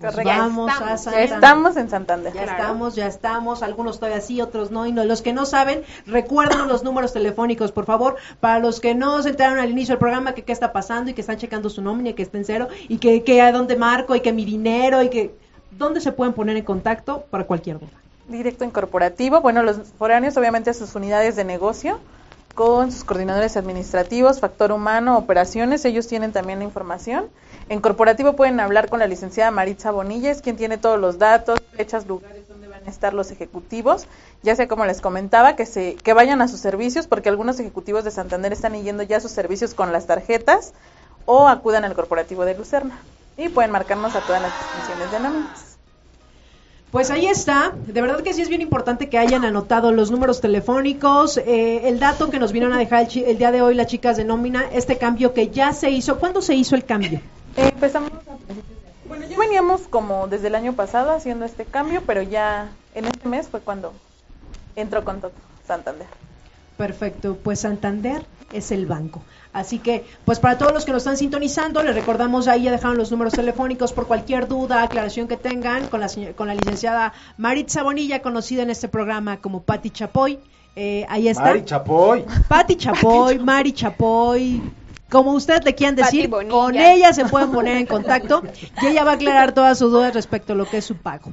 Nos Correcto. vamos Ya a estamos. Ya Santander. estamos en Santander. Ya Claro. estamos, ya estamos. Algunos todavía sí, otros no. Y no, los que no saben, recuerden los números telefónicos, por favor. Para los que no se enteraron al inicio del programa que qué está pasando y que están checando su nómina, y que está en cero y que, que a dónde marco y que mi dinero y que dónde se pueden poner en contacto para cualquier duda. Directo en corporativo. Bueno, los foráneos obviamente a sus unidades de negocio con sus coordinadores administrativos, factor humano, operaciones, ellos tienen también la información. En corporativo pueden hablar con la licenciada Maritza Bonilla, es quien tiene todos los datos, fechas, lugares donde van a estar los ejecutivos, ya sea como les comentaba, que se que vayan a sus servicios porque algunos ejecutivos de Santander están yendo ya a sus servicios con las tarjetas o acudan al corporativo de Lucerna y pueden marcarnos a todas las distinciones de nóminas. Pues ahí está. De verdad que sí es bien importante que hayan anotado los números telefónicos, eh, el dato que nos vinieron a dejar el, chi- el día de hoy las chicas de nómina, este cambio que ya se hizo. ¿Cuándo se hizo el cambio? Eh, empezamos a Bueno, ya veníamos como desde el año pasado haciendo este cambio, pero ya en este mes fue cuando entró con todo Santander. Perfecto, pues Santander es el banco. Así que, pues para todos los que nos están sintonizando, les recordamos ahí ya dejaron los números telefónicos por cualquier duda, aclaración que tengan con la, con la licenciada Maritza Bonilla, conocida en este programa como Patti Chapoy. Eh, ahí está. Mari Chapoy. Patti Chapoy, <laughs> Mari Chapoy, como ustedes le quieran decir, con ella se pueden poner en contacto y ella va a aclarar todas sus dudas respecto a lo que es su pago.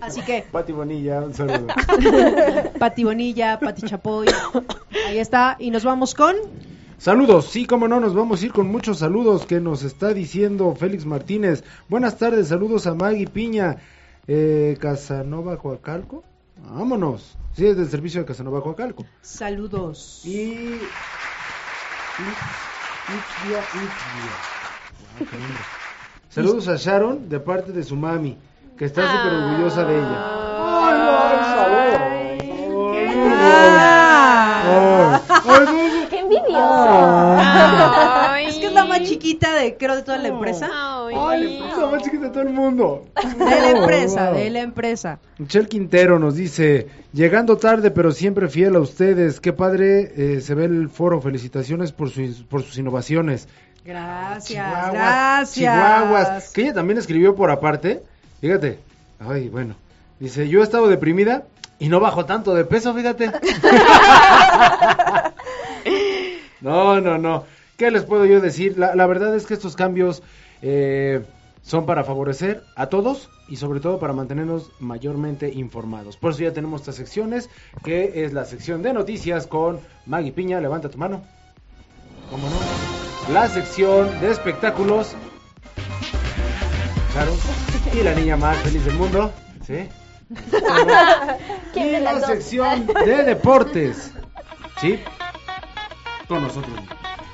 Así que, Pati Bonilla, un saludo. <laughs> Pati Bonilla, Pati Chapoy, ahí está, y nos vamos con... Saludos, sí, como no, nos vamos a ir con muchos saludos que nos está diciendo Félix Martínez. Buenas tardes, saludos a Maggie Piña, eh, Casanova Coacalco. Vámonos. Sí, es del servicio de Casanova Coacalco. Saludos. Y. Itzia, Itzia. Guau, qué nombre. Saludos a Sharon de parte de su mami, que está súper orgullosa de ella. Ay, qué Ah. ¡Qué envidioso! Más chiquita de, creo, de toda la empresa. Ay, la más chiquita de todo el mundo. De la empresa, de la empresa. Michelle Quintero nos dice, llegando tarde pero siempre fiel a ustedes, qué padre eh, se ve el foro, felicitaciones por, sus por sus innovaciones. Gracias, Chihuahuas, gracias. Chihuahuas, que ella también escribió por aparte, fíjate, ay, bueno, dice, yo he estado deprimida y no bajo tanto de peso, fíjate. <laughs> <laughs> no, no, no, ¿qué les puedo yo decir? La, la verdad es que estos cambios eh, son para favorecer a todos y sobre todo para mantenernos mayormente informados. Por eso ya tenemos estas secciones, que es la sección de noticias con Maggie Piña, levanta tu mano. ¿Cómo no? La sección de espectáculos. Claro. Y la niña más feliz del mundo. ¿Sí? <laughs> ¿Quién y de la dos? sección de deportes. ¿Sí? Con nosotros.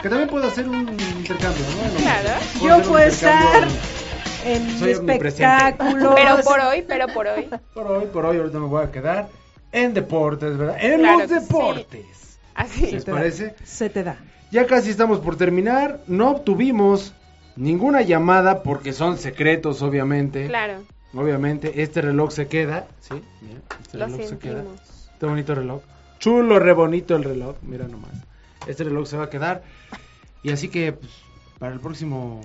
Que también puedo hacer un intercambio, ¿no? Claro. Puedo Yo puedo estar en Soy espectáculos. Pero por hoy, pero por hoy. <laughs> Por hoy, por hoy, ahorita me voy a quedar en deportes, ¿verdad? En Claro los sí. deportes. Así. ¿Les da. parece? Se te da. Ya casi estamos por terminar. No obtuvimos ninguna llamada porque son secretos, obviamente. Claro. Obviamente, este reloj se queda. ¿Sí? Mira, este Lo reloj se queda. Este bonito reloj. Chulo, re bonito el reloj. Mira nomás. Este reloj se va a quedar. Y así que, pues, para el próximo.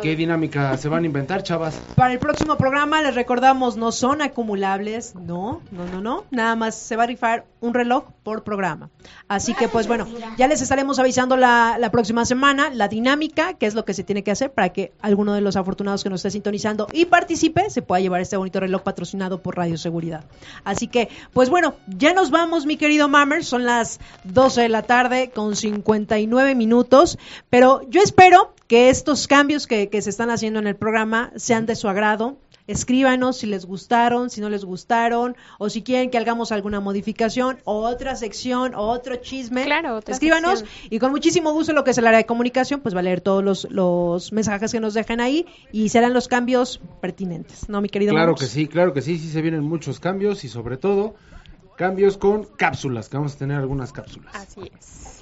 ¿Qué dinámica se van a inventar, chavas? Para el próximo programa les recordamos, no son acumulables, no, no, no, no, nada más se va a rifar un reloj por programa. Así que pues bueno, ya les estaremos avisando la, la próxima semana la dinámica, qué es lo que se tiene que hacer para que alguno de los afortunados que nos esté sintonizando y participe se pueda llevar este bonito reloj patrocinado por Radio Seguridad. Así que pues bueno, ya nos vamos mi querido Mammer, son las 12 de la tarde con 59 minutos, pero yo espero que estos cambios que, que se están haciendo en el programa sean de su agrado. Escríbanos si les gustaron, si no les gustaron, o si quieren que hagamos alguna modificación, o otra sección, o otro chisme. Claro, otra Escríbanos sección. y con muchísimo gusto lo que es el área de comunicación, pues va a leer todos los, los mensajes que nos dejen ahí y serán los cambios pertinentes, ¿no, mi querido? Claro que sí, claro que sí, sí se vienen muchos cambios y sobre todo cambios con cápsulas, que vamos a tener algunas cápsulas. Así es.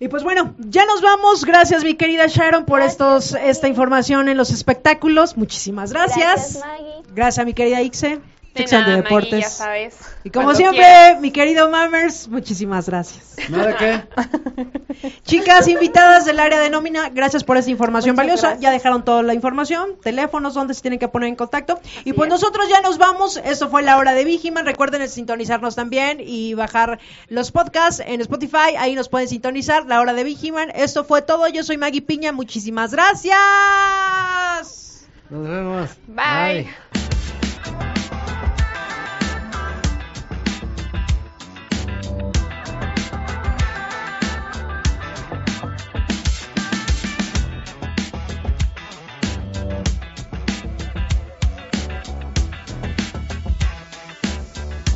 Y pues bueno, ya nos vamos. Gracias, mi querida Sharon, por estos esta información en los espectáculos. Muchísimas gracias. Gracias, Maggie. Gracias, mi querida Ixe. De sección nada, de Maggie, deportes. ya sabes. Y como siempre, quieras. mi querido Mammers, muchísimas gracias. ¿Nada qué? <laughs> Chicas invitadas del área de nómina, gracias por esta información Muchas valiosa. gracias. Ya dejaron toda la información, teléfonos donde se tienen que poner en contacto. y pues nosotros ya nos vamos. Esto fue la hora de Vigiman. Recuerden sintonizarnos también y bajar los podcasts en Spotify. Ahí nos pueden sintonizar. La hora de Vigiman. Esto fue todo. Yo soy Maggie Piña. Muchísimas gracias. Nos vemos. Bye. Bye.